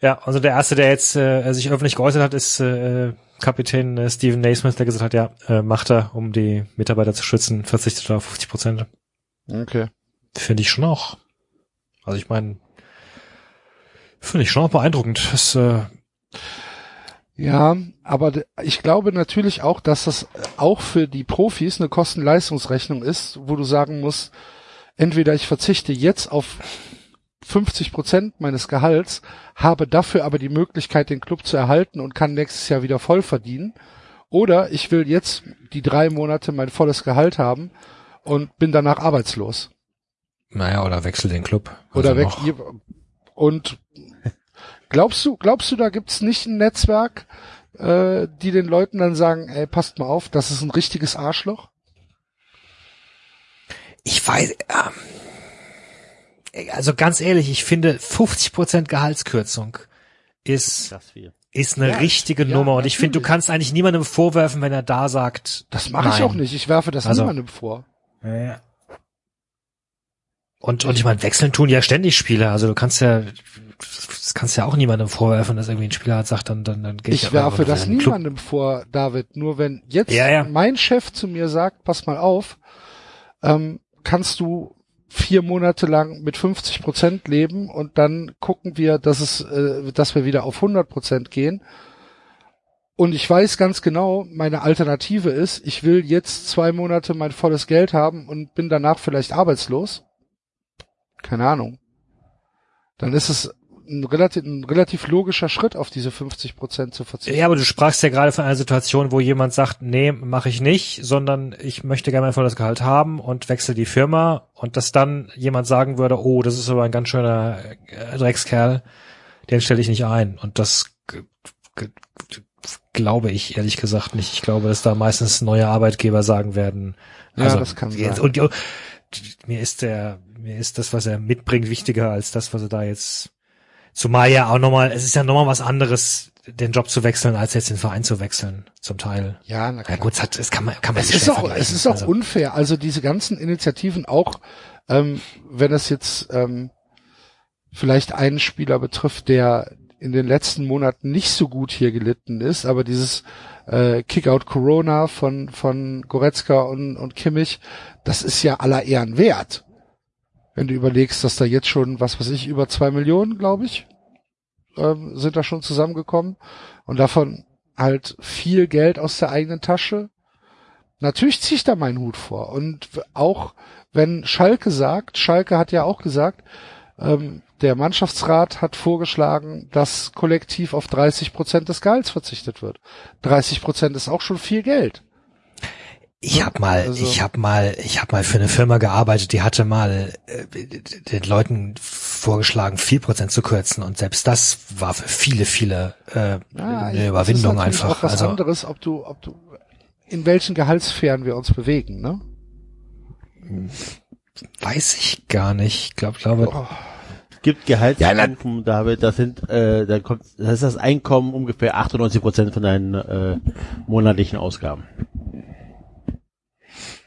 Ja, also der erste, der jetzt äh, sich öffentlich geäußert hat, ist äh, Kapitän äh, Stephen Naismith, der gesagt hat, ja, äh, macht er, um die Mitarbeiter zu schützen, verzichtet er auf 50 Prozent. Okay. Finde ich schon auch. Also ich meine, finde ich schon auch beeindruckend. Das, äh, Ja, aber ich glaube natürlich auch, dass das auch für die Profis eine Kosten-Leistungsrechnung ist, wo du sagen musst, entweder ich verzichte jetzt auf 50 Prozent meines Gehalts, habe dafür aber die Möglichkeit, den Club zu erhalten und kann nächstes Jahr wieder voll verdienen, oder ich will jetzt die drei Monate mein volles Gehalt haben und bin danach arbeitslos. naja, oder wechsel den Club. Oder Also weg. Und glaubst du, glaubst du, da gibt's nicht ein Netzwerk, äh, die den Leuten dann sagen, ey, passt mal auf, das ist ein richtiges Arschloch? Ich weiß, ähm, also ganz ehrlich, ich finde 50 Prozent Gehaltskürzung ist, ist eine Ja, richtige ja, Nummer und ich finde, du kannst eigentlich niemandem vorwerfen, wenn er da sagt, Das mache ich auch nicht. Ich werfe das Also- niemandem vor. Ja. Und, und ich meine, wechseln tun ja ständig Spieler. Also du kannst ja, das kannst ja auch niemandem vorwerfen, dass irgendwie ein Spieler hat, sagt, dann, dann, dann gehe ich Ich werfe das den Club. niemandem vor, David. Nur wenn jetzt Ja, ja. mein Chef zu mir sagt, pass mal auf, ähm, kannst du vier Monate lang mit 50 Prozent leben und dann gucken wir, dass es, äh, dass wir wieder auf 100 Prozent gehen. Und ich weiß ganz genau, meine Alternative ist, ich will jetzt zwei Monate mein volles Geld haben und bin danach vielleicht arbeitslos. Keine Ahnung. Dann ist es ein relativ, ein relativ logischer Schritt, auf diese 50 Prozent zu verzichten. Ja, aber du sprachst ja gerade von einer Situation, wo jemand sagt, nee, mache ich nicht, sondern ich möchte gerne mein volles Gehalt haben und wechsle die Firma und dass dann jemand sagen würde, oh, das ist aber ein ganz schöner äh, Dreckskerl, den stelle ich nicht ein. Und das glaube ich ehrlich gesagt nicht. Ich glaube, dass da meistens neue Arbeitgeber sagen werden, Ja, also das kann sein. und und mir ist der, mir ist das, was er mitbringt, wichtiger als das, was er da jetzt Zumal ja auch nochmal, es ist ja nochmal was anderes, den Job zu wechseln, als jetzt den Verein zu wechseln, zum Teil. Ja, na Ja klar. gut, es, hat, es kann man, kann man Es ist auch, es ist auch Also, unfair. Also diese ganzen Initiativen auch, ähm, wenn es jetzt ähm, vielleicht einen Spieler betrifft, der in den letzten Monaten nicht so gut hier gelitten ist, aber dieses äh, Kickout Corona von von Goretzka und, und Kimmich, das ist ja aller Ehren wert. Wenn du überlegst, dass da jetzt schon, was weiß ich, über zwei Millionen, glaube ich, ähm, sind da schon zusammengekommen und davon halt viel Geld aus der eigenen Tasche. Natürlich ziehe ich da meinen Hut vor. Und auch wenn Schalke sagt, Schalke hat ja auch gesagt, ähm, der Mannschaftsrat hat vorgeschlagen, dass kollektiv auf 30 Prozent des Gehalts verzichtet wird. 30 Prozent ist auch schon viel Geld. Ich habe mal, Also- ich habe mal, ich habe mal für eine Firma gearbeitet, die hatte mal äh, den Leuten vorgeschlagen, vier Prozent zu kürzen und selbst das war für viele, viele äh, Ja, eine Überwindung einfach. Auch was also anderes, ob du, ob du, in welchen Gehaltssphären wir uns bewegen, ne? Weiß ich gar nicht. Ich glaube, glaube, Oh, gibt Gehaltsstufen, Ja, David, das sind, äh, da kommt, das ist das Einkommen ungefähr 98 Prozent von deinen äh, monatlichen Ausgaben.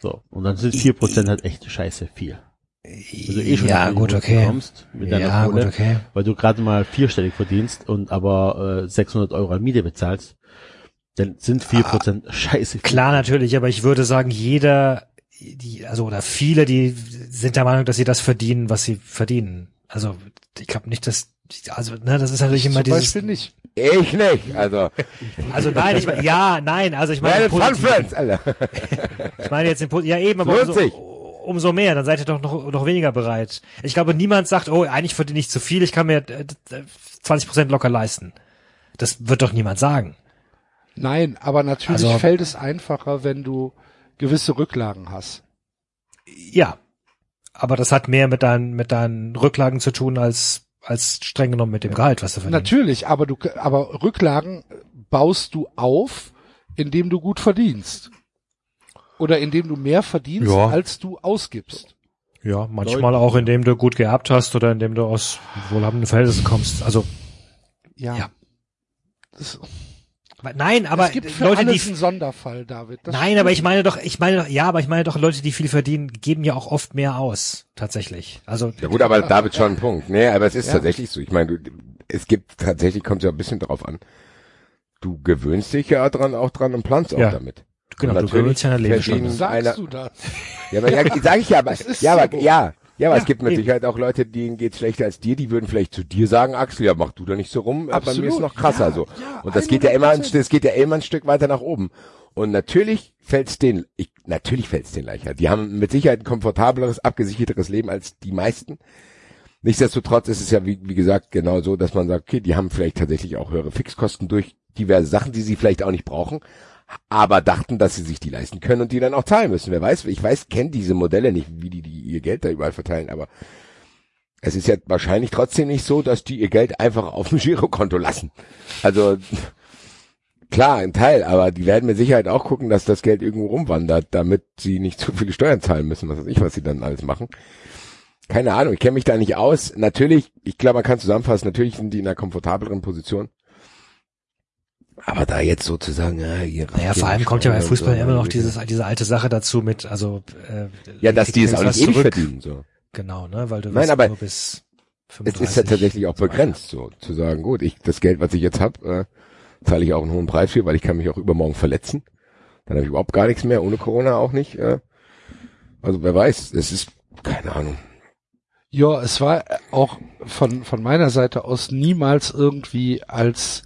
So, und dann sind 4 Prozent halt echt scheiße viel. Also eh schon ja, gut, okay. kommst mit deiner Ja, Kohle, gut, okay. Weil du gerade mal vierstellig verdienst und aber äh, 600 Euro an Miete bezahlst, dann sind 4 Prozent scheiße viel. Klar, natürlich, aber ich würde sagen, jeder, die, also oder viele, die sind der Meinung, dass sie das verdienen, was sie verdienen. Also ich glaube nicht, dass, also ne, das ist natürlich immer zum dieses. Beispiel nicht. Ich nicht. Also, Also nein, ich meine, ja, nein, also ich meine, meine Fun. Friends, Alter. ich meine jetzt den, ja eben, aber umso, umso mehr, dann seid ihr doch noch, noch weniger bereit. Ich glaube, niemand sagt, oh, eigentlich verdiene ich zu viel, ich kann mir äh, 20 Prozent locker leisten. Das wird doch niemand sagen. Nein, aber natürlich Also- fällt es einfacher, wenn du gewisse Rücklagen hast. Ja. Aber das hat mehr mit deinen, mit deinen Rücklagen zu tun als, als streng genommen mit dem Gehalt, was du verdienst. Natürlich, aber du, aber Rücklagen baust du auf, indem du gut verdienst. Oder indem du mehr verdienst, Ja. als du ausgibst. Ja, manchmal auch, indem du gut geerbt hast oder indem du aus wohlhabenden Verhältnissen kommst. Also, Ja. Ja. Das, nein, aber es gibt für Leute, alles die, einen Sonderfall, David. Das nein, aber ich meine doch, ich meine doch, ja, aber ich meine doch, Leute, die viel verdienen, geben ja auch oft mehr aus. Tatsächlich. Also, Ja gut, aber David schon ein Punkt. Nee, aber es ist Ja. tatsächlich so. Ich meine, du, es gibt tatsächlich, kommt ja ein bisschen drauf an. Du gewöhnst dich ja dran, auch dran und planst auch Ja. damit. genau, Und du gewöhnst ja dein Leben verdienen schon. sagst einer- du das? Ja, aber ja, sag ich ja, aber, ja, aber, so. ja, ja, aber Ja, es gibt mit. Sicherheit auch Leute, denen geht's schlechter als dir, die würden vielleicht zu dir sagen, Axel, ja, mach du da nicht so rum, aber bei mir ist Absolut. noch krasser Ja, so. ja, Und das geht ja immer, ein, 100%. das geht ja immer ein Stück weiter nach oben. Und natürlich fällt's denen, ich, natürlich fällt's denen leichter. Die haben mit Sicherheit ein komfortableres, abgesicherteres Leben als die meisten. Nichtsdestotrotz ist es ja, wie, wie gesagt, genau so, dass man sagt, okay, die haben vielleicht tatsächlich auch höhere Fixkosten durch diverse Sachen, die sie vielleicht auch nicht brauchen, aber dachten, dass sie sich die leisten können und die dann auch zahlen müssen. Wer weiß, ich weiß, kenne diese Modelle nicht, wie die, die ihr Geld da überall verteilen, aber es ist ja wahrscheinlich trotzdem nicht so, dass die ihr Geld einfach auf dem Girokonto lassen. Also klar, ein Teil, aber die werden mit Sicherheit auch gucken, dass das Geld irgendwo rumwandert, damit sie nicht zu viele Steuern zahlen müssen, was weiß ich, was sie dann alles machen. Keine Ahnung, ich kenne mich da nicht aus. Natürlich, ich glaube, man kann zusammenfassen, natürlich sind die in einer komfortableren Position. Aber da jetzt sozusagen, ja, ihr Naja, vor allem kommt ja bei Fußball so, immer noch dieses, diese alte Sache dazu mit, also äh, Ja, dass die es auch nicht ewig zurück. verdienen, so. Genau, ne, weil du Nein, aber nur bis Es 35 ist ja tatsächlich auch so begrenzt, so zu sagen, gut, ich das Geld, was ich jetzt habe, äh, zahle ich auch einen hohen Preis für, weil ich kann mich auch übermorgen verletzen. Dann habe ich überhaupt gar nichts mehr, ohne Corona auch nicht. Äh. Also wer weiß, es ist keine Ahnung. Ja, es war auch von, von meiner Seite aus niemals irgendwie als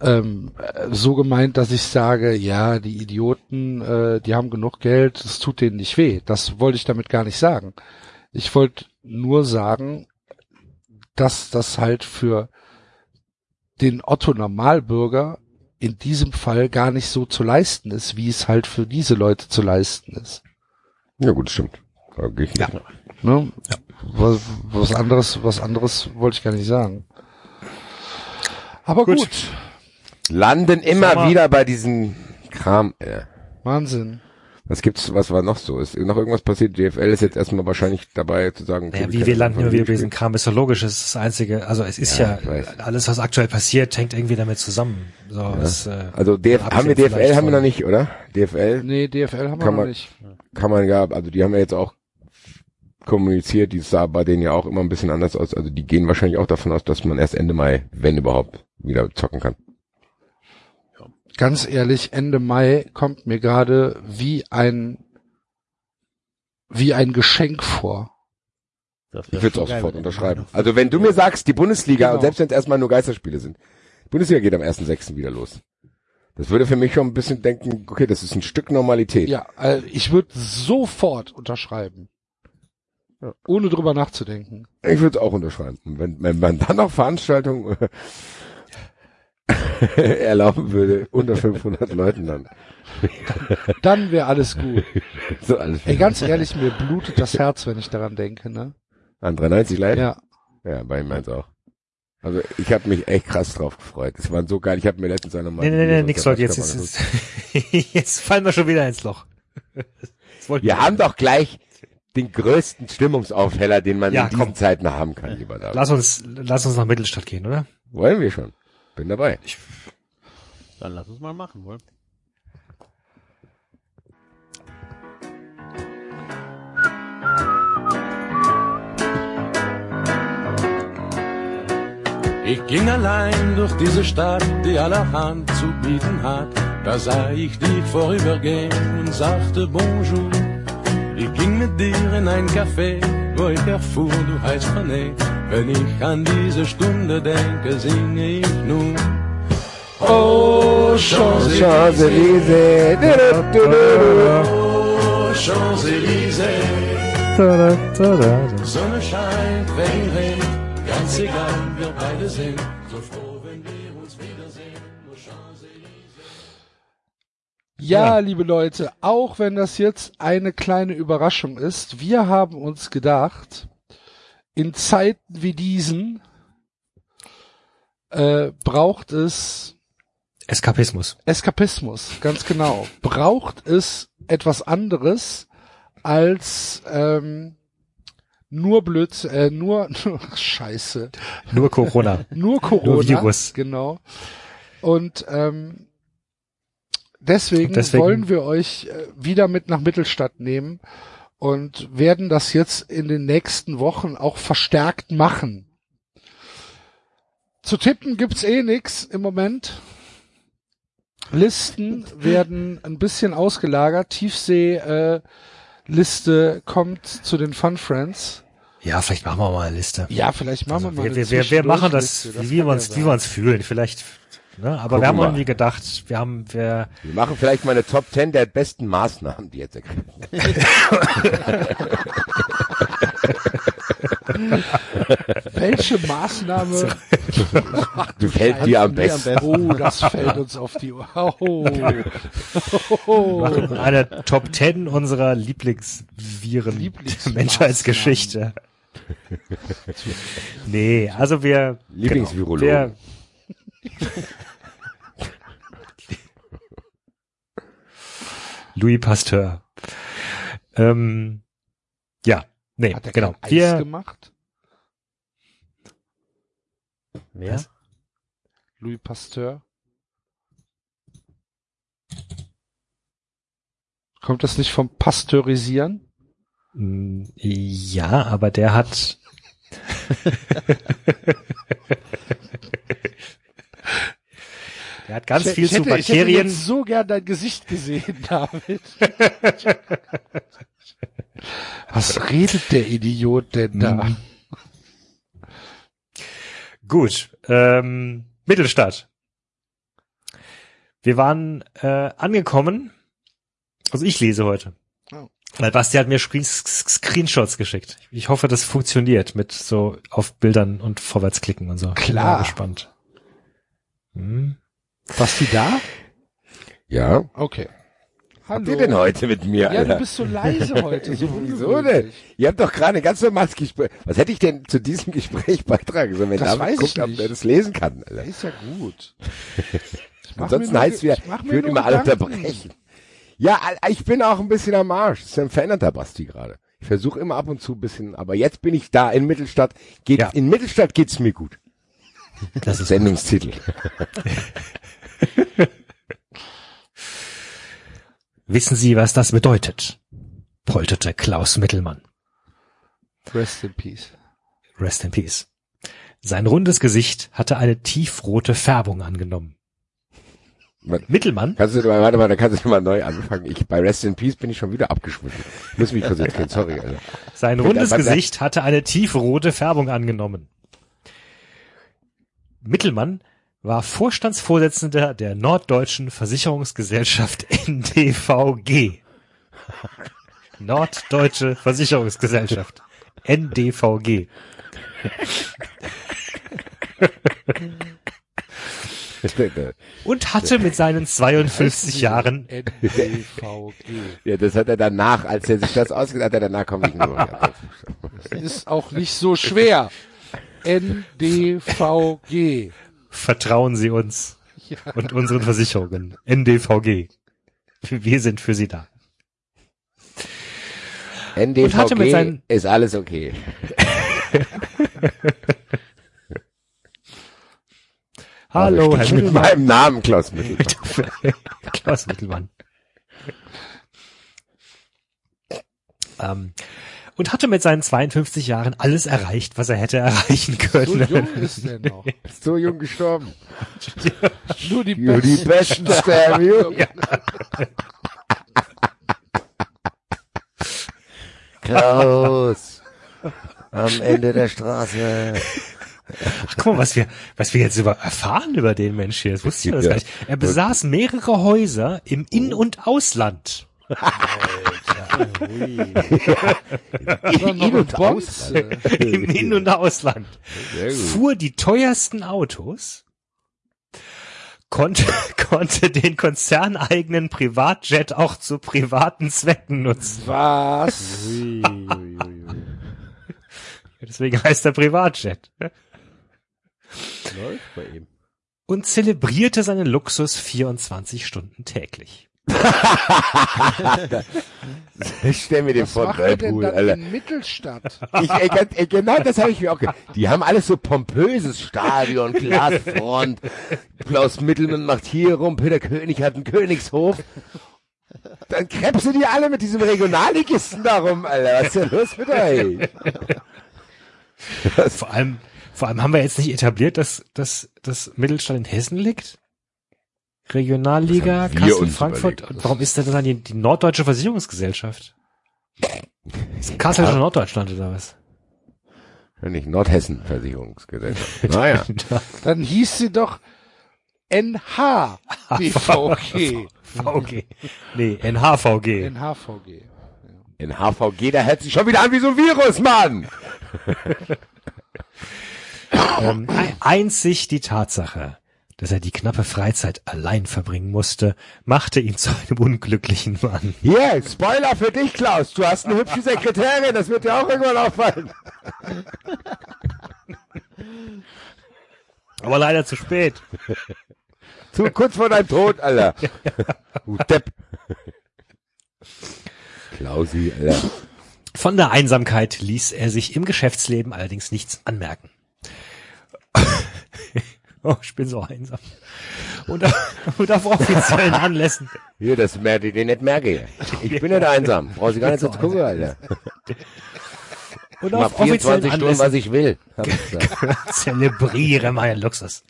ähm, äh, so gemeint, dass ich sage, ja, die Idioten, äh, die haben genug Geld, es tut denen nicht weh. Das wollte ich damit gar nicht sagen. Ich wollte nur sagen, dass das halt für den Otto Normalbürger in diesem Fall gar nicht so zu leisten ist, wie es halt für diese Leute zu leisten ist. Ja gut, stimmt. Da gehe ich nicht. Ne? Was, was anderes, was anderes wollte ich gar nicht sagen. Aber gut, Landen immer Sommer. wieder bei diesem Kram. Äh. Wahnsinn. Was gibt's, was war noch so? Ist noch irgendwas passiert? GFL ist jetzt erstmal wahrscheinlich dabei zu sagen, okay, Naja, wie wir landen immer wieder bei diesem Kram ist doch logisch, das ist das einzige, also es ist Ja, ja, alles, was aktuell passiert, hängt irgendwie damit zusammen. So, es, äh, Also DF haben wir DFL haben wir noch nicht, oder? DFL Nee, DFL haben wir Kann noch man- nicht. kann man ja, also die haben ja jetzt auch kommuniziert, die sah bei denen ja auch immer ein bisschen anders aus. Also die gehen wahrscheinlich auch davon aus, dass man erst Ende Mai, wenn überhaupt, wieder zocken kann. Ganz ehrlich, Ende Mai kommt mir gerade wie ein wie ein Geschenk vor. Das Ich würde es auch sofort unterschreiben. Also wenn du mir sagst, die Bundesliga, Genau. und selbst wenn es erstmal nur Geisterspiele sind, die Bundesliga geht am 1.6. wieder los. Das würde für mich schon ein bisschen denken, okay, das ist ein Stück Normalität. Ja, äh, ich würde sofort unterschreiben. Ja. Ohne drüber nachzudenken. Ich würde es auch unterschreiben. Wenn, wenn man dann noch Veranstaltungen erlauben würde, unter 500 Leuten dann. Dann wäre alles gut. So alles. Ey, ganz ehrlich, mir blutet das Herz, wenn ich daran denke, ne? An 93 live? Ja. Ja, bei ihm auch. Also ich habe mich echt krass drauf gefreut. Es waren so geil. Ich habe mir letztens eine mal Nee, nee, nee, nix Leute, jetzt, jetzt, jetzt, jetzt fallen wir schon wieder ins Loch. Wir haben doch gleich den größten Stimmungsaufheller, den man Ja, in diesen komm. Zeiten haben kann, lieber David. Lass uns, lass uns nach Mittelstadt gehen, oder? Wollen wir schon. Bin dabei. Dann lass uns mal machen, wohl. Ich ging allein durch diese Stadt, die allerhand zu bieten hat. Da sah ich dich vorübergehen und sagte Bonjour. Ich ging mit dir in ein Café, wo ich erfuhr, du heißt René. Wenn ich an diese Stunde denke, singe ich nun. Oh, Champs-Élysées, oh, Champs-Élysées. Sonne scheint, Regen regnet, ganz egal, wir beide sind so froh, wenn wir uns wiedersehen. Nur Champs-Élysées. Ja, liebe Leute, auch wenn das jetzt eine kleine Überraschung ist, wir haben uns gedacht, in Zeiten wie diesen äh, braucht es Eskapismus. Eskapismus, ganz genau. Braucht es etwas anderes als ähm, nur blöd, äh, nur, ach, Scheiße, Nur Corona. nur Corona, Nur Virus. genau. Und ähm, deswegen, deswegen- wollen wir euch äh, wieder mit nach Mittelstadt nehmen und werden das jetzt in den nächsten Wochen auch verstärkt machen. Zu tippen gibt's eh nix im Moment. Listen werden ein bisschen ausgelagert. Tiefsee äh, Liste kommt zu den Fun Friends. Ja, vielleicht machen wir mal eine Liste. Ja, vielleicht machen wir mal wir, eine wir, wir, machen das, Zwischendurchliste. wie wir uns, ja wie wir uns fühlen. Vielleicht, ne? aber Gucken wir haben wir. irgendwie gedacht, wir haben, wir, Wir machen vielleicht mal eine Top 10 der besten Maßnahmen, die jetzt ergriffen. Welche Maßnahme gefällt dir am besten. Oh, das fällt uns auf die Ohr. Oh. Oh. eine Top 10 unserer Lieblingsviren der Lieblingsmaßnahmen. Menschheitsgeschichte. nee, also wir, Lieblingsvirologen. wir, Louis Pasteur. Ähm, ja, nee, Hat er genau. kein Eis Wir, gemacht? wer? Louis Pasteur. Kommt das nicht vom Pasteurisieren? Mm, Ja, aber der hat. der hat ganz Ich- viel ich zu hätte, Ich hätte Bakterien. jetzt so gern dein Gesicht gesehen, David. Was redet der Idiot denn da? Mhm. Gut, ähm, Mittelstadt. Wir waren äh, angekommen. Also ich lese heute. Oh. Weil Basti hat mir Screen Screenshots geschickt. Ich hoffe, das funktioniert mit so auf Bildern und vorwärtsklicken und so. Bin Klar. mal gespannt. Hm. Was die da? Ja. Okay. Habt ihr denn heute mit mir, Ja, du Alter? bist so leise heute. So Wieso denn? Ihr habt doch gerade ein ganz normales Gespräch. Was hätte ich denn zu diesem Gespräch beitragen sollen, wenn Das David weiß guckt, ich ob er das lesen kann? Alter. Ist ja gut. Ansonsten heißt es wieder, ich würde immer alle unterbrechen. Ja, ich bin auch ein bisschen am Arsch. Das ist ein veränderter Basti gerade. Ich versuche immer ab und zu ein bisschen, aber jetzt bin ich da in Mittelstadt. Geht, Ja. In Mittelstadt geht's mir gut. Das ist Sendungstitel. Wissen Sie, was das bedeutet? polterte Klaus Mittelmann. Rest in peace. Rest in Peace. Sein rundes Gesicht hatte eine tiefrote Färbung angenommen. Was? Mittelmann? Kannst du, warte mal, da kannst du mal neu anfangen. Ich, bei Rest in Peace bin ich schon wieder abgeschmissen. Muss mich konzentrieren, sorry, Alter. Sein rundes Gesicht hatte eine tiefrote Färbung angenommen. Mittelmann war Vorstandsvorsitzender der Norddeutschen Versicherungsgesellschaft NDVG. Norddeutsche Versicherungsgesellschaft. NDVG. Und hatte mit seinen 52 Jahren NDVG. Ja, das hat er danach, als er sich das ausgedacht hat, danach kommt nicht nur. Ist auch nicht so schwer. NDVG. Vertrauen Sie uns Ja. und unseren Versicherungen. NDVG. Wir sind für Sie da. Mit NDVG seinen- ist alles okay. Hallo, Herr mit Mittelmann. meinem Namen Klaus Mittel. Klaus Mittelmann. Ähm, und hatte mit seinen 52 Jahren alles erreicht, was er hätte erreichen So können. jung ist der noch. So jung gestorben. Nur die Nur die Besten. Besten sterben jung. Klaus. Am Ende der Straße. Ach, guck mal, was wir, was wir jetzt über erfahren über den Mensch hier. Das wusste ich alles Ja. gar nicht. Er besaß mehrere Häuser im In- und Ausland. Noch in Bonds. Im In- und Ausland. Fuhr die teuersten Autos. Konnte, konnte den konzerneigenen Privatjet auch zu privaten Zwecken nutzen. Was? Deswegen heißt er Privatjet. Läuft bei ihm. Und zelebrierte seinen Luxus 24 Stunden täglich. Ich stell mir den Was vor, dann Alter. in Mittelstadt? Ich, ey, ganz, ey, genau das habe ich mir auch gedacht. Die haben alles so pompöses Stadion, Glasfront. Klaus Mittelmann macht hier rum, Peter König hat einen Königshof. Dann krebsen die alle mit diesem Regionalligisten darum, Alter. Was ist denn los mit euch? Vor allem, vor allem haben wir jetzt nicht etabliert, dass, dass, dass Mittelstand in Hessen liegt? Regionalliga, Kassel, Frankfurt. überlegt. Und warum ist das dann die, die Norddeutsche Versicherungsgesellschaft? Ist Kassel schon Norddeutschland oder was? Nicht Nordhessen Versicherungsgesellschaft. Naja. Dann hieß sie doch NHBVG. VG. Nee, NHVG. NHVG. In HVG, da hört sich schon wieder an wie so ein Virus, Mann. Ähm, ein- einzig die Tatsache, dass er die knappe Freizeit allein verbringen musste, machte ihn zu einem unglücklichen Mann. Hier, Spoiler für dich, Klaus. Du hast eine hübsche Sekretärin, das wird dir auch irgendwann auffallen. Aber leider zu spät. Zu kurz vor deinem Tod, Alter. Du Depp. Klausi, Alter. Von der Einsamkeit ließ er sich im Geschäftsleben allerdings nichts anmerken. Oh, ich bin so einsam. Und, auf- und auf offiziellen Anlässen. Hier, das merke ich dir nicht merke. Ich bin nicht einsam. Brauchst du gar nicht so zu gucken, Alter. Und Ich mach auf offiziellen 24 Stunden, was Anlässen ich will. Hab ich gesagt. zelebriere meinen Luxus.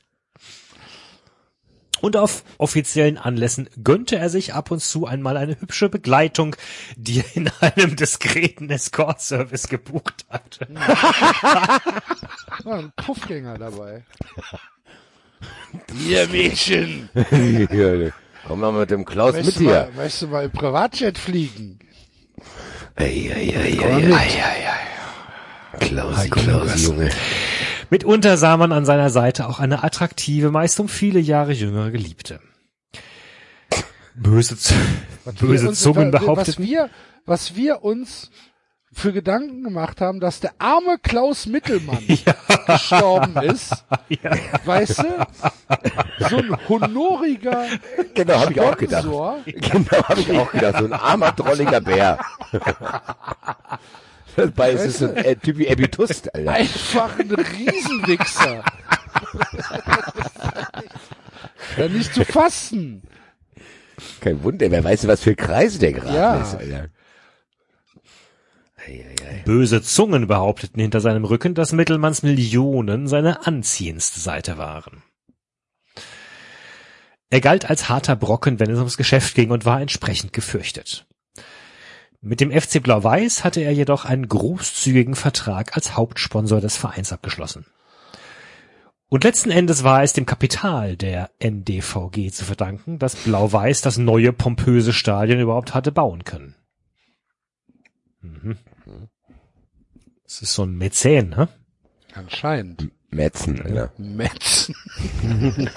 Und auf offiziellen Anlässen gönnte er sich ab und zu einmal eine hübsche Begleitung, die er in einem diskreten Escort-Service gebucht hatte. War ein Puffgänger dabei. Ihr Mädchen. Komm mal mit dem Klaus mit Möchtest du, hier. mal, möchtest du mal im Privatjet fliegen? Ei, ei, ei, ei, ei. Klausi, Klausi, Junge. Mitunter sah man an seiner Seite auch eine attraktive, meist um viele Jahre jüngere Geliebte. Böse, böse Zungen was behaupteten, wir, was wir uns für Gedanken gemacht haben, dass der arme Klaus Mittelmann gestorben ist. Weißt du? So ein honoriger Genau, habe ich auch gedacht. Genau, habe ich auch gedacht. So ein armer, drolliger Bär. Dabei ist es so ein äh, Typ wie Abby Tust, Alter. Einfach ein Riesenwichser. ja, nicht zu fassen. Kein Wunder, wer weiß, was für Kreise der gerade Ja. ist, Alter. Böse Zungen behaupteten hinter seinem Rücken, dass Mittelmanns Millionen seine anziehendste Seite waren. Er galt als harter Brocken, wenn es ums Geschäft ging und war entsprechend gefürchtet. Mit dem FC Blau-Weiß hatte er jedoch einen großzügigen Vertrag als Hauptsponsor des Vereins abgeschlossen. Und letzten Endes war es dem Kapital der NDVG zu verdanken, dass Blau-Weiß das neue pompöse Stadion überhaupt hatte bauen können. Mhm. Das ist so ein Mäzen, ne? Anscheinend. Metzen, Alter. Metzen.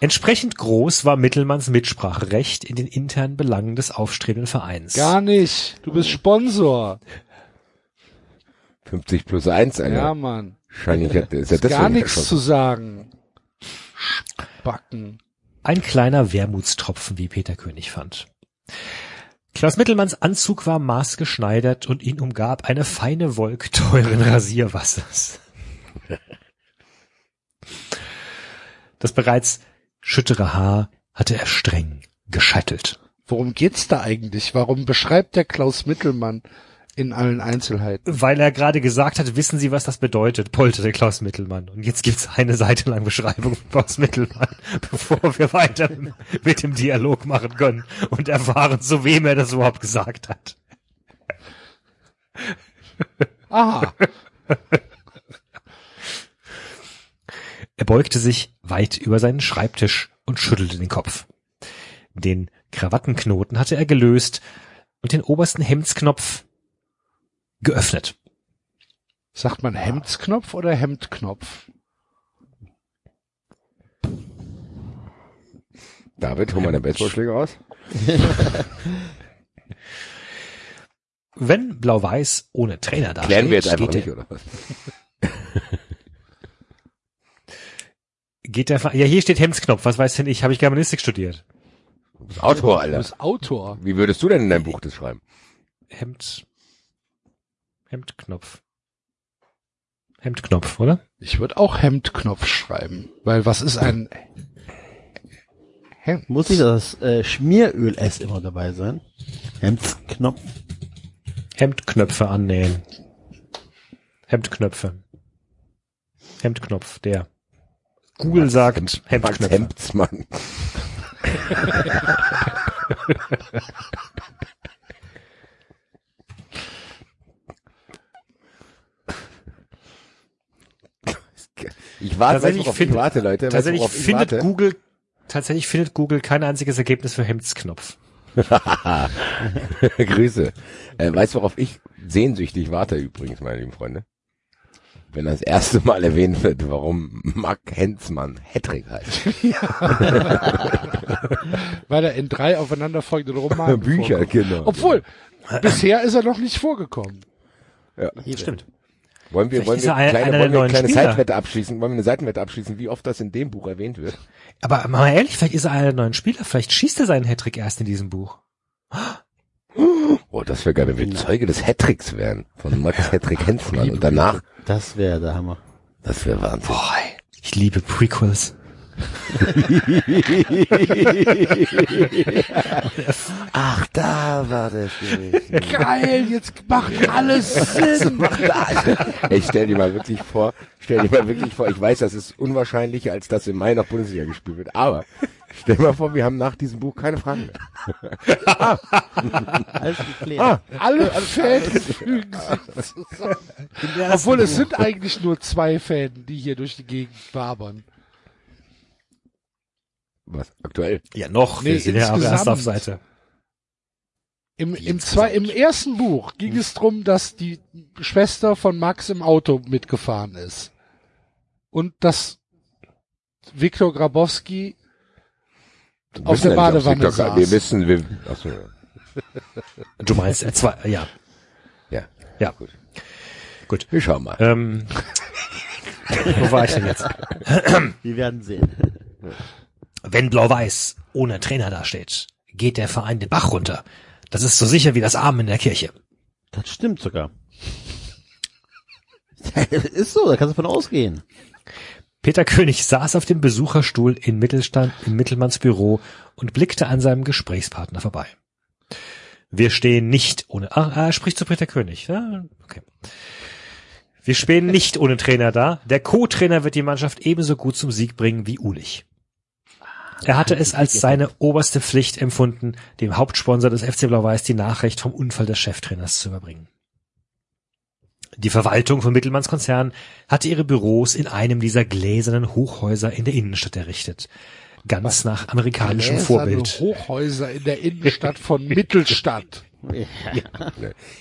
Entsprechend groß war Mittelmanns Mitspracherecht in den internen Belangen des aufstrebenden Vereins. Gar nicht. Du bist Sponsor. 50 plus 1, Alter. Ja, Mann. Wahrscheinlich hat, ist er Gar deswegen nichts zu sagen. Backen. Ein kleiner Wermutstropfen, wie Peter König fand. Klaus Mittelmanns Anzug war maßgeschneidert und ihn umgab eine feine Wolke teuren Rasierwassers. Das bereits schüttere Haar hatte er streng gescheitelt. Worum geht's da eigentlich? Warum beschreibt der Klaus Mittelmann in allen Einzelheiten? Weil er gerade gesagt hat, wissen Sie, was das bedeutet, polterte Klaus Mittelmann. Und jetzt gibt's eine Seite lang Beschreibung von Klaus Mittelmann, bevor wir weiter mit dem Dialog machen können und erfahren, zu wem er das überhaupt gesagt hat. Aha. Er beugte sich weit über seinen Schreibtisch und schüttelte den Kopf. Den Krawattenknoten hatte er gelöst und den obersten Hemdsknopf geöffnet. Sagt man Hemdsknopf oder Hemdknopf? David, hol mal den Baseballschläger raus. Wenn Blau-Weiß ohne Trainer dasteht, Klären wir jetzt einfach nicht, oder was? geht der, ja hier steht Hemdsknopf, was weiß denn ich, habe ich Germanistik studiert. Du bist Autor, Du Alter. bist Autor. Wie würdest du denn in deinem Buch das schreiben? Hemd, Hemdknopf. Hemdknopf, oder? Ich würde auch Hemdknopf schreiben, weil was ist ein Hemd? Muss nicht das äh, Schmieröl S immer dabei sein? Hemdsknopf. Hemdknöpfe annähen. Hemdknöpfe. Hemdknopf, der. Google sagt Max Hemdknöpfe. Hemdsmann. Ich warte, Tatsächlich du, worauf ich warte, Leute. Tatsächlich ich findet warte? Google, tatsächlich findet Google kein einziges Ergebnis für Hemdsknopf. Grüße. Äh, weißt du, worauf ich sehnsüchtig warte übrigens, meine lieben Freunde? Wenn das erste Mal erwähnt wird, warum Mark Hensmann Hattrick heißt. Weil er in drei aufeinanderfolgenden Romanen Bücher, vorkommt. genau. Obwohl, bisher ist er noch nicht vorgekommen. Stimmt. Wollen wir, Vielleicht wollen wir, er ein- kleine, einer wollen wir eine kleine Spieler. Seitenwette abschließen? Wollen wir eine Seitenwette abschließen, wie oft das in dem Buch erwähnt wird? Aber mal ehrlich, vielleicht ist er einer der neuen Spieler. Vielleicht schießt er seinen Hattrick erst in diesem Buch. Oh, das wäre geil, wenn wir Zeuge des Hattricks wären. Von Max Hattrick Hensmann. Und danach, Das wäre der Hammer. das wäre Wahnsinn. Boah, ich liebe Prequels. Ach, da war das. Geil, jetzt macht alles Sinn. Ey, stell dir mal wirklich vor, stell dir mal wirklich vor, ich weiß, das ist unwahrscheinlicher, als dass im Mai noch Bundesliga gespielt wird, aber stell dir mal vor, wir haben nach diesem Buch keine Fragen mehr. Alles geklärt. Ah, Alle Fäden fügen sich zusammen. Obwohl es sind eigentlich nur zwei Fäden, die hier durch die Gegend wabern. Was, aktuell? Ja, noch. Nee, wir sind ja auf der insgesamt. Seite. Im, im, zwei, Im ersten Buch ging es drum, dass die Schwester von Max im Auto mitgefahren ist. Und dass Viktor Grabowski Wir Auf der Badewanne Victor- saß. Wir wissen, wir, achso, ja. Du meinst, er zwei, ja. ja. Ja. Gut. Gut. Wir schauen mal. Ähm, wo war ich denn jetzt? Wir werden sehen. Wenn Blau-Weiß ohne Trainer dasteht, geht der Verein den Bach runter. Das ist so sicher wie das Armen in der Kirche. Das stimmt sogar. Ist so, da kannst du von ausgehen. Peter König saß auf dem Besucherstuhl in Mittelstand, in Mittelmanns Büro und blickte an seinem Gesprächspartner vorbei. Wir stehen nicht ohne, ah, er spricht zu Peter König, ja, okay. Wir stehen nicht ohne Trainer da. Der Co-Trainer wird die Mannschaft ebenso gut zum Sieg bringen wie Ulich. Er hatte es als seine oberste Pflicht empfunden, dem Hauptsponsor des FC Blau-Weiß die Nachricht vom Unfall des Cheftrainers zu überbringen. Die Verwaltung von Mittelmanns Konzern hatte ihre Büros in einem dieser gläsernen Hochhäuser in der Innenstadt errichtet. Ganz nach amerikanischem Gläserne Vorbild. Hochhäuser in der Innenstadt von Mittelstadt. Ja,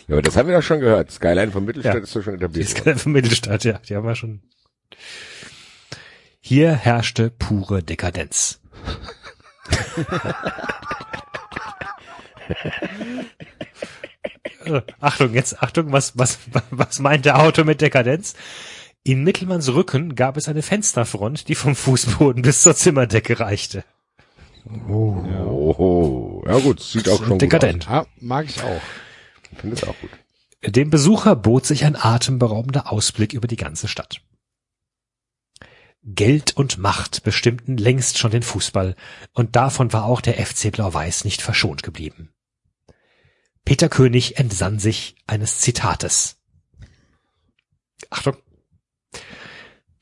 aber das haben wir doch schon gehört. Skyline von Mittelstadt Ja. ist doch schon Die etabliert. worden. gerade von Mittelstadt, ja, die haben wir schon. Hier herrschte pure Dekadenz. Achtung, jetzt, Achtung, was, was, was meint der Autor mit Dekadenz? In Mittelmanns Rücken gab es eine Fensterfront, die vom Fußboden bis zur Zimmerdecke reichte. Oh, ja gut, sieht auch schon gut Dekadent. Ja, mag ich auch. aus. Ich finde es auch gut. Dem Besucher bot sich ein atemberaubender Ausblick über die ganze Stadt. Geld und Macht bestimmten längst schon den Fußball, und davon war auch der FC Blau-Weiß nicht verschont geblieben. Peter König entsann sich eines Zitates. Achtung.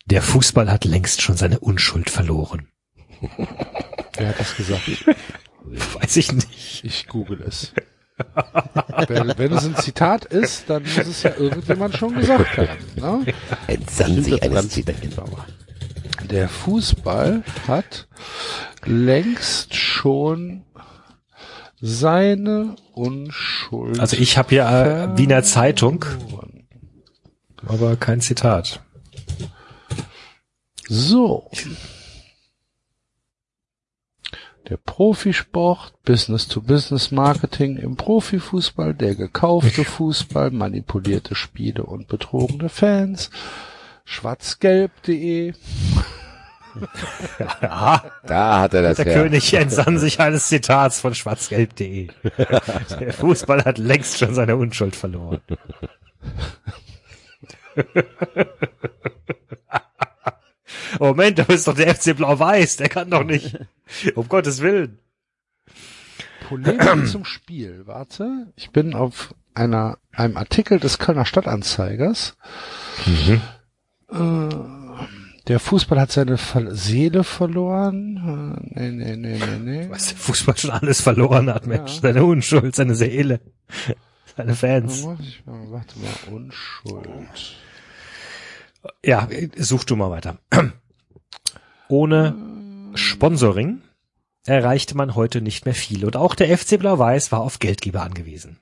Der Fußball hat längst schon seine Unschuld verloren. Wer hat das gesagt? Weiß ich nicht. Ich google es. wenn, wenn es ein Zitat ist, dann muss es ja irgendjemand schon gesagt haben. Ne? Entsann sich eines. Beckenbauer. Der Fußball hat längst schon seine Unschuld. Also ich habe hier äh, Wiener Zeitung, aber kein Zitat. So. Der Profisport, Business-to-Business-Marketing im Profifußball, der gekaufte Fußball, manipulierte Spiele und betrogene Fans, schwarzgelb.de, Ja, Da hat er das der her. König entsann sich eines Zitats von schwarzgelb.de. Der Fußball hat längst schon seine Unschuld verloren. Moment, da ist doch der FC Blau-Weiß, der kann doch nicht. Um Gottes Willen. Polemik zum Spiel. Warte, ich bin auf einer, einem Artikel des Kölner Stadtanzeigers. Äh, der Fußball hat seine Seele verloren. Äh, nee, nee, nee, nee, nee. Was der Fußball schon alles verloren hat, Mensch. Ja. Seine Unschuld, seine Seele, seine Fans. Mal, warte mal, Unschuld. Ja, such du mal weiter. Ohne Sponsoring erreichte man heute nicht mehr viel und auch der FC Blau-Weiß war auf Geldgeber angewiesen.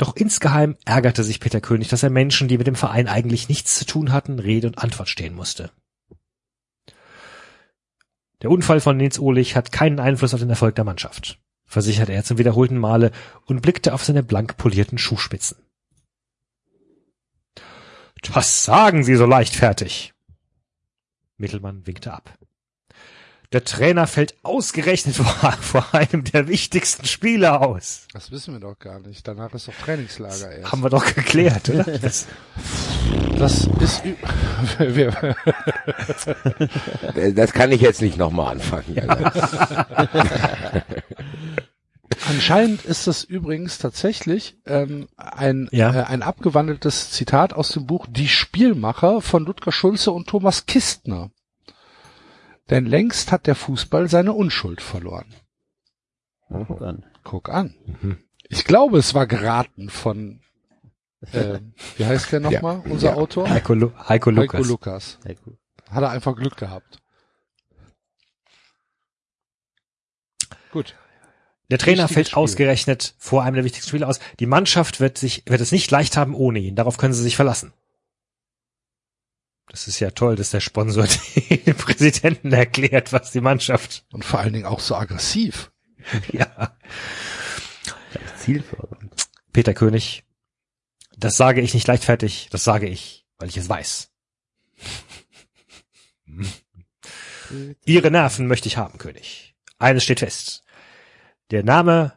Doch insgeheim ärgerte sich Peter König, dass er Menschen, die mit dem Verein eigentlich nichts zu tun hatten, Rede und Antwort stehen musste. Der Unfall von Nils Ohlich hat keinen Einfluss auf den Erfolg der Mannschaft, versicherte er zum wiederholten Male und blickte auf seine blank polierten Schuhspitzen. Das sagen Sie so leichtfertig. Mittelmann winkte ab. Der Trainer fällt ausgerechnet vor, vor einem der wichtigsten Spieler aus. Das wissen wir doch gar nicht. Danach ist doch Trainingslager erst. Haben wir doch geklärt, oder? Das, Das ist, Das kann ich jetzt nicht nochmal anfangen. Anscheinend ist das übrigens tatsächlich ähm, ein, Ja. äh, ein abgewandeltes Zitat aus dem Buch Die Spielmacher von Ludger Schulze und Thomas Kistner. Denn längst hat der Fußball seine Unschuld verloren. Guck an. Guck an. Ich glaube, es war geraten von, äh, wie heißt der nochmal, unser Ja. Autor? Heiko, Lu Heiko Lukas. Heiko Lukas. Cool. Hat er einfach Glück gehabt. Gut. Der Trainer Wichtiges fällt Spiel. ausgerechnet vor einem der wichtigsten Spiele aus. Die Mannschaft wird sich, wird es nicht leicht haben ohne ihn. Darauf können sie sich verlassen. Das ist ja toll, dass der Sponsor den Präsidenten erklärt, was die Mannschaft, Und vor allen Dingen auch so aggressiv. ja. Zielfördernd. Peter König, das sage ich nicht leichtfertig, das sage ich, weil ich es weiß. Ihre Nerven möchte ich haben, König. Eines steht fest. Der Name,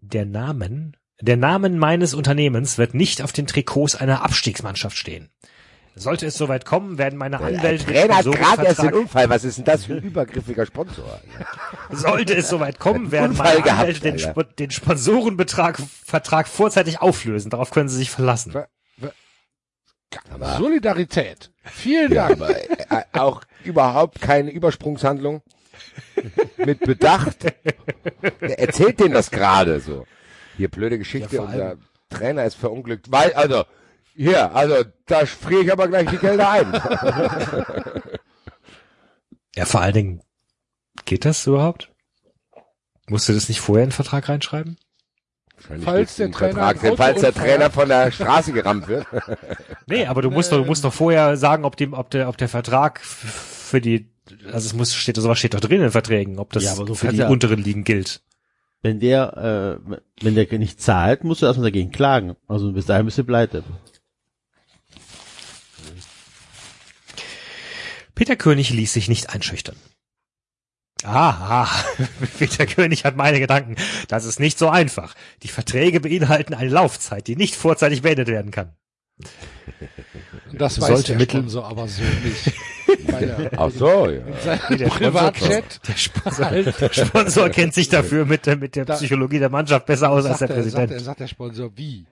der Namen, der Namen meines Unternehmens wird nicht auf den Trikots einer Abstiegsmannschaft stehen. Sollte es soweit kommen, werden meine Der Anwälte den Trainer hat gerade erst den Unfall. Was ist denn das für ein übergriffiger Sponsor? sollte es soweit kommen, werden meine gehabt, Anwälte den. Sp den Sponsorenbetrag, Vertrag vorzeitig auflösen. Darauf können Sie sich verlassen. Aber, Solidarität. Vielen ja, Dank. aber äh, auch überhaupt keine Übersprungshandlung. Mit Bedacht. Der erzählt denen das gerade so. Hier blöde Geschichte. Ja, unser Trainer ist verunglückt. Weil, also, hier, also, da friere ich aber gleich die Gelder ein. Ja, vor allen Dingen, geht das überhaupt? Musst du das nicht vorher in den Vertrag reinschreiben? Falls der Vertrag, falls der Trainer von der Straße gerammt wird. Nee, aber du musst doch, du musst doch vorher sagen, ob dem, ob der, ob der Vertrag für die, also es muss, steht, sowas steht doch drin in den Verträgen, ob das Ja, aber so für die ja- unteren Ligen gilt. Wenn der, äh, wenn der nicht zahlt, musst du erstmal dagegen klagen. Also bis dahin bist du pleite. Peter König ließ sich nicht einschüchtern. Aha, Peter König hat meine Gedanken. Das ist nicht so einfach. Die Verträge beinhalten eine Laufzeit, die nicht vorzeitig beendet werden kann. Das weiß Sollte der Mittel- Sponsor aber so nicht. Ach so, ja. in der Sponsor- Privatchat Der Sponsor, der Sponsor kennt sich dafür mit, der- mit der Da- Psychologie der Mannschaft besser aus als der er, sagt, er, Präsident. sagt der Sponsor, wie?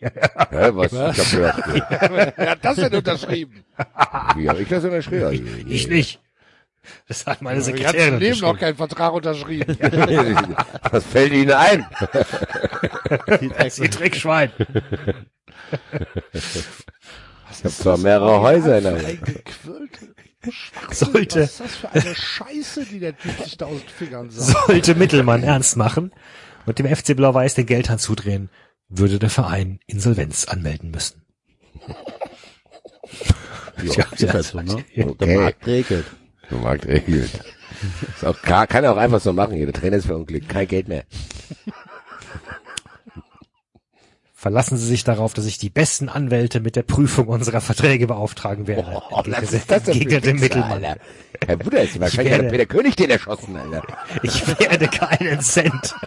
Hä, was? Ich hab gehört. Wer hat das denn unterschrieben? Wie hab ich das unterschrieben? Ich nicht. Das hat meine Ich habe Sekretärin im Leben noch keinen Vertrag unterschrieben. Was fällt Ihnen ein? Sie Dreckschwein. Ich habe zwar mehrere Häuser in der. Sollte- Was ist das für eine Scheiße, die der Typ sich da aus den Fingern sagt? Sollte Mittelmann ernst machen und dem FC Blau-Weiß den Geldhahn zudrehen, würde der Verein Insolvenz anmelden müssen. Ja, ist halt so, ne? Der Okay. Markt regelt. Der Markt regelt. Ist auch, kann, kann er auch einfach so machen hier. Der Trainer ist verunglückt. Kein Geld mehr. Verlassen Sie sich darauf, dass ich die besten Anwälte mit der Prüfung unserer Verträge beauftragen werde. Oh, was ist das denn Wichser, Mittelmann. Alter? Herr Bruder, ist wahrscheinlich werde- hat der Peter König den erschossen, Alter. Ich werde keinen Cent.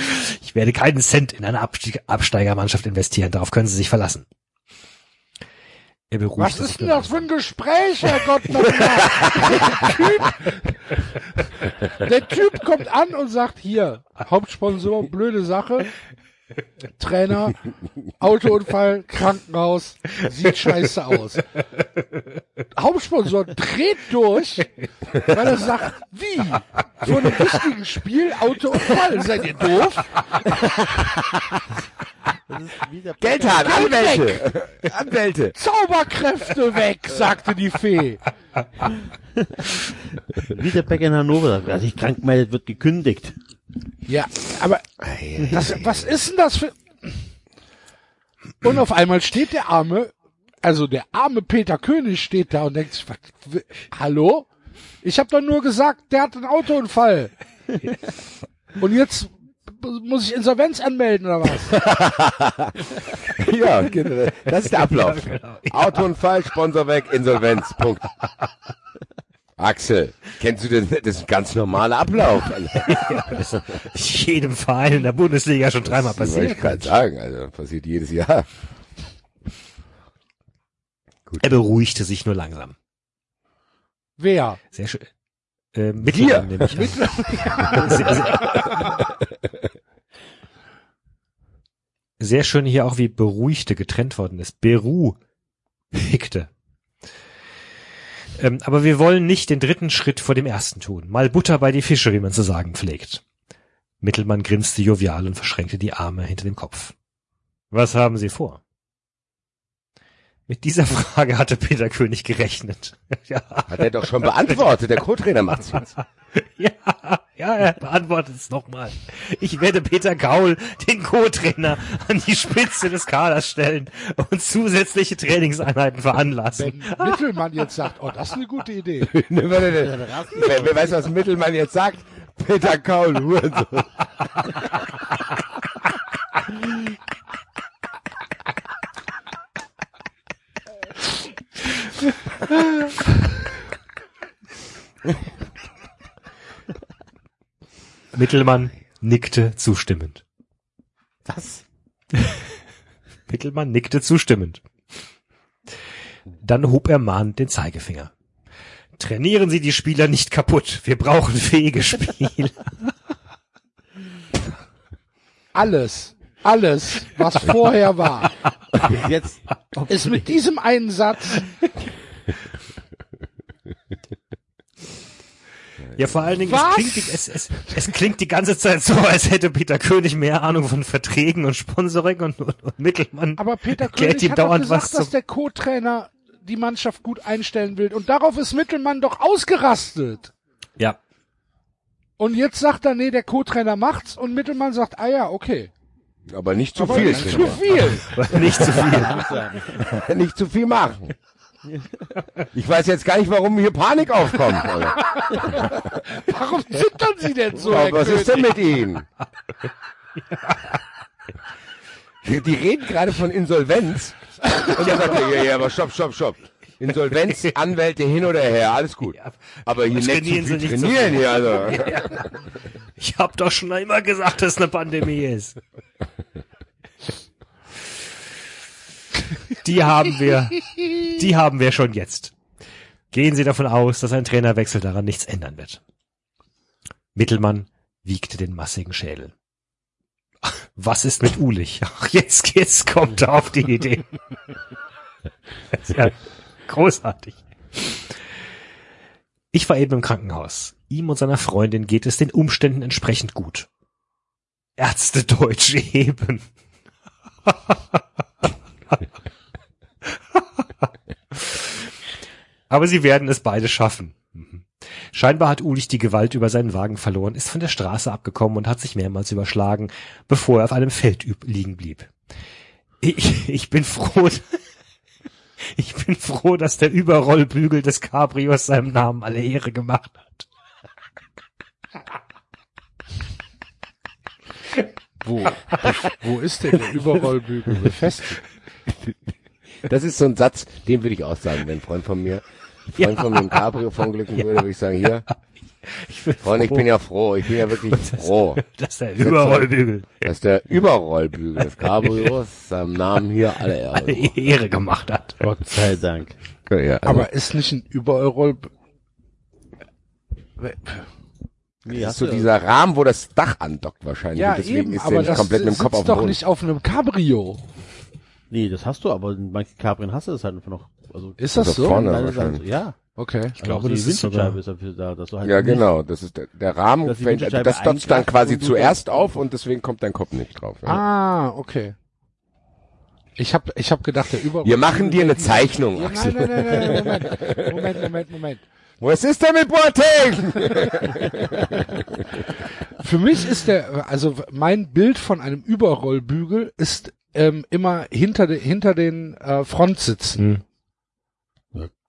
Ich werde keinen Cent in eine Absteigermannschaft investieren. Darauf können Sie sich verlassen. Er Was ist denn das für ein Gespräch, Herr Gott? der, typ, der Typ kommt an und sagt, hier, Hauptsponsor, blöde Sache. Trainer, Autounfall, Krankenhaus, sieht scheiße aus. Hauptsponsor dreht durch, weil er sagt, wie? So einem wichtigen Spiel, Autounfall, seid ihr doof? Geldhahn, Anwälte. Anwälte. Zauberkräfte weg, sagte die Fee. Wie der Bäcker in Hannover, wer sich krank meldet, wird gekündigt. Ja, aber das, was ist denn das für... Und auf einmal steht der arme, also der arme Peter König steht da und denkt sich, hallo? Ich habe doch nur gesagt, der hat einen Autounfall. Und jetzt muss ich Insolvenz anmelden oder was? Ja, genau. Das ist der Ablauf. Autounfall, Sponsor weg, Insolvenz. Punkt. Axel, kennst du den? Das ist ein ganz normaler Ablauf. Alter. jedem Verein in der Bundesliga schon dreimal Das passiert. ich gerade sagen. Also passiert jedes Jahr. Er beruhigte sich nur langsam. Wer? Sehr schön. Äh, Mittelmann nehme ich an. Sehr, sehr, sehr schön hier auch, wie beruhigte getrennt worden ist. Beruhigte. Ähm, aber wir wollen nicht den dritten Schritt vor dem ersten tun. Mal Butter bei die Fische, wie man zu sagen pflegt. Mittelmann grinste jovial und verschränkte die Arme hinter dem Kopf. Was haben Sie vor? Mit dieser Frage hatte Peter König gerechnet. ja, Hat er doch schon beantwortet. Der Co-Trainer macht's jetzt. ja, ja, er beantwortet es nochmal. Ich werde Peter Gaul, den Co-Trainer, an die Spitze des Kaders stellen und zusätzliche Trainingseinheiten veranlassen. Wenn Mittelmann jetzt sagt, oh, das ist eine gute Idee. Ne, ne. Wer, wer weiß, was Mittelmann jetzt sagt? Peter Kaul, Hurensohn. Mittelmann nickte zustimmend. Was? Mittelmann nickte zustimmend. Dann hob er mahnend den Zeigefinger. Trainieren Sie die Spieler nicht kaputt. Wir brauchen fähige Spieler. Alles, alles, was vorher war, Jetzt, ist mit diesem einen Satz Ja, vor allen Dingen, es klingt, die, es, es, es klingt die ganze Zeit so, als hätte Peter König mehr Ahnung von Verträgen und Sponsoring und, und, und Mittelmann. Aber Peter König ihm hat dauernd gesagt, was dass der Co-Trainer die Mannschaft gut einstellen will. Und darauf ist Mittelmann doch ausgerastet. Ja. Und jetzt sagt er, nee, der Co-Trainer macht's. Und Mittelmann sagt, ah ja, okay. Aber nicht zu Aber viel. nicht zu viel. Nicht zu viel. nicht zu viel machen. Ich weiß jetzt gar nicht, warum hier Panik aufkommt. Warum zittern Sie denn so, Herr was ist denn König? mit Ihnen? Die die reden gerade von Insolvenz. Und er sagt, ja, ja, aber stopp, stopp, stopp. Insolvenz, Anwälte hin oder her, alles gut. Ja, Aber hier nicht zu trainieren viel Sie nicht so trainieren viel. hier, also. Ich hab doch schon immer gesagt, dass es eine Pandemie ist. Die haben wir, die haben wir schon jetzt. Gehen Sie davon aus, dass ein Trainerwechsel daran nichts ändern wird. Mittelmann wiegte den massigen Schädel. Was ist mit Ulich? Ach, jetzt, jetzt kommt er auf die Idee. Ja großartig. Ich war eben im Krankenhaus. Ihm und seiner Freundin geht es den Umständen entsprechend gut. Ärzte Deutsch eben. Aber sie werden es beide schaffen. Scheinbar hat Ulich die Gewalt über seinen Wagen verloren, ist von der Straße abgekommen und hat sich mehrmals überschlagen, bevor er auf einem Feld liegen blieb. Ich, ich bin froh, ich bin froh, dass der Überrollbügel des Cabrios seinem Namen alle Ehre gemacht hat. Wo, wo ist denn der Überrollbügel? Befestigt? Das ist so ein Satz, den würde ich auch sagen, wenn ein Freund von mir, ein Freund von mir im Cabrio verunglücken würde, würde ich sagen, hier, Ich bin Freund, ich bin ja froh, ich bin ja wirklich froh, dass der Überrollbügel dass der Überrollbügel des Cabrios seinem Namen hier alle Ehre alle gemacht Ehre gemacht hat. Gott sei Dank. Ja, also, Aber ist nicht ein Überroll... Nee, das ist so dieser Rahmen, wo das Dach andockt wahrscheinlich. Ja, und deswegen eben, ist der aber nicht das komplett mit dem Kopf auf dem doch Boden. nicht auf einem Cabrio. Nee, das hast du, aber in manchen Cabrien hast du das halt einfach noch. Also, Ist das Also so? vorne. Beide wahrscheinlich. Ja. Okay. Ich glaube, das die Windschutzscheibe ist dafür da, dass du halt Ja, nicht- genau. Das ist der, der Rahmen, Windschutzscheibe das dotzt dann quasi zuerst auf und deswegen kommt dein Kopf nicht drauf. Ja. Ah, okay. Ich hab, ich hab gedacht, der Überroll... Wir machen dir eine Zeichnung, Ja, Axel. nein, nein, nein, nein, Moment. Moment, Moment, Moment. Was ist denn mit Boateng? Für mich ist der, also mein Bild von einem Überrollbügel ist ähm, immer hinter, de, hinter den äh, Frontsitzen.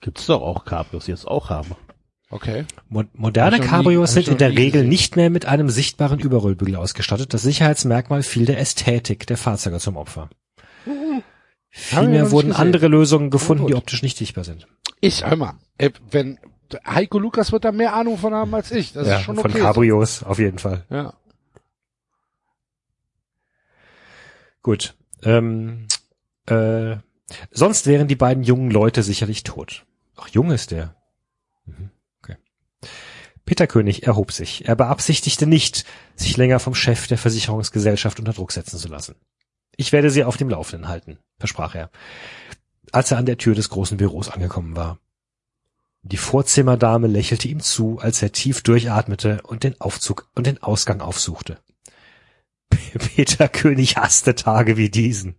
Ja, gibt's doch auch Cabrios, die das auch haben. Okay. Mo moderne Cabrios sind in der Regel gesehen. nicht mehr mit einem sichtbaren Überrollbügel ausgestattet. Das Sicherheitsmerkmal fiel der Ästhetik der Fahrzeuge zum Opfer. Vielmehr wurden gesehen. andere Lösungen gefunden, die optisch nicht sichtbar sind. Ich, hör mal, äh, wenn, Heiko Lukas wird da mehr Ahnung von haben als ich. Das ist schon von okay. Cabrios auf jeden Fall. Ja. Gut. Ähm, äh, sonst wären die beiden jungen Leute sicherlich tot. Ach, jung ist der. Mhm, Okay. Peter König erhob sich. Er beabsichtigte nicht, sich länger vom Chef der Versicherungsgesellschaft unter Druck setzen zu lassen. Ich werde Sie auf dem Laufenden halten, versprach er, als er an der Tür des großen Büros angekommen war. Die Vorzimmerdame lächelte ihm zu, als er tief durchatmete und den Aufzug und den Ausgang aufsuchte. Peter König hasste Tage wie diesen.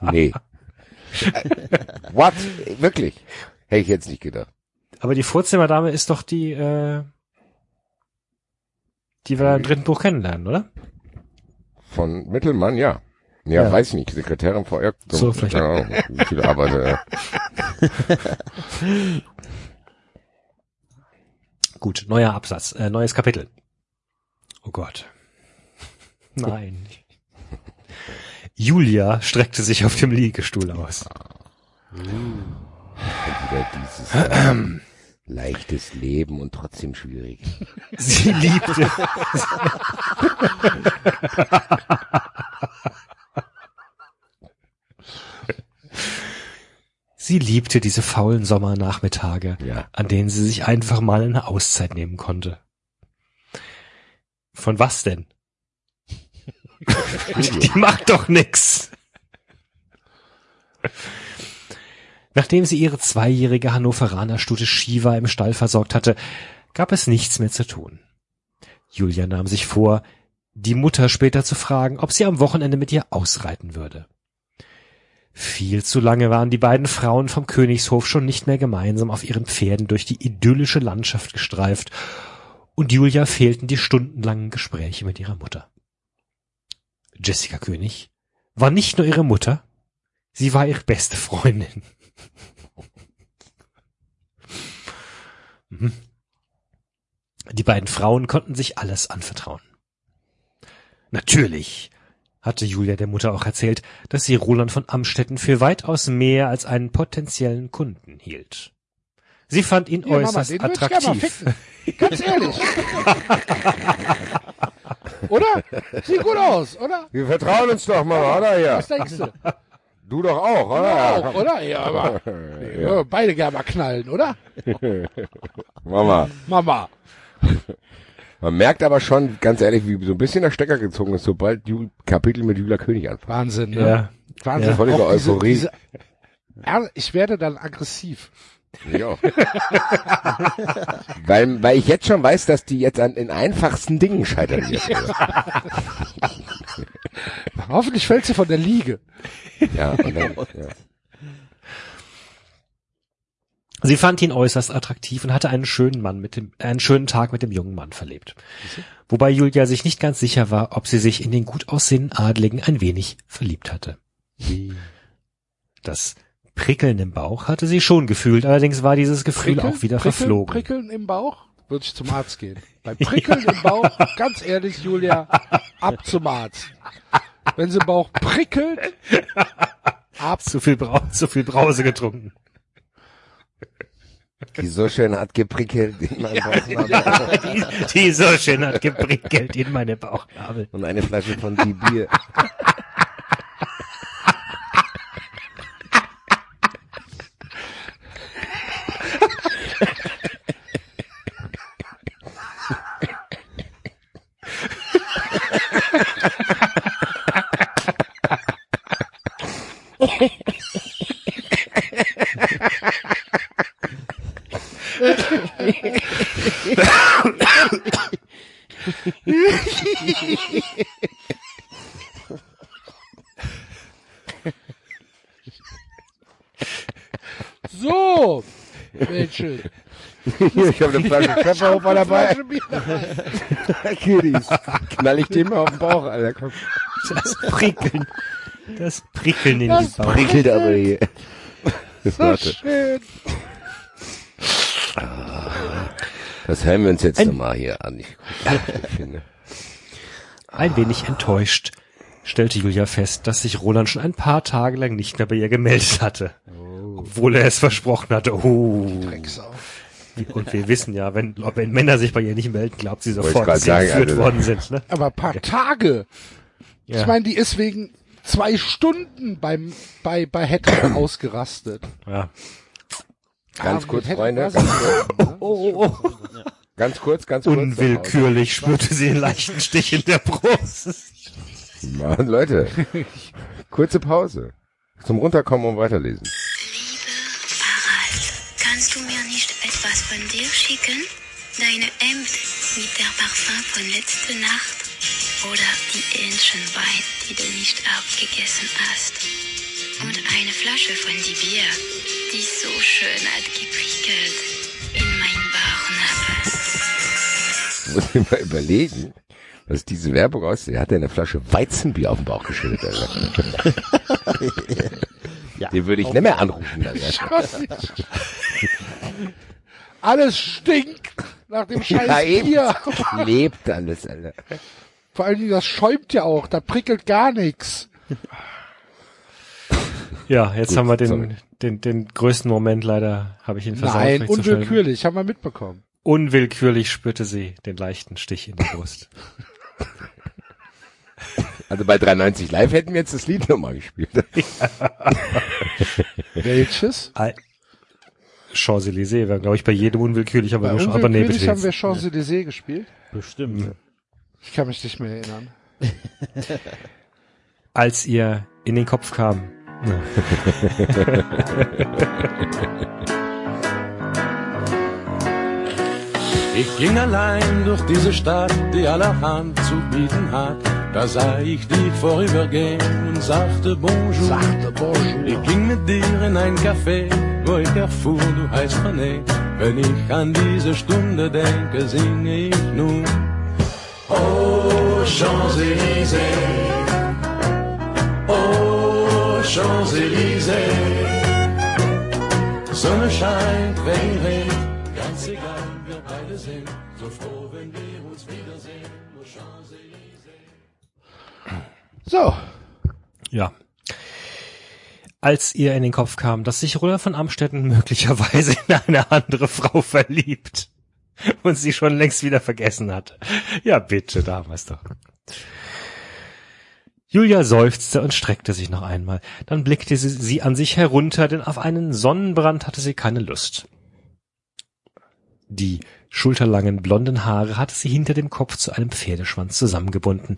nee. What? Wirklich? Hätte ich jetzt nicht gedacht. Aber die Vorzimmerdame ist doch die, äh, die wir im dritten Buch kennenlernen, oder? Von Mittelmann, ja. Ja, Ja. weiß ich nicht. Sekretärin vor Irk. So, vielleicht- Keine Ahnung, wie viele Arbeiter. Gut, neuer Absatz, äh, neues Kapitel. Oh Gott. Nein. Julia streckte sich auf dem Liegestuhl aus. Wieder dieses ähm, leichtes Leben und trotzdem schwierig. Sie liebte. Sie liebte diese faulen Sommernachmittage, Ja. an denen sie sich einfach mal eine Auszeit nehmen konnte. Von was denn? Die macht doch nix. Nachdem sie ihre zweijährige Hannoveraner Stute Shiva im Stall versorgt hatte, gab es nichts mehr zu tun. Julia nahm sich vor, die Mutter später zu fragen, ob sie am Wochenende mit ihr ausreiten würde. Viel zu lange waren die beiden Frauen vom Königshof schon nicht mehr gemeinsam auf ihren Pferden durch die idyllische Landschaft gestreift, und Julia fehlten die stundenlangen Gespräche mit ihrer Mutter. Jessica König war nicht nur ihre Mutter, sie war ihre beste Freundin. Mhm. Die beiden Frauen konnten sich alles anvertrauen. Natürlich hatte Julia der Mutter auch erzählt, dass sie Roland von Amstetten für weitaus mehr als einen potenziellen Kunden hielt. Sie fand ihn Mama, äußerst mal attraktiv. Ganz ehrlich. oder? Sieht gut aus, oder? Wir vertrauen uns doch mal, oder? Ja. Was denkst du? Du doch auch, oder? Ja, auch, oder? Ja, aber nee, wir beide gerne mal knallen, oder? Mama. Mama. Man merkt aber schon, ganz ehrlich, wie so ein bisschen der Stecker gezogen ist, sobald Ju Kapitel mit Julia König anfangen. Wahnsinn, ne? Ja. Wahnsinn. Völlige Auch diese- Euphorie. diese- Ja, ich werde dann aggressiv. Ja. weil, weil ich jetzt schon weiß, dass die jetzt an den einfachsten Dingen scheitern wird. Hoffentlich fällt sie von der Liege. ja, und dann, ja. Sie fand ihn äußerst attraktiv und hatte einen schönen Mann mit dem, einen schönen Tag mit dem jungen Mann verlebt. Wobei Julia sich nicht ganz sicher war, ob sie sich in den gut aussehenden Adligen ein wenig verliebt hatte. Das Prickeln im Bauch hatte sie schon gefühlt, allerdings war dieses Gefühl auch wieder prickeln, verflogen. Prickeln im Bauch? Würde ich zum Arzt gehen. Bei Prickeln im Bauch, ganz ehrlich, Julia, ab zum Arzt. Wenn sie im Bauch prickelt, ab. Zu viel, Brau zu viel Brause getrunken. Die so schön hat geprickelt in meinem Bauchnabel. Die, die so schön hat geprickelt in meine Bauchnabel. Und eine Flasche von die Bier. So, Mädchen. Hier, ich habe eine Flasche Pfefferhofer dabei. Kiddies. Knall ich dem mal auf den Bauch, Alter. Komm. Das Prickeln. Das Prickeln in Das den Bauch. Prickelt aber hier. So Warte, schön. das hören wir uns jetzt nochmal hier an. Ich, ich finde. Ein wenig enttäuscht stellte Julia fest, dass sich Roland schon ein paar Tage lang nicht mehr bei ihr gemeldet hatte. Obwohl er es versprochen hatte. Oh. Drecksau. Und wir wissen ja, wenn, wenn Männer sich bei ihr nicht melden, glaubt sie sofort, dass sie entführt also- worden sind. Ne? Aber ein paar Tage. Ja. Ich meine, die ist wegen zwei Stunden beim, bei, bei Hetero ausgerastet. ja. Ganz Ja, kurz, Freunde, ganz Oh, oh, oh. Ganz kurz, ganz kurz. Unwillkürlich spürte sie einen leichten Stich in der Brust. Mann, Leute. Kurze Pause. Zum Runterkommen und weiterlesen. Deine Hemd mit der Parfum von letzter Nacht? Oder die Hähnchenbein, die du nicht aufgegessen hast? Und eine Flasche von die Bier, die so schön hat geprickelt in mein Bauchnabel. Muss ich mal überlegen, was diese Werbung aussieht. Hat er eine Flasche Weizenbier auf den Bauch geschüttet, Alter. Den würde ich nicht mehr anrufen. Alter. Alles stinkt nach dem scheiß Ja, eben. Bier. Lebt alles, Alter. Vor allen Dingen, das schäumt ja auch, da prickelt gar nichts. Ja, jetzt Gut, haben wir sorry. den, den, den größten Moment leider, habe ich ihn versaut. Nein, unwillkürlich, haben wir mitbekommen. Unwillkürlich spürte sie den leichten Stich in die Brust. Also bei 390 Live hätten wir jetzt das Lied nochmal gespielt. Welches? Al- Champs-Élysées wäre, glaube ich, bei jedem unwillkürlich, aber, Bei nur, aber nee, unwillkürlich bitte haben wir. Champs-Élysées gespielt. Bestimmt. Ich kann mich nicht mehr erinnern. Als ihr in den Kopf kam. Ich ging allein durch diese Stadt, die allerhand zu bieten hat. Da sah ich dich vorübergehen und sagte Bonjour. Sagte Bonjour. Ich ging mit dir in ein Café, ich erfuhr, du heißt René. Wenn ich an diese Stunde denke, singe ich nun. Oh, Champs-Élysées. Oh, Champs-Élysées. Sonne scheint, Regen regnet, ganz egal, wir beide sind so froh, wenn wir uns wiedersehen. Oh, Champs-Élysées. So. Ja. Als ihr in den Kopf kam, dass sich Roland von Amstetten möglicherweise in eine andere Frau verliebt und sie schon längst wieder vergessen hatte. Ja, bitte, da haben wir's doch. Julia seufzte und streckte sich noch einmal. Dann blickte sie, sie an sich herunter, denn auf einen Sonnenbrand hatte sie keine Lust. Die schulterlangen blonden Haare hatte sie hinter dem Kopf zu einem Pferdeschwanz zusammengebunden.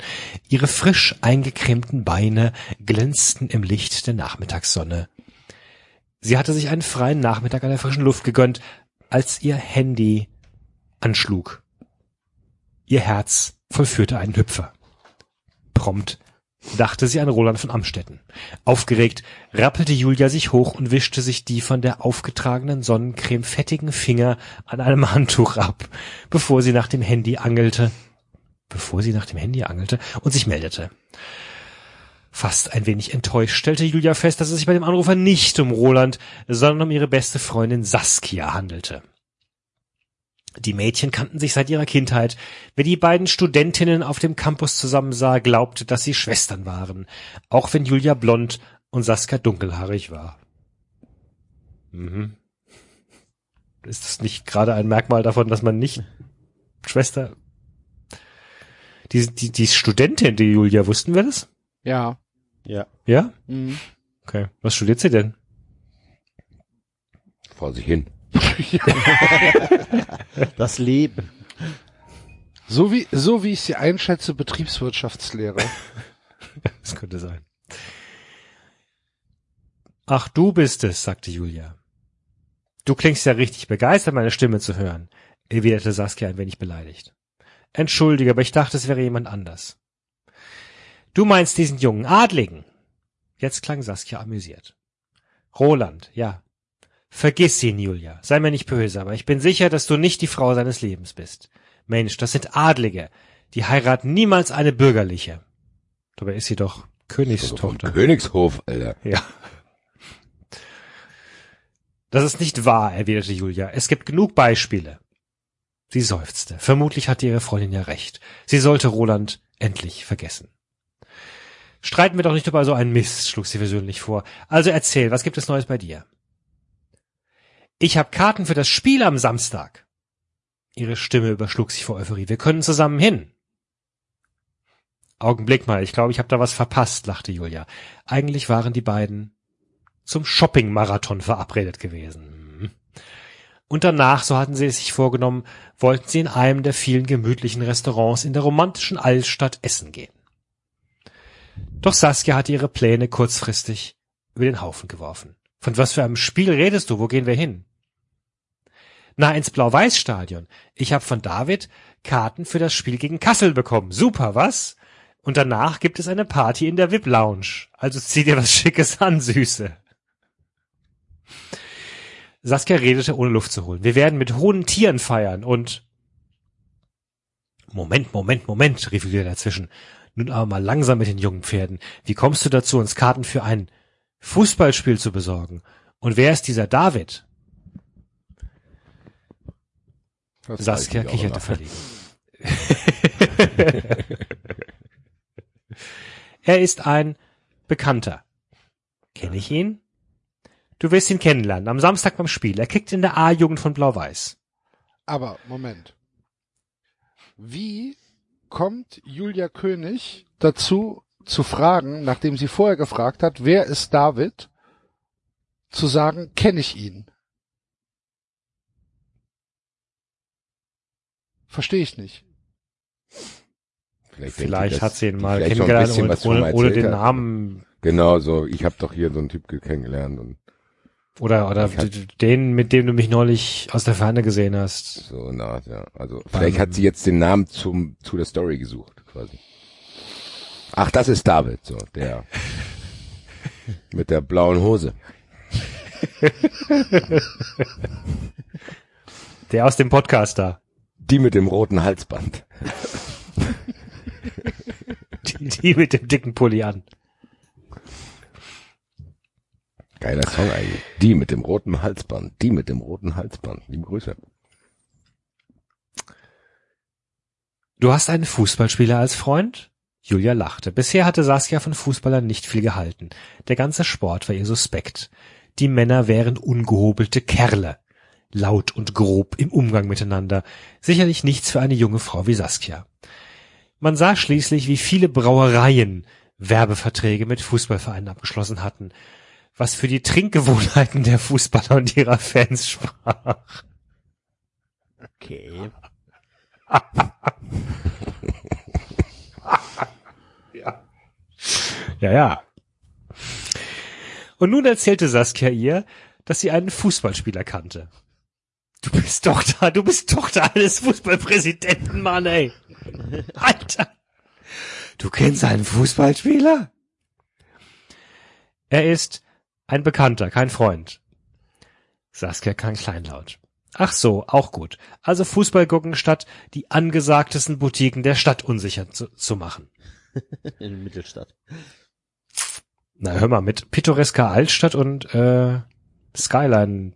Ihre frisch eingecremten Beine glänzten im Licht der Nachmittagssonne. Sie hatte sich einen freien Nachmittag an der frischen Luft gegönnt, als ihr Handy anschlug. Ihr Herz vollführte einen Hüpfer. Prompt dachte sie an Roland von Amstetten. Aufgeregt rappelte Julia sich hoch und wischte sich die von der aufgetragenen Sonnencreme fettigen Finger an einem Handtuch ab, bevor sie nach dem Handy angelte, bevor sie nach dem Handy angelte und sich meldete. Fast ein wenig enttäuscht stellte Julia fest, dass es sich bei dem Anrufer nicht um Roland, sondern um ihre beste Freundin Saskia handelte. Die Mädchen kannten sich seit ihrer Kindheit. Wer die beiden Studentinnen auf dem Campus zusammensah, glaubte, dass sie Schwestern waren, auch wenn Julia blond und Saskia dunkelhaarig war. Mhm. Ist das nicht gerade ein Merkmal davon, dass man nicht Schwester... Die, die, die Studentin, die Julia, wussten wir das? Ja. Ja. Ja? Mhm. Okay. Was studiert sie denn? Vor sich hin. Das Leben. So wie, so wie ich sie einschätze, Betriebswirtschaftslehre. Das könnte sein. Ach, du bist es, sagte Julia. Du klingst ja richtig begeistert, meine Stimme zu hören, erwiderte Saskia ein wenig beleidigt. Entschuldige, aber ich dachte, es wäre jemand anders. Du meinst diesen jungen Adligen? Jetzt klang Saskia amüsiert. Roland, ja. Vergiss ihn, Julia. Sei mir nicht böse, aber ich bin sicher, dass du nicht die Frau seines Lebens bist. Mensch, das sind Adlige. Die heiraten niemals eine bürgerliche. Dabei ist sie doch Also Königstochter. Königshof, Alter. Ja. Das ist nicht wahr, erwiderte Julia. Es gibt genug Beispiele. Sie seufzte. Vermutlich hatte ihre Freundin ja recht. Sie sollte Roland endlich vergessen. Streiten wir doch nicht über so einen Mist, schlug sie versöhnlich vor. Also erzähl, was gibt es Neues bei dir? Ich habe Karten für das Spiel am Samstag. Ihre Stimme überschlug sich vor Euphorie. Wir können zusammen hin. Augenblick mal, ich glaube, ich habe da was verpasst, lachte Julia. Eigentlich waren die beiden zum Shopping-Marathon verabredet gewesen. Und danach, so hatten sie es sich vorgenommen, wollten sie in einem der vielen gemütlichen Restaurants in der romantischen Altstadt essen gehen. Doch Saskia hatte ihre Pläne kurzfristig über den Haufen geworfen. Von was für einem Spiel redest du? Wo gehen wir hin? Na, ins Blau-Weiß-Stadion. Ich habe von David Karten für das Spiel gegen Kassel bekommen. Super, was? Und danach gibt es eine Party in der VIP-Lounge. Also zieh dir was Schickes an, Süße. Saskia redete, ohne Luft zu holen. Wir werden mit hohen Tieren feiern und... Moment, Moment, Moment, rief wieder dazwischen. Nun aber mal langsam mit den jungen Pferden. Wie kommst du dazu, uns Karten für ein Fußballspiel zu besorgen? Und wer ist dieser David? Das Saskia kicherte verlegen. er ist ein Bekannter. Kenne ich ihn? Du wirst ihn kennenlernen, am Samstag beim Spiel. Er kickt in der A-Jugend von Blau-Weiß. Aber Moment. Wie kommt Julia König dazu zu fragen, nachdem sie vorher gefragt hat, wer ist David, zu sagen, kenne ich ihn? Verstehe ich nicht. Vielleicht, Vielleicht dass hat sie ihn mal kennengelernt bisschen und ohne, den hat. Namen Genau, so, ich habe doch hier so einen Typ kennengelernt und oder, oder den, mit dem du mich neulich aus der Ferne gesehen hast. so Art, ja. Also vielleicht hat sie jetzt den Namen zum zu der Story gesucht, quasi. Ach, das ist David, so, der mit der blauen Hose. Der aus dem Podcast da. Die mit dem roten Halsband. Die, die mit dem dicken Pulli an. Geiler Song eigentlich. Die mit dem roten Halsband. Die mit dem roten Halsband. Liebe Grüße. Du hast einen Fußballspieler als Freund? Julia lachte. Bisher hatte Saskia von Fußballern nicht viel gehalten. Der ganze Sport war ihr suspekt. Die Männer wären ungehobelte Kerle. Laut und grob im Umgang miteinander. Sicherlich nichts für eine junge Frau wie Saskia. Man sah schließlich, wie viele Brauereien Werbeverträge mit Fußballvereinen abgeschlossen hatten, was für die Trinkgewohnheiten der Fußballer und ihrer Fans sprach. Okay. Ja, ja. Und nun erzählte Saskia ihr, dass sie einen Fußballspieler kannte. Du bist Tochter, du bist Tochter eines Fußballpräsidenten, Mann, ey. Alter. Du kennst einen Fußballspieler? Er ist ein Bekannter, kein Freund. Saskia klang kleinlaut. Ach so, auch gut. Also Fußball gucken statt die angesagtesten Boutiquen der Stadt unsicher zu, zu machen. In Mittelstadt. Na, hör mal, mit pittoresker Altstadt und äh, Skyline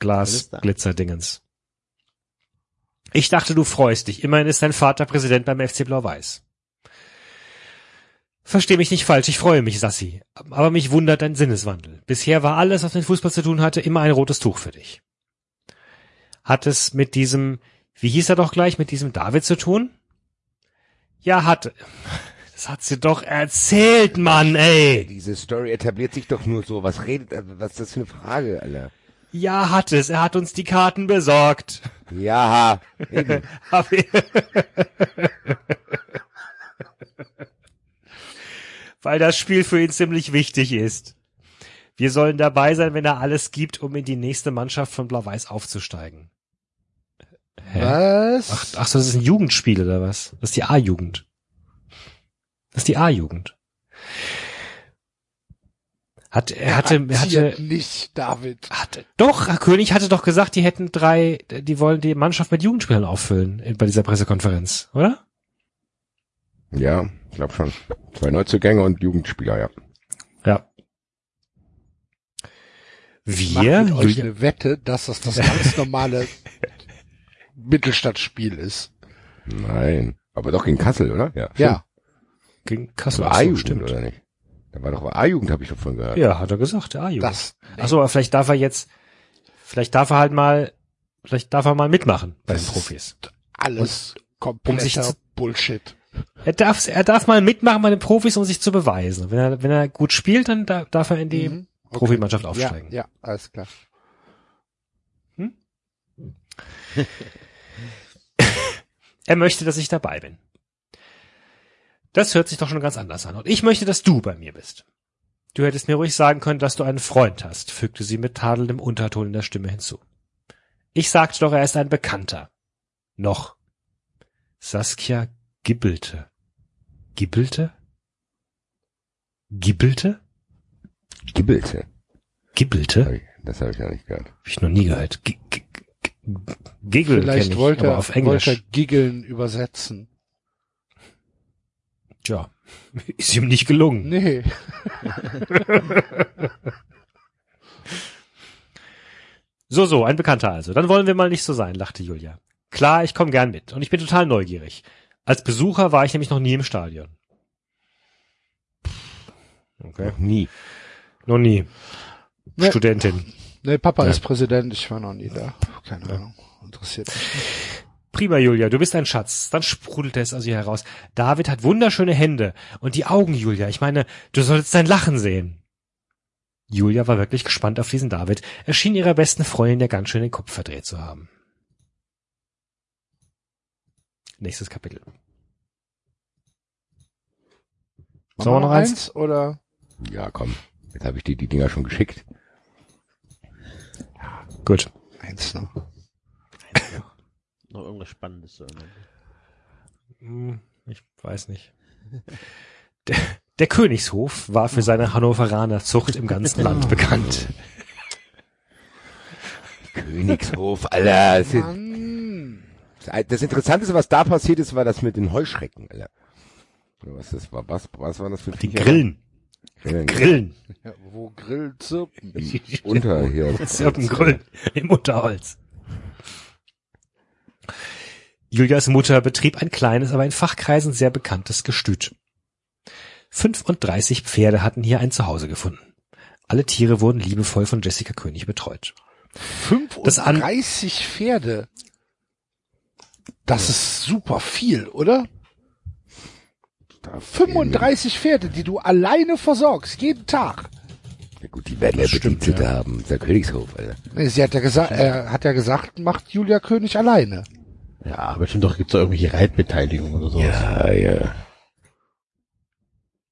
Glas Alles da. Glitzerdingens. Ich dachte, du freust dich. Immerhin ist dein Vater Präsident beim FC Blau-Weiß. Versteh mich nicht falsch, ich freue mich, Sassi. Aber mich wundert dein Sinneswandel. Bisher war alles, was mit Fußball zu tun hatte, immer ein rotes Tuch für dich. Hat es mit diesem, wie hieß er doch gleich, mit diesem David zu tun? Ja, hatte. Das hat sie doch erzählt, Mann, ey. Diese Story etabliert sich doch nur so. Was redet, was ist das für eine Frage, Alter? Ja, hat es. Er hat uns die Karten besorgt. Ja, eben. Weil das Spiel für ihn ziemlich wichtig ist. Wir sollen dabei sein, wenn er alles gibt, um in die nächste Mannschaft von Blau-Weiß aufzusteigen. Hä? Was? Ach, ach so, das ist ein Jugendspiel oder was? Das ist die A-Jugend. Das ist die A-Jugend. Hat, er hatte, er hatte, nicht, David. hatte, doch, Herr König hatte doch gesagt, die hätten drei, die wollen die Mannschaft mit Jugendspielern auffüllen in- bei dieser Pressekonferenz, oder? Ja, ich glaube schon. Zwei Neuzugänge und Jugendspieler, ja. Ja. Ich Wir, mach mit euch eine Wette, dass das das ganz normale Mittelstadtspiel ist. Nein. Aber doch gegen Kassel, oder? Ja. Ja. gegen Kassel, war ach so, A-Jugend, stimmt. oder nicht? Da war doch A-Jugend, habe ich davon gehört. Ja, hat er gesagt, A-Jugend. Das. Ach so, aber vielleicht darf er jetzt, vielleicht darf er halt mal, vielleicht darf er mal mitmachen bei den Das Profis. Alles um sich kompletter zu- Bullshit. Er darf, er darf mal mitmachen bei den Profis, um sich zu beweisen. Wenn er, wenn er gut spielt, dann da- darf er in die Mhm. Okay. Profimannschaft Ja, aufsteigen. ja, alles klar. Er möchte, dass ich dabei bin. Das hört sich doch schon ganz anders an. Und ich möchte, dass du bei mir bist. Du hättest mir ruhig sagen können, dass du einen Freund hast, fügte sie mit tadelndem Unterton in der Stimme hinzu. Ich sagte doch, er ist ein Bekannter. Noch. Saskia gibbelte. Gibbelte? Gibbelte? Gibbelte. Gibbelte? Ich- Das habe ich noch nicht gehört. Hab ich noch nie gehört. Giggle Vielleicht ich, wollte, aber er, auf Englisch. wollte er Giggeln übersetzen. Tja, ist ihm nicht gelungen. Nee. So, so, ein Bekannter also. Dann wollen wir mal nicht so sein, lachte Julia. Klar, ich komme gern mit und ich bin total neugierig. Als Besucher war ich nämlich noch nie im Stadion. Okay. Noch nie. Noch nie. Nee. Studentin. Nee, Papa Ja. ist Präsident, ich war noch nie da. Keine Ahnung. Interessiert mich nicht. Prima, Julia, du bist ein Schatz. Dann sprudelte es aus ihr heraus. David hat wunderschöne Hände. Und die Augen, Julia. Ich meine, du solltest sein Lachen sehen. Julia war wirklich gespannt auf diesen David. Er schien ihrer besten Freundin ja ganz schön den Kopf verdreht zu haben. Nächstes Kapitel. Sollen wir noch eins? Oder? Ja, komm. Jetzt habe ich dir die Dinger schon geschickt. Gut. Eins noch. Noch irgendwas Spannendes zu erinnern. Hm, Ich weiß nicht. Der, der Königshof war für seine Hannoveraner Zucht im ganzen Land bekannt. Königshof, Alter. Das, ist, Mann. das Interessanteste, was da passiert ist, war das mit den Heuschrecken, Alter. Was das war, was, was waren das für Die Viecher? Grillen. Grillen. Grillen. Ja, wo grillt Zirpen? Unter hier. Zirpen Grillen im Unterholz. Julias Mutter betrieb ein kleines, aber in Fachkreisen sehr bekanntes Gestüt. 35 Pferde hatten hier ein Zuhause gefunden. Alle Tiere wurden liebevoll von Jessica König betreut. Das an- 35 Pferde. Das ist super viel, oder? 35 Pferde, die du alleine versorgst, jeden Tag. Ja gut, die werden ja Bedienstete haben. Der Königshof, Alter. Nee, sie hat ja gesagt, er hat ja gesagt, macht Julia König alleine. Ja, aber bestimmt doch gibt's da irgendwelche Reitbeteiligung oder so. Ja, ja.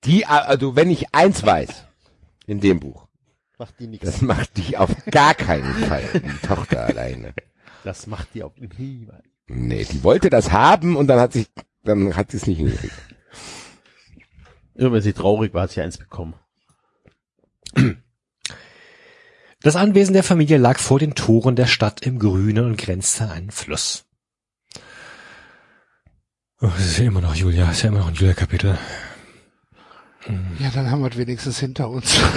Die, also wenn ich eins weiß, in dem Buch, Macht die nichts. das macht die auf gar keinen Fall, die Tochter alleine. Das macht die auf niemals. Nee, die wollte das haben und dann hat sich, dann hat sie es nicht hingekriegt. Immer wenn sie traurig war, hat sie eins bekommen. Das Anwesen der Familie lag vor den Toren der Stadt im Grünen und grenzte an einen Fluss. Oh, es ist ja immer noch Julia, es ist ja immer noch ein Julia-Kapitel. Ja, dann haben wir es wenigstens hinter uns.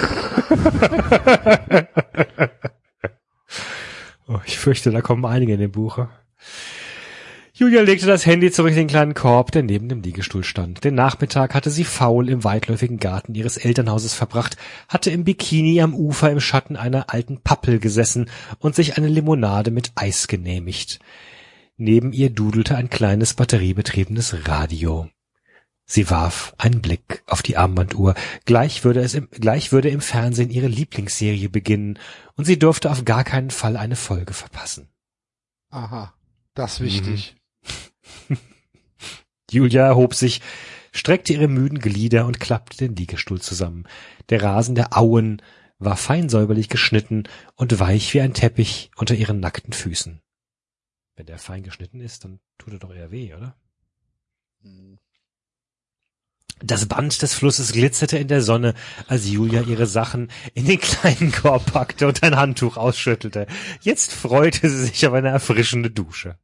Oh, ich fürchte, da kommen einige in dem Buche. Julia legte das Handy zurück in den kleinen Korb, der neben dem Liegestuhl stand. Den Nachmittag hatte sie faul im weitläufigen Garten ihres Elternhauses verbracht, hatte im Bikini am Ufer im Schatten einer alten Pappel gesessen und sich eine Limonade mit Eis genehmigt. Neben ihr dudelte ein kleines batteriebetriebenes Radio. Sie warf einen Blick auf die Armbanduhr. Gleich würde es im, gleich würde im Fernsehen ihre Lieblingsserie beginnen und sie durfte auf gar keinen Fall eine Folge verpassen. Aha, das wichtig. Julia erhob sich, streckte ihre müden Glieder und klappte den Liegestuhl zusammen. Der Rasen der Auen war fein säuberlich geschnitten und weich wie ein Teppich unter ihren nackten Füßen. Wenn der fein geschnitten ist, dann tut er doch eher weh, oder? Das Band des Flusses glitzerte in der Sonne, als Julia ihre Sachen in den kleinen Korb packte und ein Handtuch ausschüttelte. Jetzt freute sie sich auf eine erfrischende Dusche.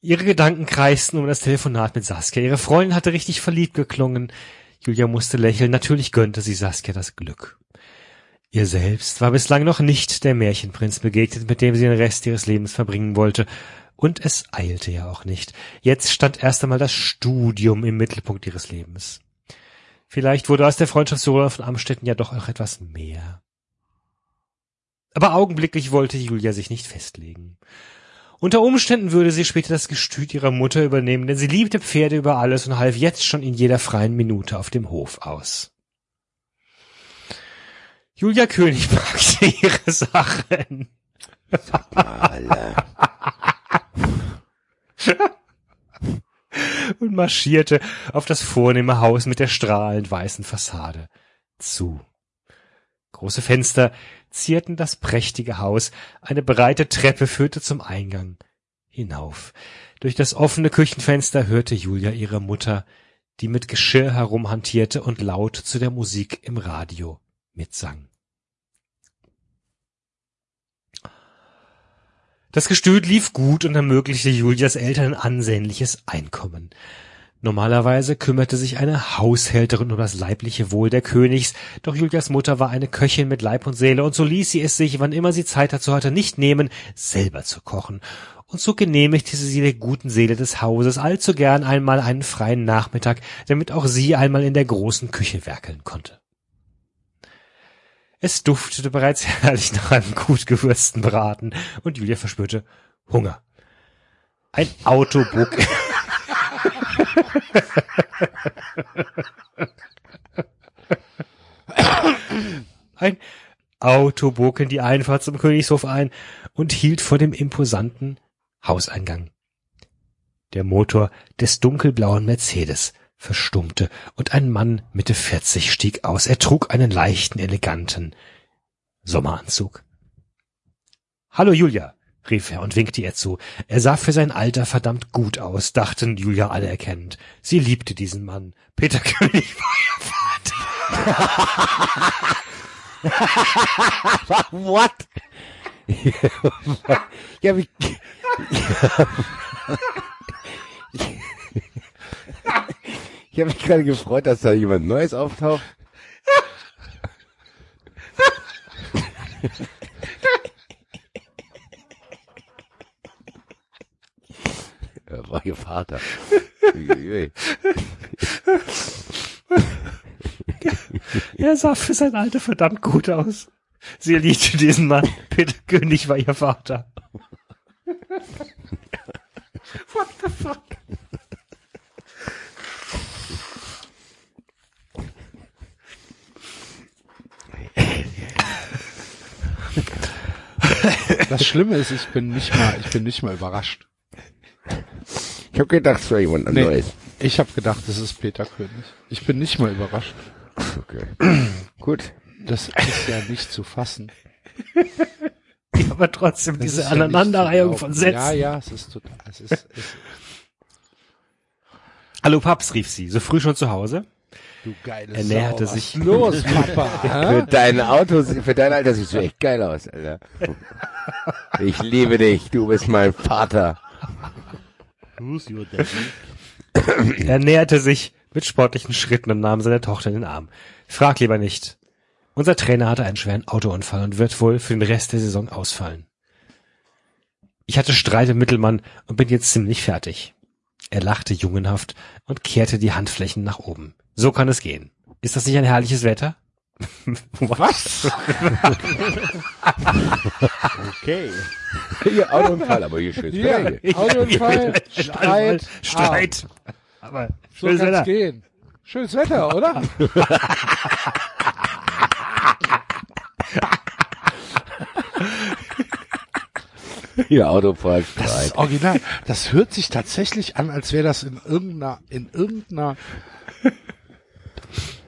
Ihre Gedanken kreisten um das Telefonat mit Saskia. Ihre Freundin hatte richtig verliebt geklungen. Julia musste lächeln. Natürlich gönnte sie Saskia das Glück. Ihr selbst war bislang noch nicht der Märchenprinz begegnet, mit dem sie den Rest ihres Lebens verbringen wollte. Und es eilte ja auch nicht. Jetzt stand erst einmal das Studium im Mittelpunkt ihres Lebens. Vielleicht wurde aus der Freundschaft Sola von Amstetten ja doch auch etwas mehr. Aber augenblicklich wollte Julia sich nicht festlegen. Unter Umständen würde sie später das Gestüt ihrer Mutter übernehmen, denn sie liebte Pferde über alles und half jetzt schon in jeder freien Minute auf dem Hof aus. Julia König packte ihre Sachen und marschierte auf das vornehme Haus mit der strahlend weißen Fassade zu. Große Fenster zierten das prächtige Haus, eine breite Treppe führte zum Eingang hinauf. Durch das offene Küchenfenster hörte Julia ihre Mutter, die mit Geschirr herumhantierte und laut zu der Musik im Radio mitsang. Das Gestüt lief gut und ermöglichte Julias Eltern ein ansehnliches Einkommen. Normalerweise kümmerte sich eine Haushälterin um das leibliche Wohl der Königs, doch Julias Mutter war eine Köchin mit Leib und Seele, und so ließ sie es sich, wann immer sie Zeit dazu hatte, nicht nehmen, selber zu kochen. Und so genehmigte sie der guten Seele des Hauses allzu gern einmal einen freien Nachmittag, damit auch sie einmal in der großen Küche werkeln konnte. Es duftete bereits herrlich nach einem gut gewürzten Braten, und Julia verspürte Hunger. Ein Auto bog Ein Auto bog in die Einfahrt zum Königshof ein und hielt vor dem imposanten Hauseingang. Der Motor des dunkelblauen Mercedes verstummte und ein Mann Mitte 40 stieg aus. Er trug einen leichten, eleganten Sommeranzug. Hallo Julia, rief er und winkte ihr zu. Er sah für sein Alter verdammt gut aus, dachten Julia alle erkennend. Sie liebte diesen Mann. Peter König war ihr Vater. What? ja, wie, ich habe mich gerade gefreut, dass da jemand Neues auftaucht. ihr Vater. Er sah für sein Alter verdammt gut aus. Sie liebte diesen Mann. Peter König war ihr Vater. What the fuck? Das Schlimme ist, ich bin nicht mal, ich bin nicht mal überrascht. Ich habe gedacht, es wäre jemand Nee, anderes. ich habe gedacht, es ist Peter König. Ich bin nicht mal überrascht. Okay. Gut. Das ist ja nicht zu fassen. Ja, aber trotzdem Das diese ist ja Aneinanderreihung von. Sätzen. Ja, ja, es ist total, es ist, es, Hallo Paps, rief sie. So früh schon zu Hause? Du geile Er näherte Sau, sich- los, Papa? Für dein Auto, für dein Alter siehst du echt geil aus, Alter. Ich liebe dich, du bist mein Vater. Who's your daddy? Er näherte sich mit sportlichen Schritten und nahm seine Tochter in den Arm. Frag lieber nicht. Unser Trainer hatte einen schweren Autounfall und wird wohl für den Rest der Saison ausfallen. Ich hatte Streit im Mittelmann und bin jetzt ziemlich fertig. Er lachte jungenhaft und kehrte die Handflächen nach oben. So kann es gehen. Ist das nicht ein herrliches Wetter? Was? Okay. Hier Autounfall, aber hier schön. Hier, Autounfall, Streit, Streit. Aber So schönes kann's Wetter. gehen. Schönes Wetter, oder? Hier Autounfall, Das Streit. ist original. Das hört sich tatsächlich an, als wäre das in irgendeiner, in irgendeiner,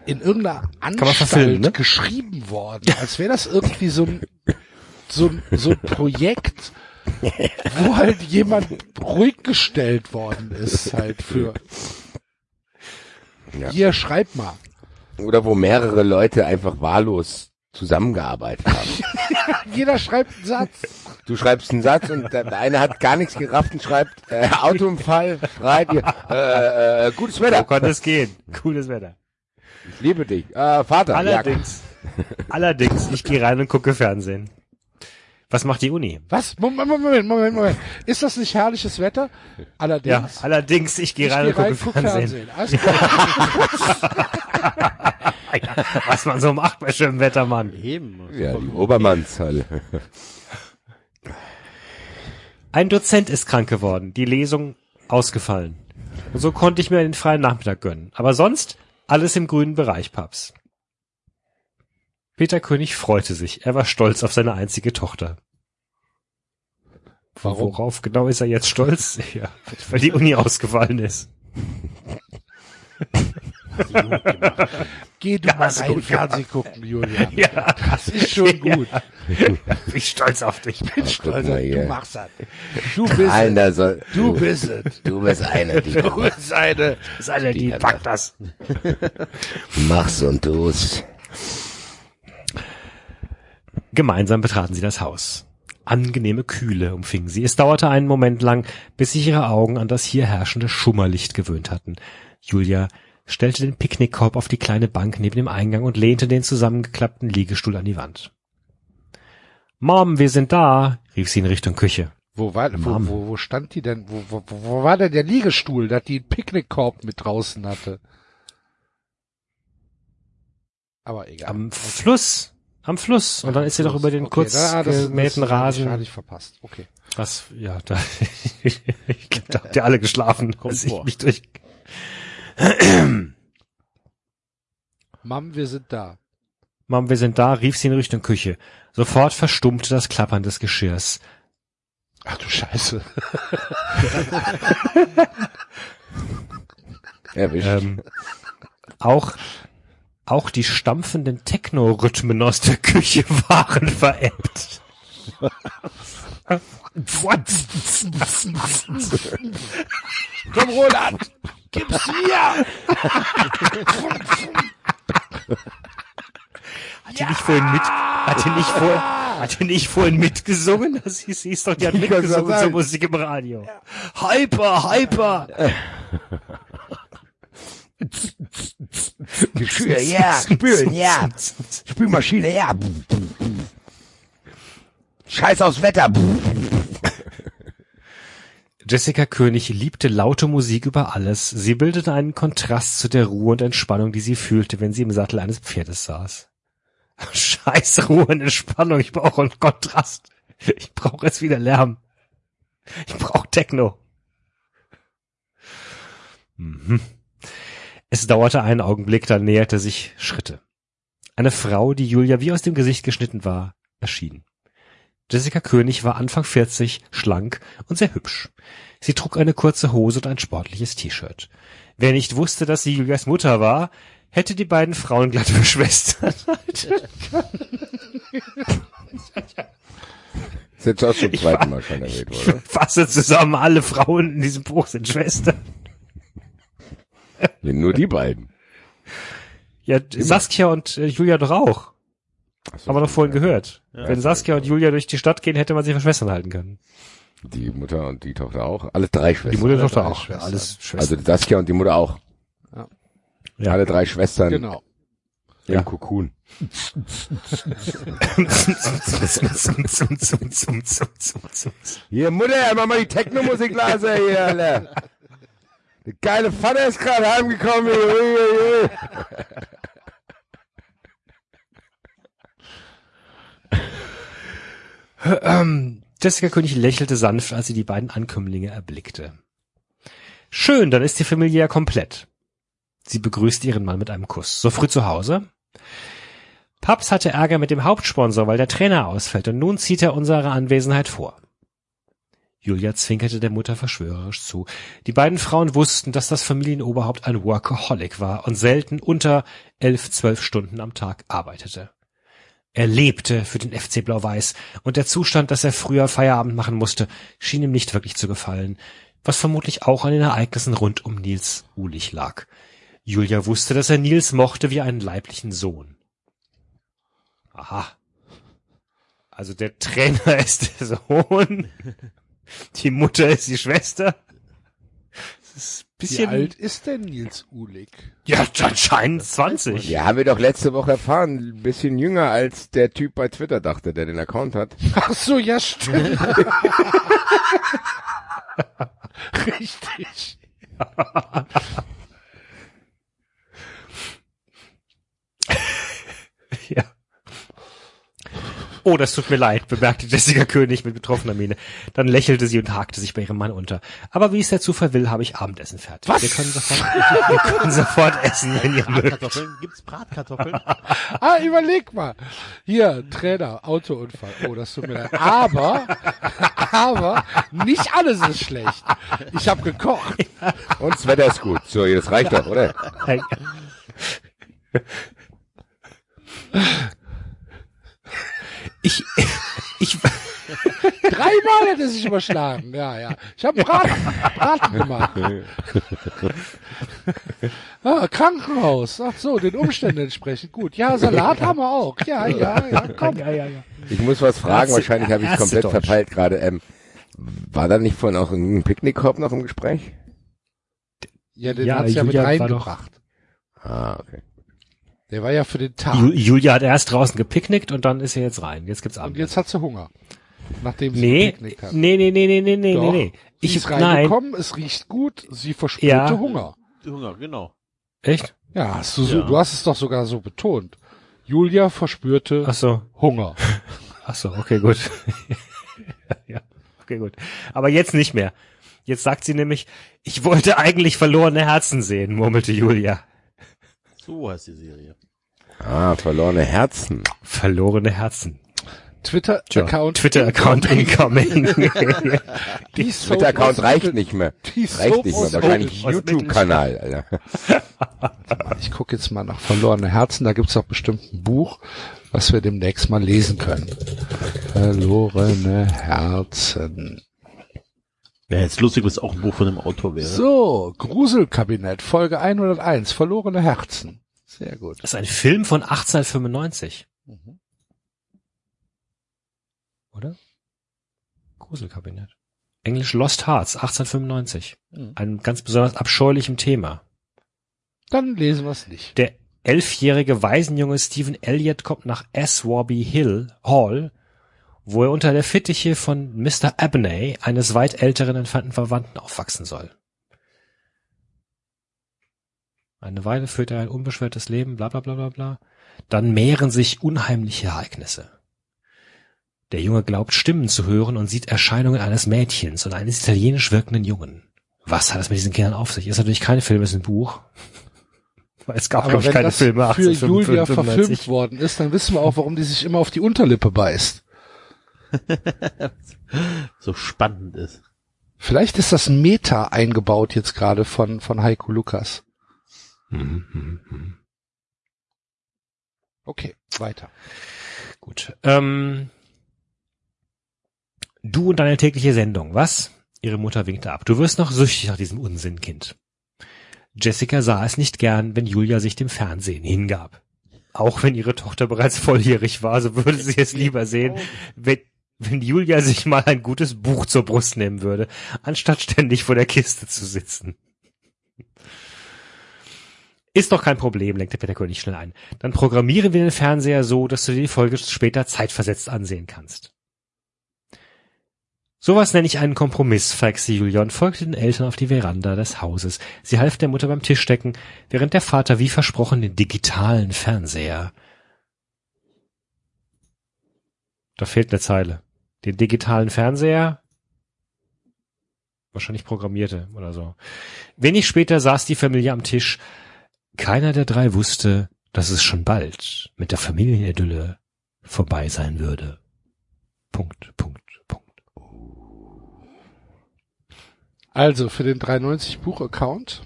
in irgendeiner man Anstalt ne? geschrieben worden. Als wäre das irgendwie so ein, so ein, so ein Projekt, wo halt jemand ruhig gestellt worden ist, halt für, Ja. hier, schreib mal. Oder wo mehrere Leute einfach wahllos zusammengearbeitet haben. Jeder schreibt einen Satz. Du schreibst einen Satz und der eine hat gar nichts gerafft und schreibt äh, Autounfall, hier, äh, äh, gutes So Wetter. kann es gehen. Cooles Wetter. Ich liebe dich. Äh, Vater. Allerdings, allerdings, ich gehe rein und gucke Fernsehen. Was macht die Uni? Was? Moment, Moment, Moment, Moment. Ist das nicht herrliches Wetter? Ja, Allerdings. allerdings, ich gehe rein geh und gucke guck Fernsehen. Fernsehen. Alles klar. Was man so macht bei schönem Wetter, Mann. Eben. Ja, ja die Obermannshalle. Ein Dozent ist krank geworden, die Lesung ausgefallen. Und so konnte ich mir den freien Nachmittag gönnen. Aber sonst alles im grünen Bereich, Paps. Peter König freute sich. Er war stolz auf seine einzige Tochter. Warum? Worauf genau ist er jetzt stolz? Ja, weil die Uni ausgefallen ist. Geh du Ja, mal rein Fernsehen gucken, Julian. Ja, Das ist schon gut. bin ich stolz auf dich. Mensch, guck Alter, mal du hier. machst das. Du bist es. Einer soll, Du bist es. du bist einer, die Du bist eine. Ist einer, die packt das. machst und tust. Gemeinsam betraten sie das Haus. Angenehme Kühle umfing sie. Es dauerte einen Moment lang, bis sich ihre Augen an das hier herrschende Schummerlicht gewöhnt hatten. Julia stellte den Picknickkorb auf die kleine Bank neben dem Eingang und lehnte den zusammengeklappten Liegestuhl an die Wand. Mom, wir sind da, rief sie in Richtung Küche. Wo war, wo, Mom. wo, wo stand die denn? Wo, wo, wo war denn der Liegestuhl, dass die einen Picknickkorb mit draußen hatte? Aber egal. Am Fluss. Am Fluss. Und dann ist sie doch über den Okay, kurz da- das- gemähten das Rasen. Hatte ich verpasst. Okay. Was, ja, da, ich glaub, da habt ihr alle geschlafen, als ich mich durch, Mom, wir sind da. Mom, wir sind da, rief sie in Richtung Küche. Sofort verstummte das Klappern des Geschirrs. Ach du Scheiße. Erwischt. Ähm, auch, auch die stampfenden Techno-Rhythmen aus der Küche waren veräppt. Komm, Roland! Gib's mir! Hat die nicht vorhin mit, hat die nicht vorhin, hat die nicht vorhin mitgesungen? Das hieß, hieß doch, die hat mitgesungen ja zur. Musik im Radio. Hyper, hyper! Geschirr, ja, spülen, ja. Spülmaschine, ja. Scheiß aufs Wetter. Jessica König liebte laute Musik über alles. Sie bildete einen Kontrast zu der Ruhe und Entspannung, die sie fühlte, wenn sie im Sattel eines Pferdes saß. Scheiß Ruhe und Entspannung, ich brauche einen Kontrast. Ich brauche jetzt wieder Lärm. Ich brauche Techno. Mhm. Es dauerte einen Augenblick, dann näherte sich Schritte. Eine Frau, die Julia wie aus dem Gesicht geschnitten war, erschien. Jessica König war Anfang 40, schlank und sehr hübsch. Sie trug eine kurze Hose und ein sportliches T-Shirt. Wer nicht wusste, dass sie Julias Mutter war, hätte die beiden Frauen glatt für Schwestern. Ist jetzt auch zum zweiten Mal schon erwähnt Ich worden. fasse zusammen, alle Frauen in diesem Buch sind Schwestern. Nur die beiden. Ja, Saskia und äh, Julia doch auch. So, Haben wir doch vorhin gehört. Ja. Wenn Saskia und Julia durch die Stadt gehen, hätte man sie für Schwestern halten können. Die Mutter und die Tochter auch. Alle drei Schwestern. Die Mutter Alle doch drei auch. Schwestern. Alles Also Schwestern. die Saskia und die Mutter auch. Ja. Alle drei Schwestern Genau. im Ja. Kokon. Hier, Mutter, mach mal die Techno-Musik leise hier, Alter. Der geile Vater ist gerade heimgekommen. Jessica König lächelte sanft, als sie die beiden Ankömmlinge erblickte. Schön, dann ist die Familie ja komplett. Sie begrüßte ihren Mann mit einem Kuss. So früh zu Hause? Paps hatte Ärger mit dem Hauptsponsor, weil der Trainer ausfällt und nun zieht er unsere Anwesenheit vor. Julia zwinkerte der Mutter verschwörerisch zu. Die beiden Frauen wussten, dass das Familienoberhaupt ein Workaholic war und selten unter elf, zwölf Stunden am Tag arbeitete. Er lebte für den FC Blau-Weiß und der Zustand, dass er früher Feierabend machen musste, schien ihm nicht wirklich zu gefallen, was vermutlich auch an den Ereignissen rund um Nils Ulich lag. Julia wusste, dass er Nils mochte wie einen leiblichen Sohn. Aha. Also der Trainer ist der Sohn, die Mutter ist die Schwester. Ist ein Wie bisschen alt ist denn Nils Uhlig? Ja, anscheinend 20. Ja, haben wir doch letzte Woche erfahren. Ein bisschen jünger als der Typ bei Twitter dachte, der den Account hat. Ach so, ja, stimmt. Richtig. Oh, das tut mir leid, bemerkte Jessica König mit betroffener Miene. Dann lächelte sie und hakte sich bei ihrem Mann unter. Aber wie es der Zufall will, habe ich Abendessen fertig. Was? Wir können sofort, wir können sofort essen, wenn ihr mögt. Kartoffeln? Gibt's Bratkartoffeln? Ah, überleg mal. Hier, Trainer, Autounfall. Oh, das tut mir leid. Aber, aber, nicht alles ist schlecht. Ich habe gekocht. Und das Wetter ist gut. So, das reicht doch, oder? Ich, ich, Dreimal hat er sich überschlagen. Ja, ja. Ich habe Braten, Braten gemacht. Ah, Krankenhaus. Ach so, den Umständen entsprechend. Gut. Ja, Salat haben wir auch. Ja, ja, ja. Komm. ja, ja, ja. Ich muss was fragen, wahrscheinlich habe ich komplett Deutsch. verpeilt gerade. Ähm, war da nicht vorhin auch ein Picknickkorb noch im Gespräch? Ja, den Ja, hat's ja mit Julia war reingebracht. Ah, okay. Der war ja für den Tag. Ju- Julia hat erst draußen gepicknickt und dann ist sie jetzt rein. Jetzt gibt's Und Abendessen. jetzt hat sie Hunger. Nachdem sie Nee, gepicknickt hat. nee, nee, nee, nee, nee, nee, Doch. nee. Sie Ich, ist nein. reingekommen, es riecht gut, sie verspürte Ja. Hunger. Hunger, genau. Echt? Ja, hast du, so, Ja. du hast es doch sogar so betont. Julia verspürte Ach so. Hunger. Ach so, okay, gut. ja, okay, gut. Aber jetzt nicht mehr. Jetzt sagt sie nämlich, ich wollte eigentlich verlorene Herzen sehen, murmelte Julia. So heißt die Serie. Ah, verlorene Herzen. Verlorene Herzen. Twitter-Account. Twitter-Account incoming. Twitter-Account reicht nicht mehr. Die Reicht nicht mehr. Wahrscheinlich YouTube-Kanal. Ich gucke jetzt mal nach verlorene Herzen. Da gibt's doch bestimmt ein Buch, was wir demnächst mal lesen können. Verlorene Herzen. Wäre jetzt lustig, wenn es auch ein Buch von dem Autor wäre. So, Gruselkabinett, Folge 101, verlorene Herzen. Sehr gut. Das ist ein Film von 1895. Mhm. Oder? Gruselkabinett. Englisch Lost Hearts, 1895. Mhm. Ein ganz besonders abscheulichem Thema. Dann lesen wir es nicht. Der elfjährige Waisenjunge Stephen Elliott kommt nach Aswarby Hill Hall, wo er unter der Fittiche von Mr. Abney, eines weit älteren entfernten Verwandten, aufwachsen soll. Eine Weile führt er ein unbeschwertes Leben, bla bla bla bla bla. Dann mehren sich unheimliche Ereignisse. Der Junge glaubt Stimmen zu hören und sieht Erscheinungen eines Mädchens und eines italienisch wirkenden Jungen. Was hat es mit diesen Kindern auf sich? Ist natürlich kein Film, ist ein Buch. Weil es gab, glaube ich, wenn keine das Filme für Julia 1895. verfilmt worden ist, dann wissen wir auch, warum die sich immer auf die Unterlippe beißt. So spannend ist. Vielleicht ist das Meta eingebaut jetzt gerade von, von Heiko Lukas. Mhm, mhm, mhm. Okay, weiter. Gut. Ähm, du und deine tägliche Sendung, was? Ihre Mutter winkte ab. Du wirst noch süchtig nach diesem Unsinn, Kind. Jessica sah es nicht gern, wenn Julia sich dem Fernsehen hingab. Auch wenn ihre Tochter bereits volljährig war, so würde sie es lieber sehen, wenn, wenn Julia sich mal ein gutes Buch zur Brust nehmen würde, anstatt ständig vor der Kiste zu sitzen. Ist doch kein Problem, lenkte Peter König schnell ein. Dann programmieren wir den Fernseher so, dass du dir die Folge später zeitversetzt ansehen kannst. Sowas nenne ich einen Kompromiss, flexte Julia und folgte den Eltern auf die Veranda des Hauses. Sie half der Mutter beim Tischdecken, während der Vater wie versprochen den digitalen Fernseher. Da fehlt eine Zeile. Den digitalen Fernseher? Wahrscheinlich programmierte oder so. Wenig später saß die Familie am Tisch. Keiner der drei wusste, dass es schon bald mit der Familienidylle vorbei sein würde. Punkt, Punkt, Punkt. Also für den 390 Buch-Account.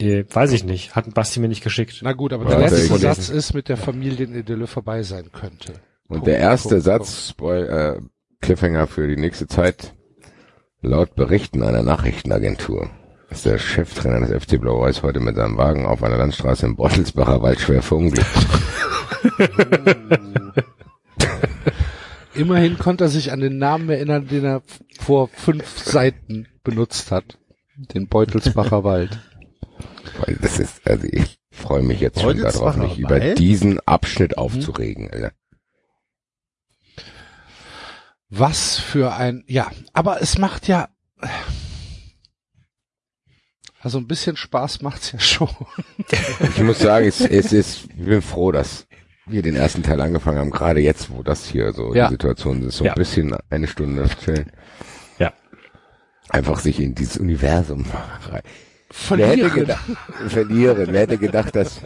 Äh, weiß ich nicht. Hat Basti mir nicht geschickt. Na gut, aber Ja, der er letzte gelesen. Satz ist mit der Familienidylle vorbei sein könnte. Und der erste Satz, Spoil, äh, Cliffhanger für die nächste Zeit, laut Berichten einer Nachrichtenagentur ist der Cheftrainer des FC Blau-Weiß heute mit seinem Wagen auf einer Landstraße im Beutelsbacher Wald schwer verunglückt. Immerhin konnte er sich an den Namen erinnern, den er vor fünf Seiten benutzt hat. Den Beutelsbacher Wald. Weil das ist, also ich freue mich jetzt schon darauf, mich über diesen Abschnitt aufzuregen. Alter. Was für ein, ja, aber es macht ja, also ein bisschen Spaß macht's ja schon. Ich muss sagen, es, es ist, ich bin froh, dass wir den ersten Teil angefangen haben, gerade jetzt, wo das hier so Ja. die Situation ist, so Ja. ein bisschen eine Stunde chillen. Ja. Einfach sich in dieses Universum rein. Wer hätte Verlieren. gedacht, verlieren. Wer hätte gedacht, dass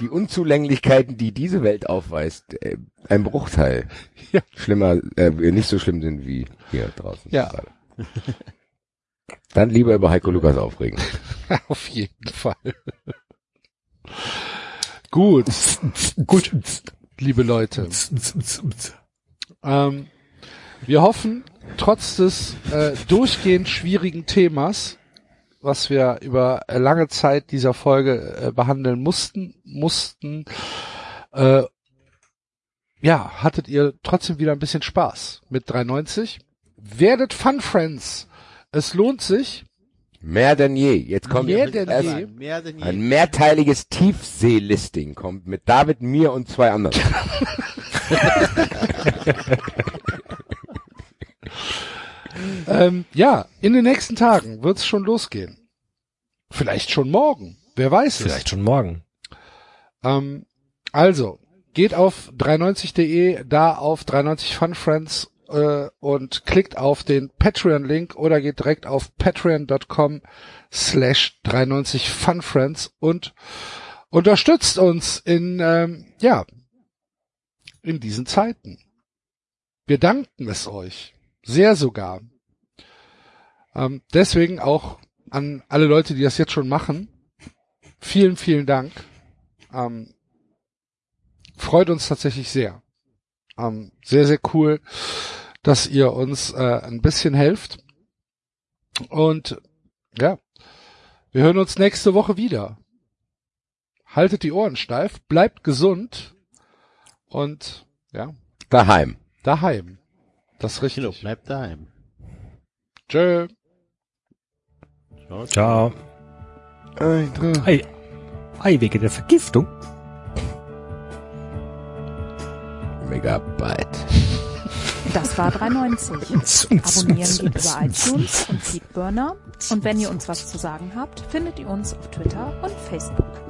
die Unzulänglichkeiten, die diese Welt aufweist, äh, ein Bruchteil Ja. schlimmer, äh, nicht so schlimm sind wie hier draußen. Ja. gerade. Dann lieber über Heiko Lukas aufregen. Auf jeden Fall. Gut. Gut. Liebe Leute. Ähm, wir hoffen, trotz des äh, durchgehend schwierigen Themas, was wir über äh, lange Zeit dieser Folge äh, behandeln mussten, mussten, äh, ja, hattet ihr trotzdem wieder ein bisschen Spaß mit 390. Werdet Fun Friends. Es lohnt sich. Mehr denn je. Jetzt kommt Mehr erst denn je. Mehr denn je. ein mehrteiliges Tiefsee-Listing kommt mit David, mir und zwei anderen. Ähm, ja, in den nächsten Tagen wird's schon losgehen. Vielleicht schon morgen. Wer weiß es. Vielleicht schon morgen. Ähm, also, geht auf 390.de, da auf 390 Fun Friends äh, und klickt auf den Patreon-Link oder geht direkt auf patreon.com slash 390 Fun Friends und unterstützt uns in, ähm, ja, in diesen Zeiten. Wir danken es euch. Sehr sogar. Ähm, deswegen auch an alle Leute, die das jetzt schon machen. Vielen, vielen Dank. Ähm, freut uns tatsächlich sehr. Ähm, sehr, sehr cool, dass ihr uns äh, ein bisschen helft. Und ja, wir hören uns nächste Woche wieder. Haltet die Ohren steif, bleibt gesund und ja, Daheim. daheim. Das ist Kilo, richtig. bleib daheim. Tschö. Ciao. Ciao. Ei, Ei, wegen der Vergiftung. Megabyte. Das war 3,90. Abonnieren geht über iTunes und Feedburner. Und wenn ihr uns was zu sagen habt, findet ihr uns auf Twitter und Facebook.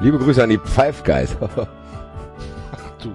Liebe Grüße an die Guys. Du